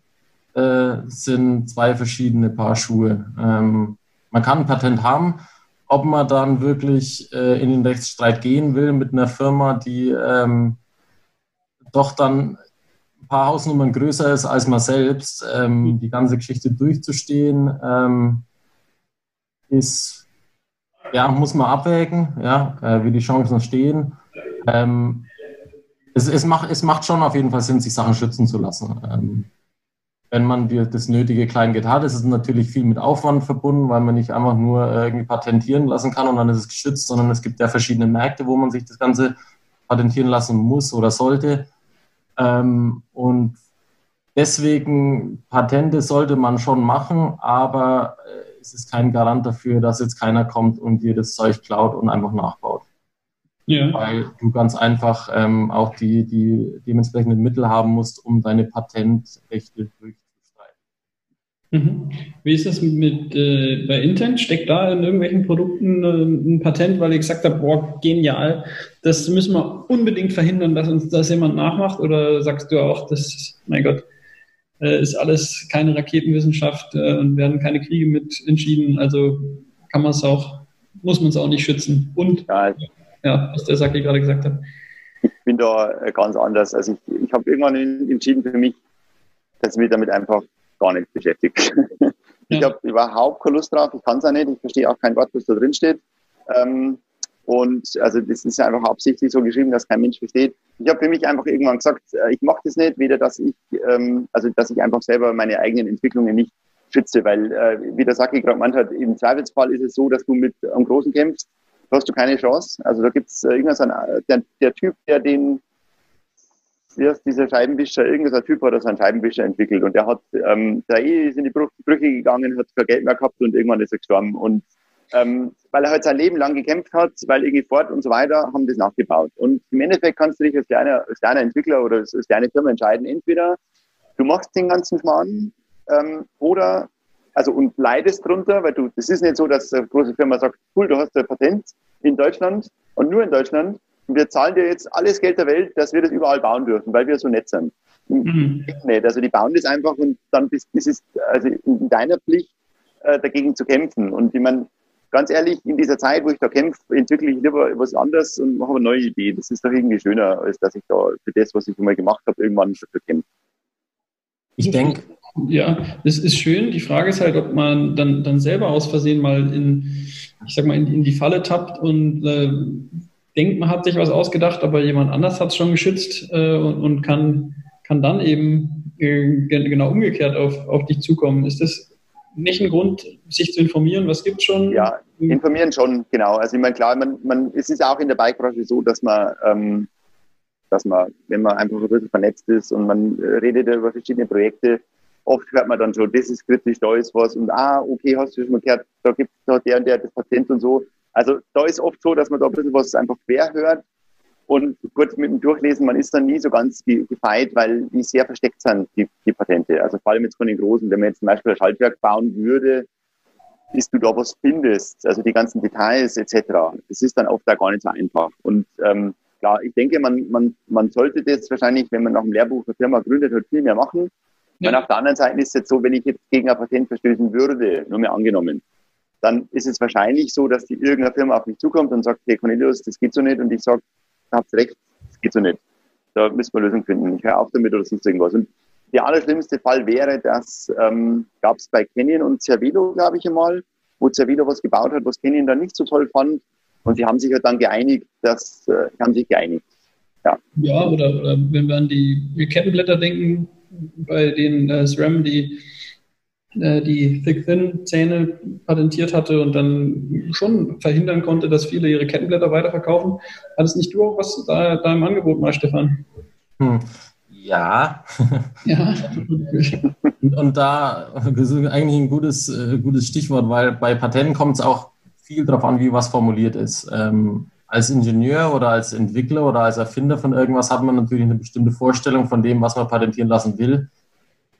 äh, sind zwei verschiedene Paar Schuhe. Ähm, man kann ein Patent haben, ob man dann wirklich äh, in den Rechtsstreit gehen will mit einer Firma, die ähm, doch dann paar Hausnummern größer ist als man selbst, ähm, die ganze Geschichte durchzustehen, ähm, ist, ja, muss man abwägen, ja, äh, wie die Chancen stehen. Ähm, es, es, macht, es macht schon auf jeden Fall Sinn, sich Sachen schützen zu lassen. Ähm, wenn man die, das nötige Kleingeld hat, ist es natürlich viel mit Aufwand verbunden, weil man nicht einfach nur äh, irgendwie patentieren lassen kann und dann ist es geschützt, sondern es gibt ja verschiedene Märkte, wo man sich das Ganze patentieren lassen muss oder sollte. Ähm, und deswegen Patente sollte man schon machen, aber äh, es ist kein Garant dafür, dass jetzt keiner kommt und dir das Zeug klaut und einfach nachbaut. Ja. Weil du ganz einfach ähm, auch die, die dementsprechenden Mittel haben musst, um deine Patentrechte durchzuführen. Mhm. Wie ist das mit äh, bei Intent? Steckt da in irgendwelchen Produkten äh, ein Patent, weil ihr gesagt habt, boah, genial, das müssen wir unbedingt verhindern, dass uns das jemand nachmacht? Oder sagst du auch, das, mein Gott, äh, ist alles keine Raketenwissenschaft äh, und werden keine Kriege mit entschieden, also kann man es auch, muss man es auch nicht schützen. Und ja, ja was der Saki gerade gesagt hat. Ich bin da äh, ganz anders. Also ich, ich habe irgendwann entschieden für mich, dass ich mich damit einfach gar nicht beschäftigt. ich habe überhaupt keine Lust drauf, ich kann es auch nicht, ich verstehe auch kein Wort, was da drin steht. Ähm, und also das ist einfach absichtlich so geschrieben, dass kein Mensch versteht. Ich habe für mich einfach irgendwann gesagt, äh, ich mache das nicht, weder dass ich, ähm, also dass ich einfach selber meine eigenen Entwicklungen nicht schütze, weil äh, wie der Saki gerade gemeint hat, im Zweifelsfall ist es so, dass du mit einem Großen kämpfst, hast du keine Chance. Also da gibt es äh, irgendwas der, der Typ, der den erst dieser Scheibenwischer, irgendein Typ hat so einen Scheibenwischer entwickelt und der hat, ähm, der eh ist in die Brüche gegangen, hat kein Geld mehr gehabt und irgendwann ist er gestorben. Und ähm, weil er halt sein Leben lang gekämpft hat, weil irgendwie Ford und so weiter haben das nachgebaut. Und im Endeffekt kannst du dich als kleiner, als kleiner Entwickler oder als, kleine Firma entscheiden, entweder du machst den ganzen Schmarrn ähm, oder also und leidest drunter, weil du, das ist nicht so, dass eine große Firma sagt, cool, du hast ein Patent in Deutschland und nur in Deutschland wir zahlen dir jetzt alles Geld der Welt, dass wir das überall bauen dürfen, weil wir so nett sind. Mhm. Nicht. Also die bauen das einfach und dann ist es also in deiner Pflicht, äh, dagegen zu kämpfen. Und ich meine, ganz ehrlich, in dieser Zeit, wo ich da kämpfe, entwickle ich lieber was anderes und mache eine neue Idee. Das ist doch irgendwie schöner, als dass ich da für das, was ich schon mal gemacht habe, irgendwann dafür kämpfe. Ich denke. Ja, das ist schön. Die Frage ist halt, ob man dann, dann selber aus Versehen mal in, ich sag mal, in, in die Falle tappt und äh, denkt, man hat sich was ausgedacht, aber jemand anders hat es schon geschützt äh, und, und, kann, kann dann eben äh, genau umgekehrt auf, auf dich zukommen. Ist das nicht ein Grund, sich zu informieren? Was gibt es schon? Ja, informieren schon, genau. Also ich meine, klar, man, man, es ist auch in der Bike-Branche so, dass man, ähm, dass man, wenn man einfach ein bisschen vernetzt ist und man redet über verschiedene Projekte, oft hört man dann so, das ist kritisch, da ist was und ah, okay, hast du schon mal gehört, da gibt es der und der das Patent und so. Also da ist oft so, dass man da ein bisschen was einfach quer hört. Und gut, mit dem Durchlesen, man ist dann nie so ganz gefeit, weil die sehr versteckt sind, die, die Patente. Also vor allem jetzt von den Großen, wenn man jetzt zum Beispiel ein Schaltwerk bauen würde, bis du da was findest, also die ganzen Details etc. Das ist dann oft auch gar nicht so einfach. Und ähm, klar, ich denke, man, man, man sollte das wahrscheinlich, wenn man nach dem Lehrbuch eine Firma gründet, halt viel mehr machen. Ja. Und auf der anderen Seite ist es jetzt so, wenn ich jetzt gegen ein Patent verstößen würde, nur mehr angenommen, dann ist es wahrscheinlich so, dass die irgendeine Firma auf mich zukommt und sagt, hey Cornelius, das geht so nicht. Und ich sage, ihr habt recht, das geht so nicht. Da müssen wir Lösung finden. Ich höre auf damit oder sonst irgendwas. Und der allerschlimmste Fall wäre, dass ähm, gab es bei Canyon und Cervelo, glaube ich einmal, wo Cervelo was gebaut hat, was Canyon dann nicht so toll fand. Und sie haben sich halt dann geeinigt, dass äh, haben sich geeinigt. Ja, ja oder, oder wenn wir an die Kettenblätter denken, bei denen äh, SRAM die äh, die Thick-Thin-Zähne patentiert hatte und dann schon verhindern konnte, dass viele ihre Kettenblätter weiterverkaufen. Hattest nicht du auch was da, da im Angebot mal, Stefan? Hm. Ja. ja. und, und, da das ist eigentlich ein gutes, äh, gutes Stichwort, weil bei Patenten kommt es auch viel darauf an, wie was formuliert ist. Ähm, als Ingenieur oder als Entwickler oder als Erfinder von irgendwas hat man natürlich eine bestimmte Vorstellung von dem, was man patentieren lassen will.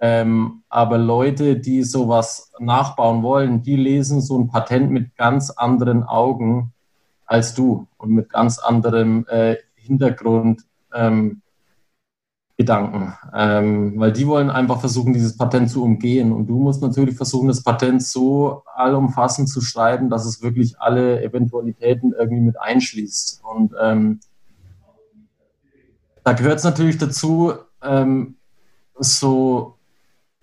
Ähm, aber Leute, die sowas nachbauen wollen, die lesen so ein Patent mit ganz anderen Augen als du und mit ganz anderem äh, Hintergrund. Ähm, ähm, weil die wollen einfach versuchen, dieses Patent zu umgehen. Und du musst natürlich versuchen, das Patent so allumfassend zu schreiben, dass es wirklich alle Eventualitäten irgendwie mit einschließt. Und ähm, da gehört es natürlich dazu, ähm, so,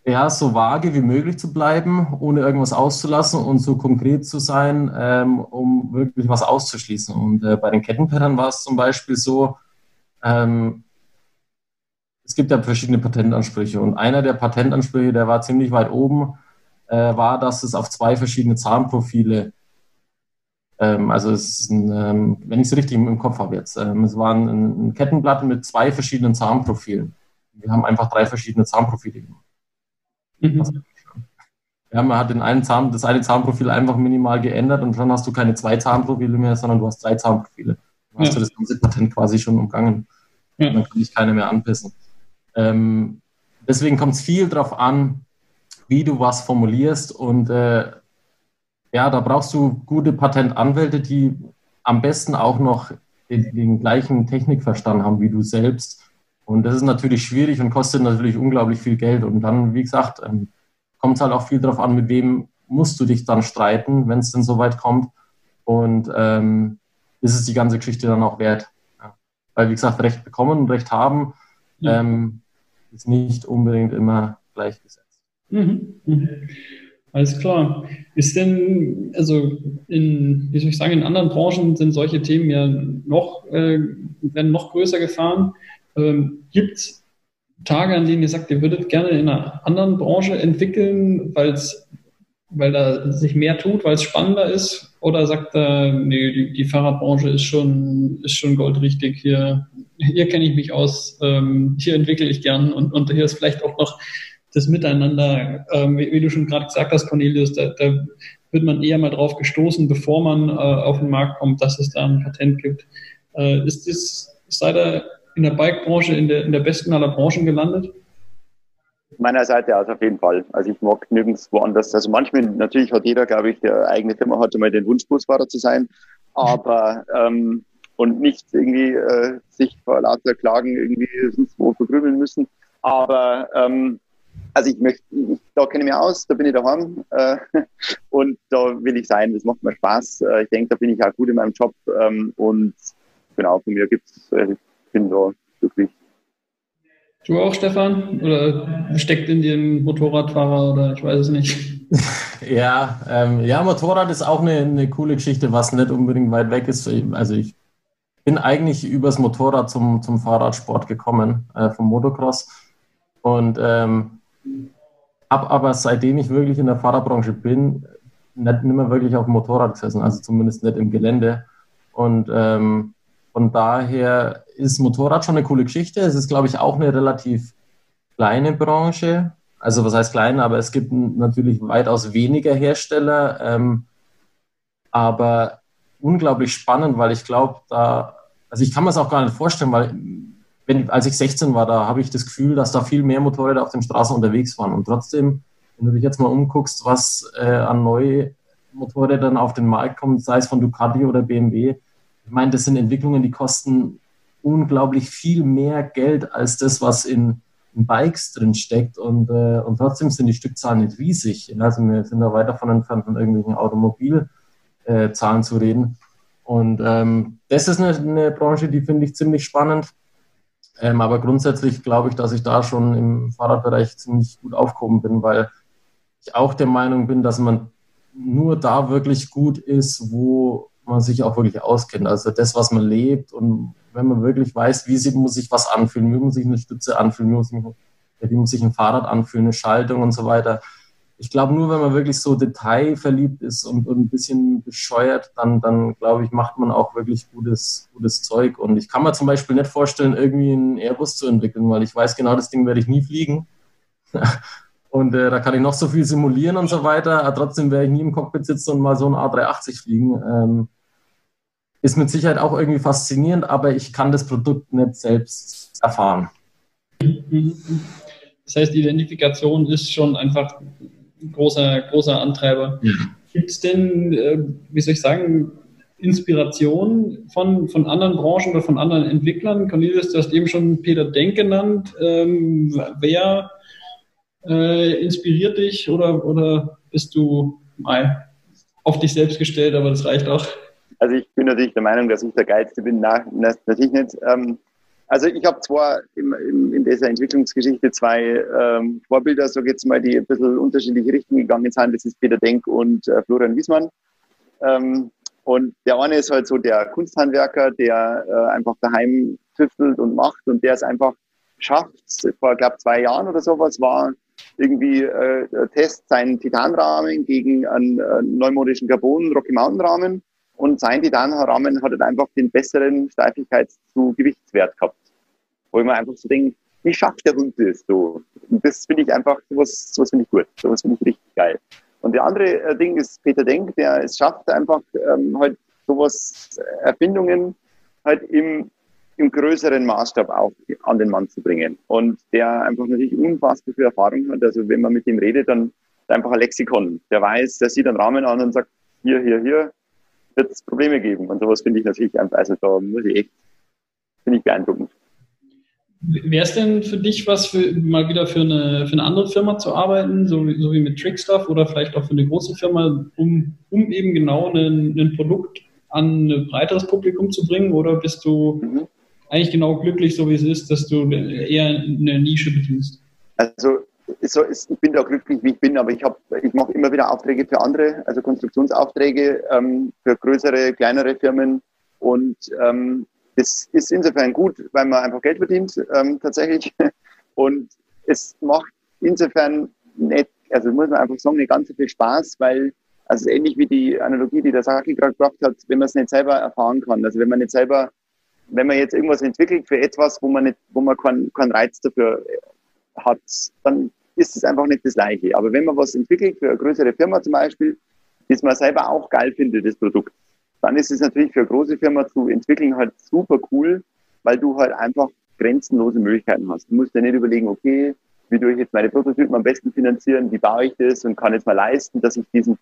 ja, so vage wie möglich zu bleiben, ohne irgendwas auszulassen und so konkret zu sein, ähm, um wirklich was auszuschließen. Und äh, bei den Kettenpattern war es zum Beispiel so, ähm, es gibt ja verschiedene Patentansprüche und einer der Patentansprüche, der war ziemlich weit oben, äh, war, dass es auf zwei verschiedene Zahnprofile, ähm, also es ist ein, ähm, wenn ich es richtig im Kopf habe jetzt, ähm, es war ein, ein Kettenblatt mit zwei verschiedenen Zahnprofilen. Wir haben einfach drei verschiedene Zahnprofile gemacht. Mhm. Ja, man hat den einen Zahn, das eine Zahnprofil einfach minimal geändert und schon hast du keine zwei Zahnprofile mehr, sondern du hast drei Zahnprofile. Dann hast ja. du das ganze Patent quasi schon umgangen. Ja. Dann kann dich keiner mehr anpissen. Ähm, deswegen kommt es viel darauf an, wie du was formulierst und äh, ja, da brauchst du gute Patentanwälte, die am besten auch noch den, den, gleichen Technikverstand haben wie du selbst. Und das ist natürlich schwierig und kostet natürlich unglaublich viel Geld. Und dann, wie gesagt, ähm, kommt es halt auch viel darauf an, mit wem musst du dich dann streiten, wenn es denn so weit kommt. Und ähm, ist es die ganze Geschichte dann auch wert. Ja. Weil, wie gesagt, Recht bekommen und Recht haben ja. ähm, ist nicht unbedingt immer gleichgesetzt. Mhm. Mhm. Alles klar. Ist denn, also in, wie soll ich sagen, in anderen Branchen sind solche Themen ja noch, äh, werden noch größer gefahren. Ähm, Gibt es Tage, an denen ihr sagt, ihr würdet gerne in einer anderen Branche entwickeln, weil es weil da sich mehr tut, weil es spannender ist? Oder sagt er, nee, die, die Fahrradbranche ist schon, ist schon goldrichtig, hier, hier kenne ich mich aus, ähm, hier entwickle ich gern und, und hier ist vielleicht auch noch das Miteinander, ähm, wie, wie, du schon gerade gesagt hast, Cornelius, da, da wird man eher mal drauf gestoßen, bevor man äh, auf den Markt kommt, dass es da ein Patent gibt. Äh, ist das, seid ihr in der Bike-Branche in der, in der besten aller Branchen gelandet? meiner Seite aus auf jeden Fall. Also ich mag nirgends woanders. Also manchmal, natürlich hat jeder, glaube ich, der eigene Firma hatte mal den Wunsch, Busfahrer zu sein, aber ähm, und nicht irgendwie äh, sich vor lauter Klagen irgendwie sonst wo vergrübeln müssen. Aber ähm, also ich möchte, ich, da kenne ich mich aus, da bin ich daheim äh, und da will ich sein. Das macht mir Spaß. Äh, ich denke, da bin ich auch gut in meinem Job ähm, und genau, von mir gibt's, äh, ich bin da wirklich Du auch, Stefan? Oder steckt in dir ein Motorradfahrer oder ich weiß es nicht? ja, ähm, ja, Motorrad ist auch eine, eine coole Geschichte, was nicht unbedingt weit weg ist. Also ich bin eigentlich übers Motorrad zum, zum Fahrradsport gekommen, äh, vom Motocross. Und ähm, habe aber seitdem ich wirklich in der Fahrradbranche bin, nicht, nicht mehr wirklich auf dem Motorrad gesessen, also zumindest nicht im Gelände. Und ähm, von daher ist Motorrad schon eine coole Geschichte. Es ist, glaube ich, auch eine relativ kleine Branche. Also was heißt klein, aber es gibt natürlich weitaus weniger Hersteller. Ähm, aber unglaublich spannend, weil ich glaube, da, also ich kann mir das auch gar nicht vorstellen, weil wenn, als ich 16 war, da habe ich das Gefühl, dass da viel mehr Motorräder auf den Straßen unterwegs waren. Und trotzdem, wenn du dich jetzt mal umguckst, was äh, an neue Motorrädern auf den Markt kommt, sei es von Ducati oder BMW, ich meine, das sind Entwicklungen, die kosten unglaublich viel mehr Geld als das, was in, in Bikes drin steckt. Und, äh, und trotzdem sind die Stückzahlen nicht riesig. Also wir sind da weit davon entfernt, von irgendwelchen Automobilzahlen äh, zu reden. Und ähm, das ist eine, eine Branche, die finde ich ziemlich spannend. Ähm, aber grundsätzlich glaube ich, dass ich da schon im Fahrradbereich ziemlich gut aufgehoben bin, weil ich auch der Meinung bin, dass man nur da wirklich gut ist, wo man sich auch wirklich auskennt. Also das, was man lebt und wenn man wirklich weiß, wie sie, muss sich was anfühlen, wie muss sich eine Stütze anfühlen, wie muss, sich, wie muss sich ein Fahrrad anfühlen, eine Schaltung und so weiter. Ich glaube, nur wenn man wirklich so detailverliebt ist und, und ein bisschen bescheuert, dann, dann glaube ich, macht man auch wirklich gutes, gutes Zeug. Und ich kann mir zum Beispiel nicht vorstellen, irgendwie einen Airbus zu entwickeln, weil ich weiß genau, das Ding werde ich nie fliegen. Und äh, da kann ich noch so viel simulieren und so weiter, aber trotzdem werde ich nie im Cockpit sitzen und mal so ein A380 fliegen. Ähm, ist mit Sicherheit auch irgendwie faszinierend, aber ich kann das Produkt nicht selbst erfahren. Das heißt, Identifikation ist schon einfach ein großer, großer Antreiber. Ja. Gibt es denn, äh, wie soll ich sagen, Inspiration von, von anderen Branchen oder von anderen Entwicklern? Cornelius, du hast eben schon Peter Denk genannt. Ähm, wer äh, inspiriert dich oder, oder bist du mal auf dich selbst gestellt, aber das reicht auch? Also ich bin natürlich der Meinung, dass ich der Geilste bin. Nein, natürlich nicht. Ähm, also ich habe zwar im, im, in dieser Entwicklungsgeschichte zwei ähm, Vorbilder, so jetzt mal, die ein bisschen unterschiedliche Richtungen gegangen sind. Das ist Peter Denk und äh, Florian Wiesmann. Ähm, und der eine ist halt so der Kunsthandwerker, der äh, einfach daheim tüftelt und macht und der es einfach schafft. Vor, glaube zwei Jahren oder sowas war irgendwie äh, Test seinen Titanrahmen gegen einen äh, neumodischen Carbon Rocky Mountain Rahmen und sein Titanrahmen hat halt einfach den besseren Steifigkeits- zu Gewichtswert gehabt. Wo ich mir einfach so denke, wie schafft der Hund das so? Und das finde ich einfach, sowas, sowas finde ich gut. Sowas finde ich richtig geil. Und der andere äh, Ding ist Peter Denk, der es schafft einfach ähm, halt sowas, äh, Erfindungen halt im, im größeren Maßstab auch an den Mann zu bringen. Und der einfach natürlich unfassbar viel Erfahrung hat. Also wenn man mit ihm redet, dann einfach ein Lexikon. Der weiß, der sieht einen Rahmen an und sagt, hier, hier, hier, wird es Probleme geben. Und sowas finde ich natürlich einfach, also da muss ich echt, finde ich beeindruckend. Wäre es denn für dich was, für, mal wieder für eine, für eine andere Firma zu arbeiten, so wie, so wie mit Trickstuff oder vielleicht auch für eine große Firma, um, um eben genau ein, ein Produkt an ein breiteres Publikum zu bringen? Oder bist du mhm. Eigentlich genau glücklich, so wie es ist, dass du eher eine Nische bedienst? Also so ist, ich bin da glücklich, wie ich bin, aber ich, ich mache immer wieder Aufträge für andere, also Konstruktionsaufträge ähm, für größere, kleinere Firmen und ähm, das ist insofern gut, weil man einfach Geld verdient, ähm, tatsächlich. Und es macht insofern nicht, also muss man einfach sagen, nicht ganz so viel Spaß, weil, also ähnlich wie die Analogie, die der Saki gerade gebracht hat, wenn man es nicht selber erfahren kann. Also wenn man nicht selber, wenn man jetzt irgendwas entwickelt für etwas, wo man nicht, wo man keinen, keinen Reiz dafür hat, dann ist es einfach nicht das Gleiche. Aber wenn man was entwickelt für eine größere Firma zum Beispiel, das man selber auch geil findet, das Produkt, dann ist es natürlich für eine große Firma zu entwickeln halt super cool, weil du halt einfach grenzenlose Möglichkeiten hast. Du musst dir nicht überlegen, okay, wie tue ich jetzt meine Prototypen am besten finanzieren, wie baue ich das und kann jetzt mal leisten, dass ich diesen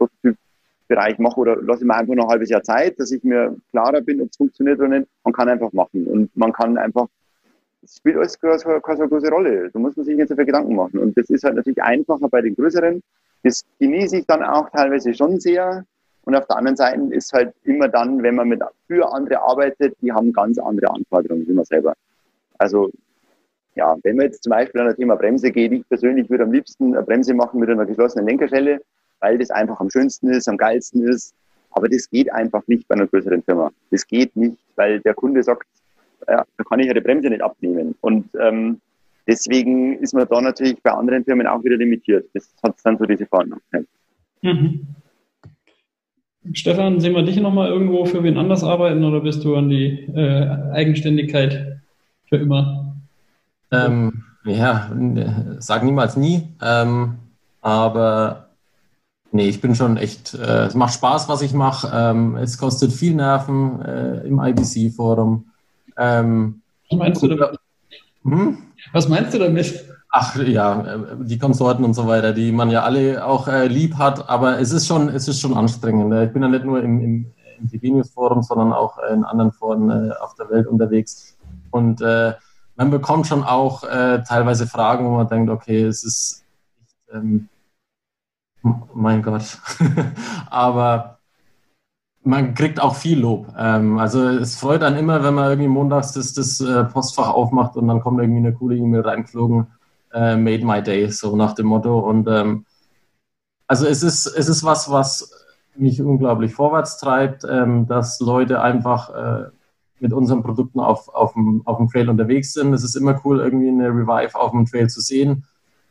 Prototypbereich mache oder lasse ich mir einfach noch ein halbes Jahr Zeit, dass ich mir klarer bin, ob es funktioniert oder nicht. Man kann einfach machen und man kann einfach, es spielt alles keine, so große Rolle. Da muss man sich nicht so viel Gedanken machen. Und das ist halt natürlich einfacher bei den größeren. Das genieße ich dann auch teilweise schon sehr, und auf der anderen Seite ist halt immer dann, wenn man mit für andere arbeitet, die haben ganz andere Anforderungen wie man selber. Also ja, wenn man jetzt zum Beispiel an das Thema Bremse geht, ich persönlich würde am liebsten eine Bremse machen mit einer geschlossenen Lenkerschelle, weil das einfach am schönsten ist, am geilsten ist. Aber das geht einfach nicht bei einer größeren Firma. Das geht nicht, weil der Kunde sagt, ja, da kann ich ja die Bremse nicht abnehmen. Und ähm, deswegen ist man da natürlich bei anderen Firmen auch wieder limitiert. Das hat dann so diese Vor-. Mhm. Stefan, sehen wir dich nochmal irgendwo für wen anders arbeiten oder bist du an die äh, Eigenständigkeit für immer? Ähm, ja, sag niemals nie. Ähm, aber nee, ich bin schon echt, äh, es macht Spaß, was ich mache. Ähm, es kostet viel Nerven äh, im IBC-Forum. Ähm, was meinst du damit? Hm? Was meinst du damit? Ach ja, äh, die Konsorten und so weiter, die man ja alle auch äh, lieb hat, aber es ist schon, es ist schon anstrengend. Ich bin ja nicht nur im, im, im TV-News-Forum, sondern auch in anderen Foren äh, auf der Welt unterwegs. Und äh, man bekommt schon auch äh, teilweise Fragen, wo man denkt, okay, es ist, ähm, mein Gott, aber man kriegt auch viel Lob. Ähm, also es freut einen immer, wenn man irgendwie montags das, das äh, Postfach aufmacht und dann kommt irgendwie eine coole E-Mail reingeflogen äh, made my day, so nach dem Motto. Und ähm, also es ist, es ist was, was mich unglaublich vorwärts treibt, ähm, dass Leute einfach äh, mit unseren Produkten auf, auf, dem, auf dem Trail unterwegs sind. Es ist immer cool, irgendwie eine Revive auf dem Trail zu sehen.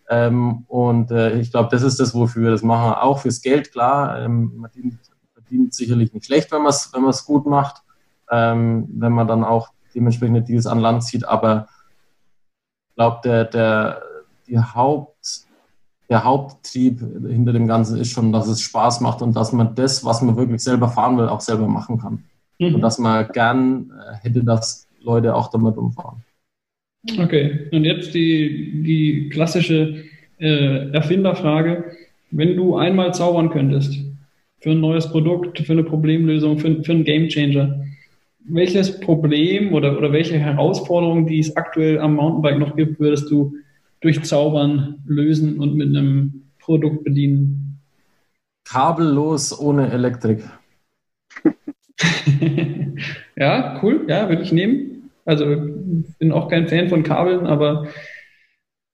Ähm, und äh, ich glaube, das ist das, wofür wir das machen. Auch fürs Geld, klar. Ähm, man verdient, verdient, sicherlich nicht schlecht, wenn man es wenn gut macht, ähm, wenn man dann auch dementsprechende Deals an Land zieht. Aber ich glaube, der, der, die Haupt, der Haupttrieb hinter dem Ganzen ist schon, dass es Spaß macht und dass man das, was man wirklich selber fahren will, auch selber machen kann. Mhm. Und dass man gern äh, hätte, dass Leute auch damit umfahren. Okay, und jetzt die, die klassische äh, Erfinderfrage. Wenn du einmal zaubern könntest für ein neues Produkt, für eine Problemlösung, für, für einen Gamechanger, welches Problem oder, oder welche Herausforderung, die es aktuell am Mountainbike noch gibt, würdest du durch Zaubern lösen und mit einem Produkt bedienen? Kabellos ohne Elektrik. ja, cool, ja, würde ich nehmen. Also bin auch kein Fan von Kabeln, aber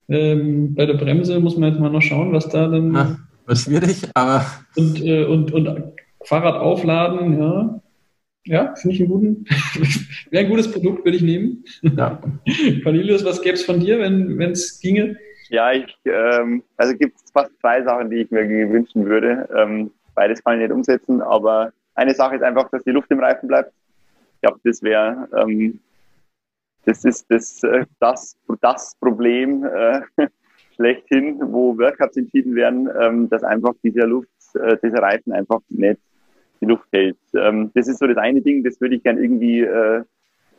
ähm, bei der Bremse muss man jetzt mal noch schauen, was da dann. Ja, wird schwierig, aber. Und, äh, und, und Fahrrad aufladen, ja. Ja, finde ich einen guten. Wäre ein gutes Produkt, würde ich nehmen. Ja. Cornelius, was gäbe es von dir, wenn es ginge? Ja, ich, ähm, also gibt es fast zwei Sachen, die ich mir wünschen würde. Ähm, beides kann ich nicht umsetzen, aber eine Sache ist einfach, dass die Luft im Reifen bleibt. Ich glaube, das wäre ähm, das ist das, äh, das, das Problem äh, schlechthin, wo Workups entschieden werden, ähm, dass einfach dieser Luft, äh, dieser Reifen einfach nicht die Luft hält. Ähm, das ist so das eine Ding, das würde ich gern irgendwie, äh,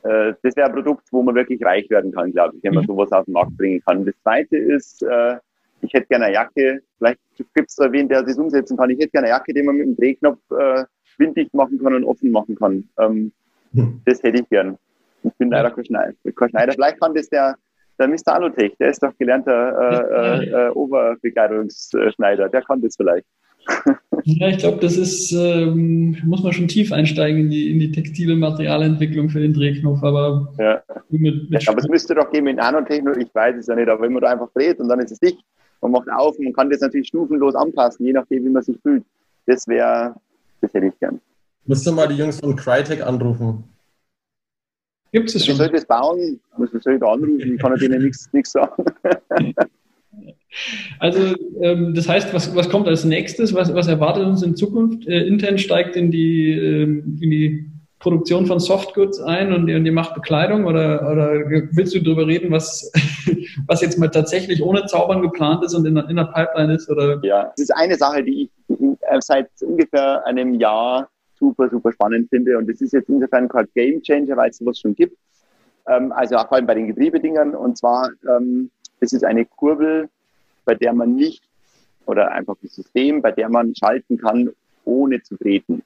äh, das wäre ein Produkt, wo man wirklich reich werden kann, glaube ich, wenn man mhm. sowas auf den Markt bringen kann. Das zweite ist, äh, ich hätte gerne eine Jacke, vielleicht gibt es da wen, der das umsetzen kann. Ich hätte gerne eine Jacke, die man mit dem Drehknopf äh, winddicht machen kann und offen machen kann. Ähm, mhm. Das hätte ich gern. Ich bin leider kein Schneider. Schneider. Vielleicht kann das der, der Mr. Alotech, der ist doch gelernter äh, äh, Oberbekleidungsschneider, der kann das vielleicht. Ja, ich glaube, das ist, ähm, muss man schon tief einsteigen in die, in die textile Materialentwicklung für den Drehknopf, aber ja. mit, mit ja, aber es müsste doch gehen mit Nanotechnik, ich weiß es ja nicht, aber wenn man da einfach dreht und dann ist es dicht, man macht auf, man kann das natürlich stufenlos anpassen, je nachdem, wie man sich fühlt. Das wäre, das hätte ich gern. Müsste mal die Jungs von Crytek anrufen. Gibt es schon? Wie soll das bauen? Muss man soll da anrufen? Ich kann denen nichts, nichts sagen. Also ähm, das heißt, was, was kommt als nächstes? Was, was erwartet uns in Zukunft? Äh, Intent steigt in die, ähm, in die Produktion von Softgoods ein und die, und die macht Bekleidung oder, oder willst du darüber reden, was, was jetzt mal tatsächlich ohne Zaubern geplant ist und in, in der Pipeline ist? Oder? Ja, das ist eine Sache, die ich äh, seit ungefähr einem Jahr super, super spannend finde. Und das ist jetzt insofern kein Game Changer, weil es sowas schon gibt. Ähm, also auch vor allem bei den Getriebedingern. Und zwar, ähm, das ist eine Kurbel, bei der man nicht, oder einfach ein System, bei der man schalten kann, ohne zu treten.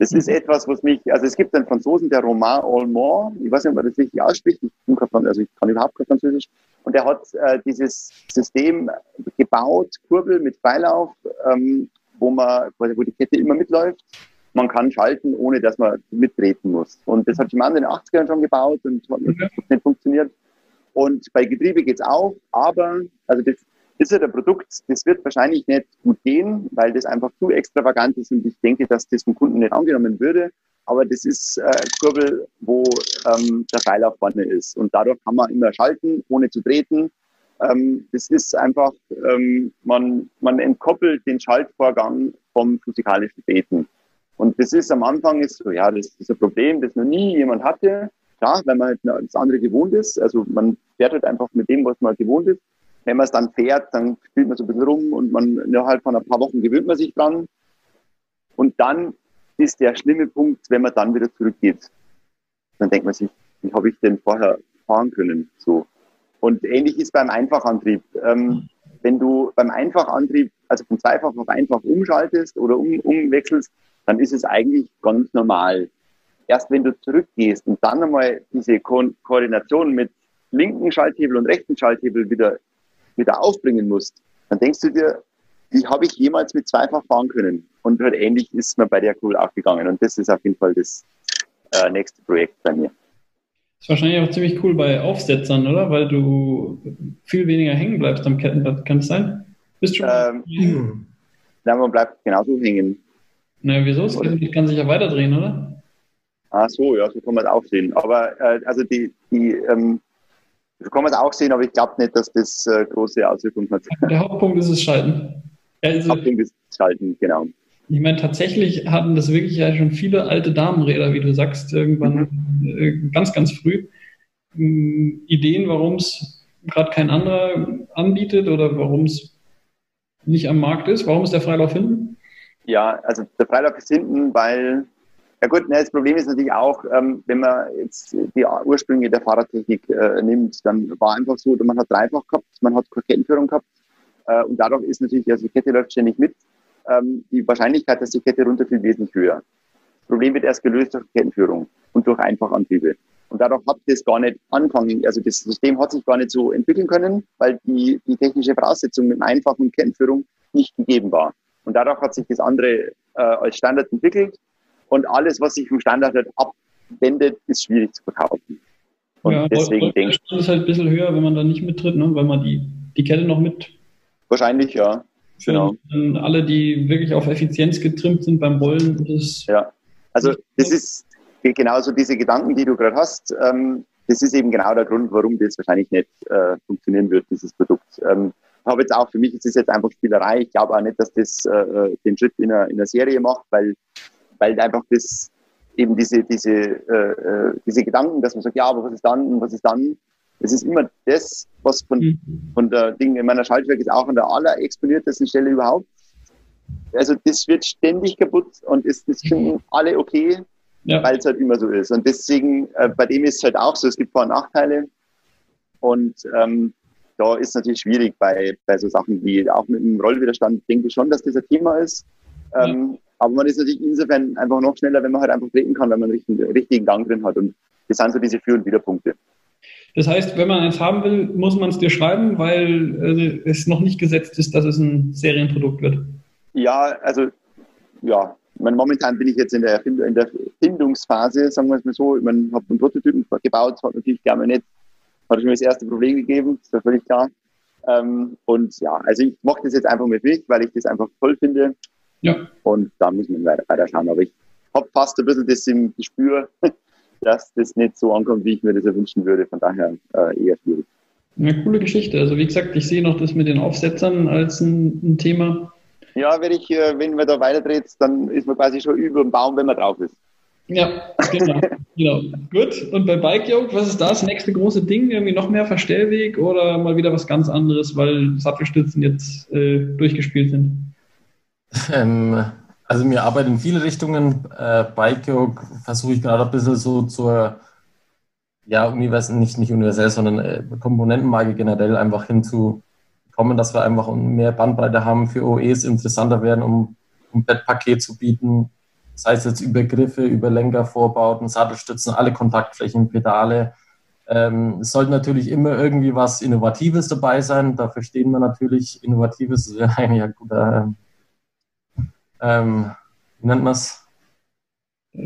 Das ist etwas, was mich, also es gibt einen Franzosen, der Romain Allemand, ich weiß nicht, ob man das richtig ausspricht, ich, kann, also ich kann überhaupt kein Französisch, und der hat äh, dieses System gebaut, Kurbel mit Freilauf, ähm, wo man, wo die Kette immer mitläuft man kann schalten, ohne dass man mittreten muss. Und das hat Shimano in den 80ern schon gebaut und hat nicht funktioniert. Und bei Getriebe geht es auch, aber also das ist ja der Produkt, das wird wahrscheinlich nicht gut gehen, weil das einfach zu extravagant ist und ich denke, dass das vom Kunden nicht angenommen würde. Aber das ist äh, Kurbel, wo ähm, der Pfeilauf vorne ist. Und dadurch kann man immer schalten, ohne zu treten. Ähm, das ist einfach, ähm, man, man entkoppelt den Schaltvorgang vom physikalischen Treten. Und das ist am Anfang ist so, ja, das ist ein Problem, das noch nie jemand hatte. Klar, wenn man halt das andere gewohnt ist. Also man fährt halt einfach mit dem, was man gewohnt ist. Wenn man es dann fährt, dann spielt man so ein bisschen rum und man innerhalb von ein paar Wochen gewöhnt man sich dran. Und dann ist der schlimme Punkt, wenn man dann wieder zurückgeht. Dann denkt man sich, wie habe ich denn vorher fahren können? So. Und ähnlich ist beim Einfachantrieb. Ähm, wenn du beim Einfachantrieb, also von zweifach auf einfach umschaltest oder um, umwechselst, dann ist es eigentlich ganz normal. Erst wenn du zurückgehst und dann einmal diese Ko Koordination mit linken Schalthebel und rechten Schalthebel wieder, wieder aufbringen musst, dann denkst du dir, wie habe ich jemals mit zweifach fahren können? Und halt ähnlich ist mir bei der Kugel auch gegangen. Und das ist auf jeden Fall das äh, nächste Projekt bei mir. Das ist wahrscheinlich auch ziemlich cool bei Aufsetzern, oder? Weil du viel weniger hängen bleibst am Kettenblatt. Kann es sein? Bist du schon? Ähm, nein, man bleibt genauso hängen. Na, wieso? Das kann sich ja weiterdrehen, oder? Ah, so, ja, so kann man es auch sehen. Aber, äh, also die, die, ähm, so kann man es auch sehen, aber ich glaube nicht, dass das äh, große Auswirkungen hat. Der Hauptpunkt ist das Schalten. Also, Hauptpunkt ist das Schalten, genau. Ich meine, tatsächlich hatten das wirklich ja schon viele alte Damenräder, wie du sagst, irgendwann mhm. äh, ganz, ganz früh. Ähm, Ideen, warum es gerade kein anderer anbietet oder warum es nicht am Markt ist. Warum ist der Freilauf hinten? Ja, also der Freilauf ist hinten, weil Ja gut, ne, das Problem ist natürlich auch, ähm, wenn man jetzt die Ursprünge der Fahrradtechnik äh, nimmt, dann war einfach so, man hat dreifach gehabt, man hat Kettenführung gehabt äh, und dadurch ist natürlich, also die Kette läuft ständig mit, ähm, die Wahrscheinlichkeit, dass die Kette runterfällt, wesentlich höher. Das Problem wird erst gelöst durch Kettenführung und durch Einfachantriebe. Und dadurch hat das gar nicht angefangen, also das System hat sich gar nicht so entwickeln können, weil die, die technische Voraussetzung mit einfachen Kettenführung nicht gegeben war. Und dadurch hat sich das andere äh, als Standard entwickelt und alles, was sich vom Standard halt abwendet, ist schwierig zu verkaufen. Und ja, deswegen denke ich. ist halt ein bisschen höher, wenn man da nicht mittritt, ne? weil man die, die Kette noch mit. Wahrscheinlich, ja. Genau. Alle, die wirklich auf Effizienz getrimmt sind beim Rollen, das. Ja, also das ist genauso diese Gedanken, die du gerade hast. Ähm, das ist eben genau der Grund, warum das wahrscheinlich nicht äh, funktionieren wird, dieses Produkt. Ähm, habe jetzt auch für mich, es ist jetzt einfach Spielerei. Ich glaube auch nicht, dass das äh, den Schritt in einer, in einer Serie macht, weil weil einfach das eben diese, diese, äh, äh, diese Gedanken, dass man sagt, ja, aber was ist dann und was ist dann? Es ist immer das, was von, mhm. von der Ding in meiner Schaltwerk ist auch an der aller exponiertesten Stelle überhaupt. Also das wird ständig kaputt und ist, das finden alle okay, ja. weil es halt immer so ist. Und deswegen, äh, bei dem ist es halt auch so, es gibt Vor- und Nachteile. Und ähm, da ist es natürlich schwierig bei, bei so Sachen wie auch mit dem Rollwiderstand, denke ich schon, dass das ein Thema ist. Ähm, ja. Aber man ist natürlich insofern einfach noch schneller, wenn man halt einfach treten kann, wenn man einen richtigen, richtigen Gang drin hat. Und das sind so diese Für- und Widerpunkte. Das heißt, wenn man eins haben will, muss man es dir schreiben, weil äh, es noch nicht gesetzt ist, dass es ein Serienprodukt wird. Ja, also ja, meine, momentan bin ich jetzt in der, in der Findungsphase, sagen wir es mal so. Ich habe einen Prototypen gebaut, hat natürlich gerne nicht, hat schon das erste Problem gegeben, ist ja völlig klar. Ähm, und ja, also ich mache das jetzt einfach mit mich, weil ich das einfach toll finde. Ja. Und da müssen wir weiter, weiter schauen. Aber ich habe fast ein bisschen das im Gespür, dass das nicht so ankommt, wie ich mir das erwünschen würde. Von daher äh, eher schwierig. Eine coole Geschichte. Also wie gesagt, ich sehe noch das mit den Aufsetzern als ein, ein Thema. Ja, wenn, ich, äh, wenn man da weiterdreht, dann ist man quasi schon über dem Baum, wenn man drauf ist. Ja, genau. genau. Gut. Und bei Bike Yoke, was ist das nächste große Ding? Irgendwie noch mehr Verstellweg oder mal wieder was ganz anderes, weil Sattelstützen jetzt äh, durchgespielt sind? Ähm, also wir arbeiten in viele Richtungen. Äh, Bike versuche ich gerade ein bisschen so zur, ja, universell, nicht, nicht universell, sondern äh, Komponentenmarke generell einfach hinzukommen, dass wir einfach mehr Bandbreite haben für OEs, interessanter werden, um ein Bettpaket zu bieten. Das heißt jetzt über Griffe, über Lenker, Vorbauten, Sattelstützen, alle Kontaktflächen, Pedale. Ähm, es sollte natürlich immer irgendwie was Innovatives dabei sein. Dafür stehen wir natürlich. Innovatives ist ja ein guter ähm, wie nennt man es?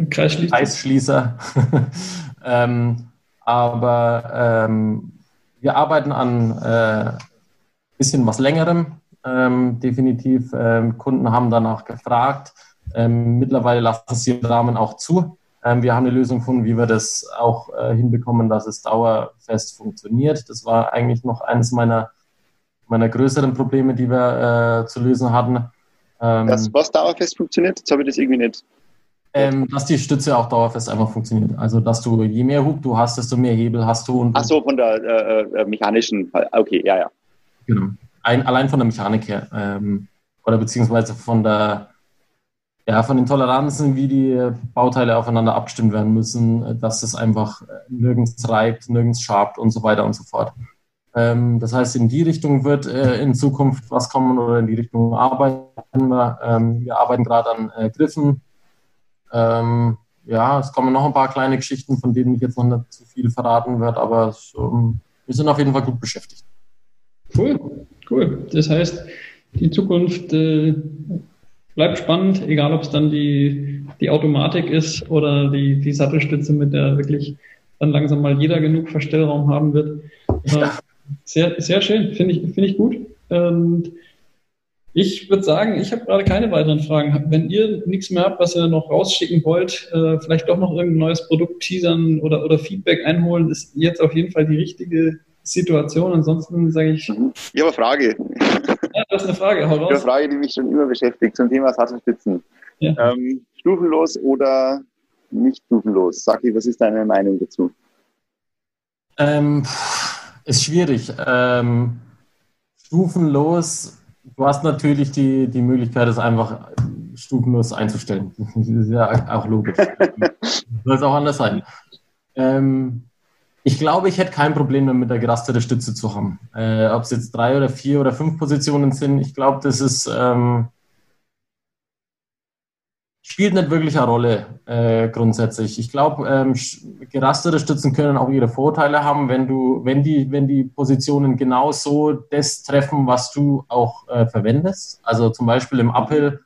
Kreisschließer. Kreisschließer. ähm, aber ähm, wir arbeiten an ein äh, bisschen was längerem, ähm, definitiv. Ähm, Kunden haben danach gefragt. Ähm, mittlerweile lassen sie den Rahmen auch zu. Ähm, wir haben eine Lösung gefunden, wie wir das auch äh, hinbekommen, dass es dauerfest funktioniert. Das war eigentlich noch eines meiner, meiner größeren Probleme, die wir äh, zu lösen hatten. Ähm, das, was dauerfest funktioniert, jetzt habe ich das irgendwie nicht. Ähm, dass die Stütze auch dauerfest einfach funktioniert. Also, dass du, je mehr Hub du hast, desto mehr Hebel hast du. Und Ach so, von der äh, äh, mechanischen, okay, ja, ja. Genau. Ein, allein von der Mechanik her. Ähm, oder beziehungsweise von der, ja, von den Toleranzen, wie die Bauteile aufeinander abgestimmt werden müssen, dass es einfach nirgends reibt, nirgends schabt und so weiter und so fort. Ähm, das heißt, in die Richtung wird äh, in Zukunft was kommen oder in die Richtung arbeiten wir. Ähm, wir arbeiten gerade an äh, Griffen. Ähm, ja, es kommen noch ein paar kleine Geschichten, von denen ich jetzt noch nicht zu viel verraten werde, aber so, wir sind auf jeden Fall gut beschäftigt. Cool, cool. Das heißt, die Zukunft äh, bleibt spannend, egal ob es dann die, die Automatik ist oder die, die Sattelstütze, mit der wirklich dann langsam mal jeder genug Verstellraum haben wird. Ja. Sehr, sehr schön, finde ich, finde ich gut. Und ich würde sagen, ich habe gerade keine weiteren Fragen. Wenn ihr nichts mehr habt, was ihr noch rausschicken wollt, äh, vielleicht doch noch irgendein neues Produkt teasern oder, oder Feedback einholen, ist jetzt auf jeden Fall die richtige Situation. Ansonsten sage ich. Mhm. Ich habe eine Frage. Ja, du hast eine Frage, hau raus. eine Frage, die mich schon immer beschäftigt zum Thema Sattelspitzen. Ja. Ähm, stufenlos oder nicht stufenlos? Saki, was ist deine Meinung dazu? Ähm, ist schwierig. Ähm, stufenlos, du hast natürlich die, die Möglichkeit, es einfach stufenlos einzustellen. Das ist ja auch logisch. Soll es auch anders sein. Ähm, ich glaube, ich hätte kein Problem damit, eine gerastete Stütze zu haben. Äh, Ob es jetzt drei oder vier oder fünf Positionen sind, ich glaube, das ist ähm, spielt nicht wirklich eine Rolle äh, grundsätzlich. Ich glaube, ähm, gerastete Stützen können auch ihre Vorteile haben, wenn du, wenn die, wenn die Positionen genau so das treffen, was du auch äh, verwendest. Also zum Beispiel im Uphill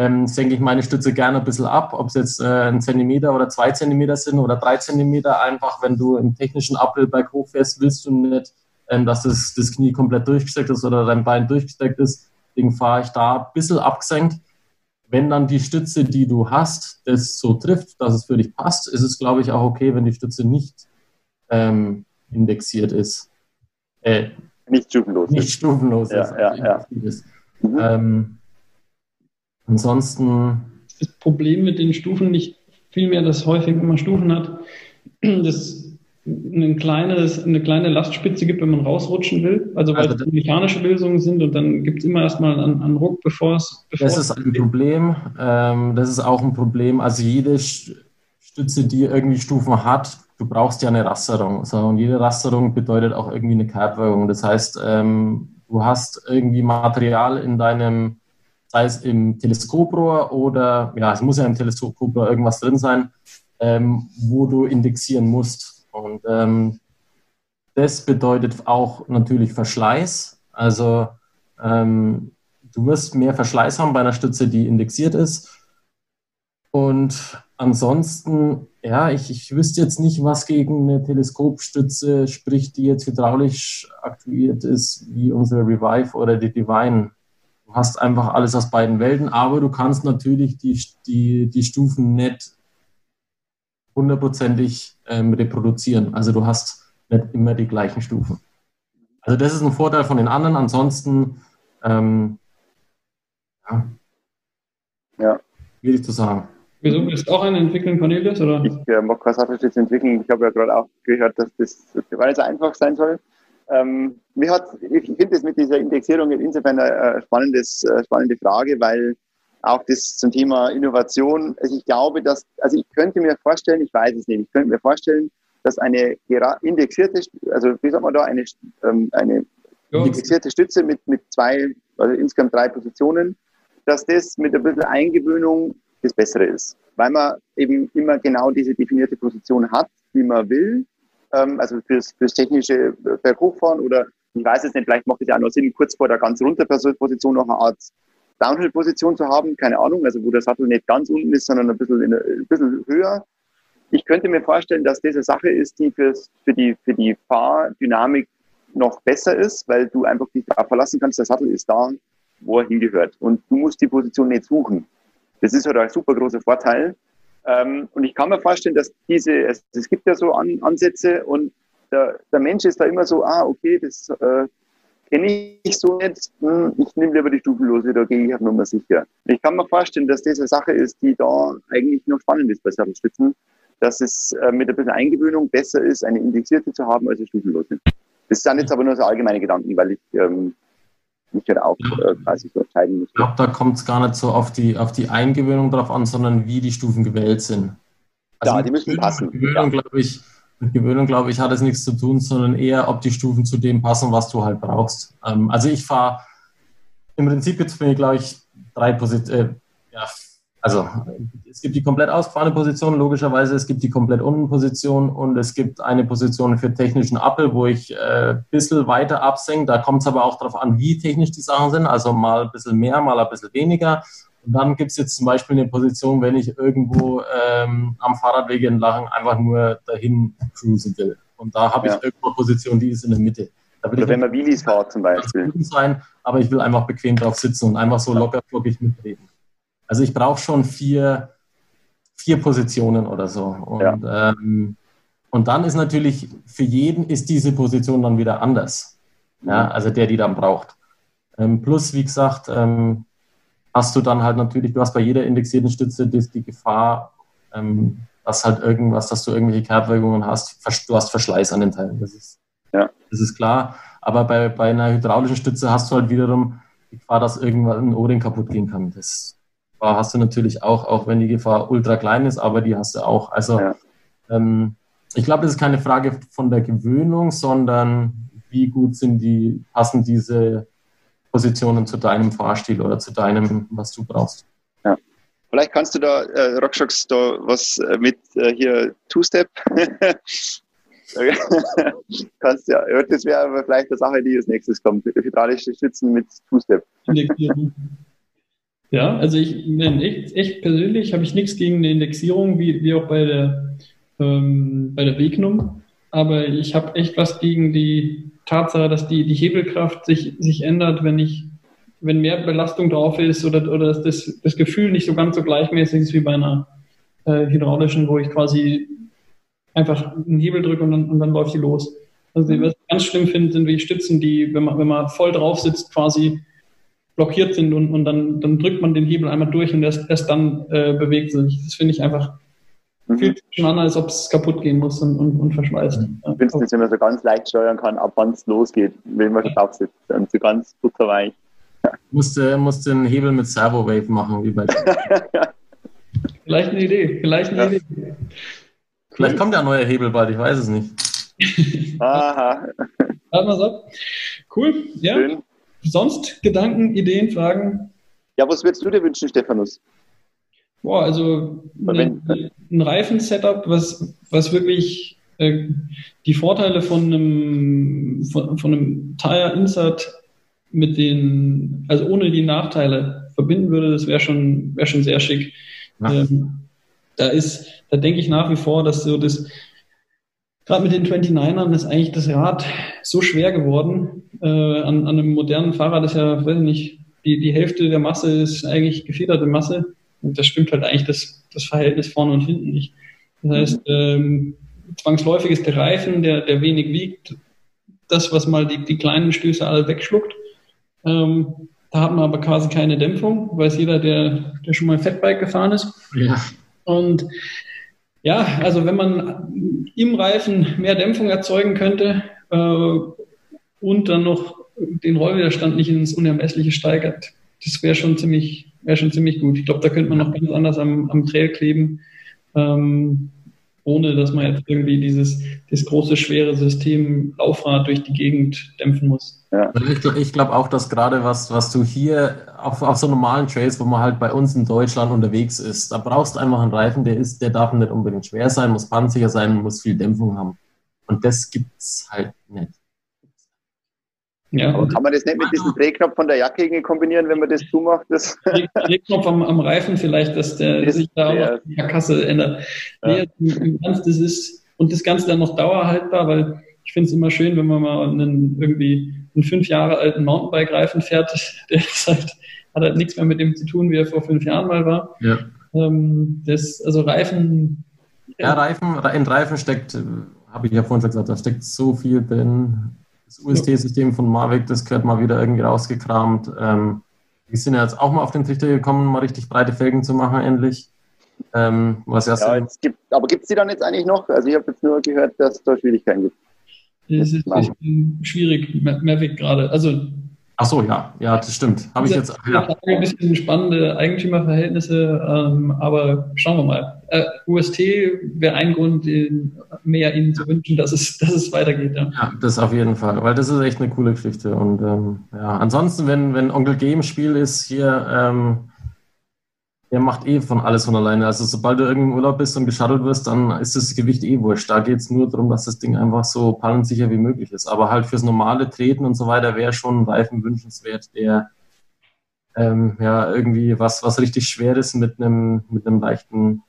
ähm, senke ich meine Stütze gerne ein bisschen ab, ob es jetzt äh, ein Zentimeter oder zwei Zentimeter sind oder drei Zentimeter. Einfach, wenn du im technischen bei hochfährst, willst du nicht, ähm, dass das, das Knie komplett durchgesteckt ist oder dein Bein durchgesteckt ist. Deswegen fahre ich da ein bisschen abgesenkt wenn dann die Stütze, die du hast, das so trifft, dass es für dich passt, ist es, glaube ich, auch okay, wenn die Stütze nicht ähm, indexiert ist. Äh, nicht stufenlos. Nicht stufenlos ja, ist. Ja, ja. ist. Mhm. Ähm, ansonsten. Das Problem mit den Stufen nicht vielmehr, dass häufig, wenn man Stufen hat, das ein kleines, eine kleine Lastspitze gibt, wenn man rausrutschen will. Also weil also es mechanische Lösungen sind und dann gibt es immer erstmal einen, einen Ruck, bevor es. Bevor das ist ein Problem. Ähm, das ist auch ein Problem. Also jede Stütze, die irgendwie Stufen hat, du brauchst ja eine Rasterung. So, und jede Rasterung bedeutet auch irgendwie eine Kerbwirkung. Das heißt, ähm, du hast irgendwie Material in deinem, sei es im Teleskoprohr oder, ja, es muss ja im Teleskoprohr irgendwas drin sein, ähm, wo du indexieren musst. Und ähm, das bedeutet auch natürlich Verschleiß. Also ähm, du wirst mehr Verschleiß haben bei einer Stütze, die indexiert ist. Und ansonsten, ja, ich, ich wüsste jetzt nicht, was gegen eine Teleskopstütze spricht, die jetzt hydraulisch aktuiert ist, wie unsere Revive oder die Divine. Du hast einfach alles aus beiden Welten, aber du kannst natürlich die, die, die Stufen nicht hundertprozentig ähm, reproduzieren. Also du hast nicht immer die gleichen Stufen. Also das ist ein Vorteil von den anderen. Ansonsten, ähm, ja. ja. Schwierig zu sagen. Wieso willst du auch eine entwickeln, Cornelius? Oder? Ich äh, mag Kassafisch entwickeln. Ich habe ja gerade auch gehört, dass das weil es einfach sein soll. Ähm, mir hat, ich finde das mit dieser Indexierung insofern eine spannendes, spannende Frage, weil auch das zum Thema Innovation. Also ich glaube, dass, also ich könnte mir vorstellen, ich weiß es nicht, ich könnte mir vorstellen, dass eine indexierte, also wie sagt man da, eine, ähm, eine indexierte Stütze mit, mit zwei, also insgesamt drei Positionen, dass das mit ein bisschen Eingewöhnung das Bessere ist. Weil man eben immer genau diese definierte Position hat, wie man will. Ähm, also fürs, fürs technische Berghochfahren oder ich weiß es nicht, vielleicht macht es ja auch noch Sinn, kurz vor der ganz runter Position noch eine Art Downhill-Position zu haben, keine Ahnung, also wo der Sattel nicht ganz unten ist, sondern ein bisschen, in, ein bisschen höher. Ich könnte mir vorstellen, dass das eine Sache ist, die fürs, für, die, für die Fahrdynamik noch besser ist, weil du einfach dich darauf verlassen kannst, der Sattel ist da, wo er hingehört. Und du musst die Position nicht suchen. Das ist halt ein super großer Vorteil. Ähm, und ich kann mir vorstellen, dass diese, es, es gibt ja so An, Ansätze und der, der Mensch ist da immer so, ah, okay, das äh, kenne ich so nicht. Hm, ich nehme lieber die Stufenlose, da gehe ich auf Nummer sicher. Ich kann mir vorstellen, dass das eine Sache ist, die da eigentlich noch spannend ist bei Sattelstützen, dass es äh, mit ein bisschen Eingewöhnung besser ist, eine indexierte zu haben als eine stufenlose. Das sind jetzt aber nur so allgemeine Gedanken, weil ich ähm, mich halt auch äh, quasi so entscheiden muss. Ich glaube, da kommt es gar nicht so auf die, auf die Eingewöhnung drauf an, sondern wie die Stufen gewählt sind. Also ja, die müssen passen. Gewöhnung, ja. glaube ich, mit Gewöhnung, glaube ich, hat es nichts zu tun, sondern eher, ob die Stufen zu dem passen, was du halt brauchst. Ähm, also ich fahre, im Prinzip gibt es mir, glaube ich, drei Positionen, äh, ja, also es gibt die komplett ausgefahrene Position, logischerweise, es gibt die komplett unten Position und es gibt eine Position für technischen Appel, wo ich äh, ein bisschen weiter absenke. Da kommt es aber auch darauf an, wie technisch die Sachen sind, also mal ein bisschen mehr, mal ein bisschen weniger. Und dann gibt es jetzt zum Beispiel eine Position, wenn ich irgendwo ähm, am Fahrradweg entlang einfach nur dahin cruisen will. Und da habe ich ja. irgendwo eine Position, die ist in der Mitte. Da will Oder wenn man Wheelies fährt zum Beispiel. Sein, aber ich will einfach bequem drauf sitzen und einfach so locker flockig mitreden. Also ich brauche schon vier, vier Positionen oder so. Und, ja. ähm, und dann ist natürlich, für jeden ist diese Position dann wieder anders. Ja, mhm. also der, die dann braucht. Ähm, plus, wie gesagt, ähm, hast du dann halt natürlich, du hast bei jeder indexierten Stütze die, die Gefahr, ähm, dass halt irgendwas, dass du irgendwelche Kerbwirkungen hast, du hast Verschleiß an den Teilen. Das ist, ja. das ist klar. Aber bei, bei einer hydraulischen Stütze hast du halt wiederum die Gefahr, dass irgendwann ein O-Ring kaputt gehen kann. Das Gefahr hast du natürlich auch, auch wenn die Gefahr ultra klein ist, aber die hast du auch. Also ja. ähm, ich glaube, das ist keine Frage von der Gewöhnung, sondern wie gut sind die, passen diese Positionen zu deinem Fahrstil oder zu deinem, was du brauchst. Ja. Vielleicht kannst du da, äh, Rockshocks, da was äh, mit äh, hier Two-Step. kannst ja, das wäre aber vielleicht eine Sache, die als nächstes kommt. Hydraulische Stützen mit Two-Step. Ja, also ich, echt, echt persönlich habe ich nichts gegen eine Indexierung, wie, wie auch bei der, ähm, bei der Regnum. Aber ich habe echt was gegen die Tatsache, dass die, die Hebelkraft sich, sich ändert, wenn ich, wenn mehr Belastung drauf ist oder, oder dass das, das Gefühl nicht so ganz so gleichmäßig ist wie bei einer äh, hydraulischen, wo ich quasi einfach einen Hebel drücke und dann, und dann läuft die los. Also was ich ganz schlimm finde, sind wie Stützen, die, wenn man, wenn man voll drauf sitzt, quasi blockiert sind und, und dann, dann drückt man den Hebel einmal durch und erst, erst dann äh, bewegt sich. Das finde ich einfach mhm. sich schon an, als ob es kaputt gehen muss und, und, und verschweißt. Mhm. Ich finde es, wenn man so ganz leicht steuern kann, ab wann es losgeht, wenn man drauf sitzt. Und so ganz butterweich. Ja. Musste, musste den Hebel mit Servo-Wave machen, wie bei Vielleicht eine Idee, vielleicht eine ja. Idee. Vielleicht kommt ja ein neuer Hebel bald, ich weiß es nicht. Aha. Warten wir ab. Cool, ja. Schön. Sonst Gedanken, Ideen, Fragen? Ja, was würdest du dir wünschen, Stephanus? Boah, also ein, ein Reifen-Setup, was, was wirklich äh, die Vorteile von einem, von, von einem Tire Insert mit den, also ohne die Nachteile verbinden würde, das wäre schon, wäre schon sehr schick. Ähm, da ist, da denke ich nach wie vor, dass so das, gerade mit den 29ern ist eigentlich das Rad so schwer geworden. Äh, an, an einem modernen Fahrrad ist ja, weiß ich nicht, die, die Hälfte der Masse ist eigentlich gefederte Masse. Und das stimmt halt eigentlich das, das Verhältnis vorne und hinten nicht. Das heißt, ähm, zwangsläufig ist der Reifen, der, der wenig wiegt, das, was mal die, die kleinen Stöße alle wegschluckt. Ähm, da hat man aber quasi keine Dämpfung, weiß jeder, der, der schon mal ein Fettbike gefahren ist. Ja. Und ja, also wenn man im Reifen mehr Dämpfung erzeugen könnte äh, und dann noch den Rollwiderstand nicht ins Unermessliche steigert, das wäre schon ziemlich, wäre schon ziemlich gut. Ich glaube, da könnte man noch ganz anders am, am Trail kleben, ähm, ohne dass man jetzt irgendwie dieses, dieses große, schwere System Laufrad durch die Gegend dämpfen muss. Ja. Also ich, ich glaube auch, dass gerade was, was du hier auf, auf so normalen Trails, wo man halt bei uns in Deutschland unterwegs ist, da brauchst du einfach einen Reifen, der ist, der darf nicht unbedingt schwer sein, muss panzersicher sein, muss viel Dämpfung haben. Und das gibt's halt nicht. Ja. Aber kann man das nicht mit diesem Drehknopf von der Jacke kombinieren, wenn man das zumacht? Das Drehknopf am, am, Reifen vielleicht, dass der das sich da auch die Kasse ändert. Ja. Nee, das ist, und das Ganze dann noch dauerhaltbar, weil ich finde es immer schön, wenn man mal einen irgendwie einen fünf Jahre alten Mountainbike-Reifen fährt, der ist halt, hat halt nichts mehr mit dem zu tun, wie er vor fünf Jahren mal war. Ja. Ähm, das, also Reifen. Ja, Reifen, in Reifen steckt, habe ich ja vorhin schon gesagt, da steckt so viel drin das UST-System von Mavic, das gehört mal wieder irgendwie rausgekramt. Ähm, wir sind ja jetzt auch mal auf den Trichter gekommen, mal richtig breite Felgen zu machen, endlich. Ähm, was ja, ja es gibt, aber gibt es die dann jetzt eigentlich noch? Also ich habe jetzt nur gehört, dass es da Schwierigkeiten gibt. Das ist schwierig, Mavic gerade. Also Ach so, ja, ja, das stimmt. Habe ich jetzt. Ja. Ein bisschen spannende Eigentümerverhältnisse, ähm, aber schauen wir mal. Äh, UST wäre ein Grund, mehr ihnen zu wünschen, dass es, dass es weitergeht. Ja. ja, das auf jeden Fall, weil das ist echt eine coole Geschichte. Und ähm, ja, ansonsten, wenn, wenn Onkel Game Spiel ist hier, ähm, der macht eh von alles von alleine. Also sobald du irgendein Urlaub bist und geschattelt wirst, dann ist das Gewicht eh wurscht. Da geht es nur darum, dass das Ding einfach so pallensicher wie möglich ist. Aber halt fürs normale Treten und so weiter wäre schon ein Reifen wünschenswert, der ähm, ja irgendwie was, was richtig Schweres mit einem mit einem leichten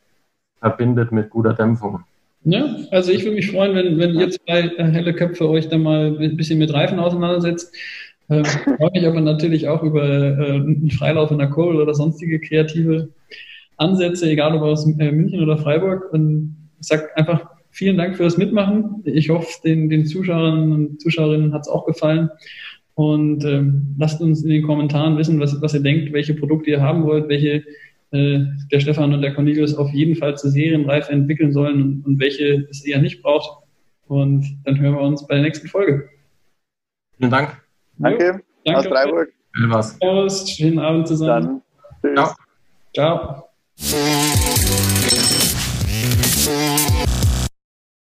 verbindet mit guter Dämpfung. Ja, also ich würde mich freuen, wenn, wenn ihr zwei äh, helle Köpfe euch da mal ein bisschen mit Reifen auseinandersetzt. Ähm, freue mich aber natürlich auch über äh, einen Freilauf in der Kohl oder sonstige kreative Ansätze, egal ob aus äh, München oder Freiburg. Und ich sage einfach vielen Dank fürs Mitmachen. Ich hoffe, den, den Zuschauern und Zuschauerinnen hat es auch gefallen. Und ähm, lasst uns in den Kommentaren wissen, was, was ihr denkt, welche Produkte ihr haben wollt, welche äh, der Stefan und der Cornelius auf jeden Fall zur Serienreife entwickeln sollen und, und welche es eher nicht braucht. Und dann hören wir uns bei der nächsten Folge. Vielen Dank. Danke. Danke. Aus Freiburg. Servus. Schönen Abend zusammen. Dann. Tschüss. Ciao. Ciao.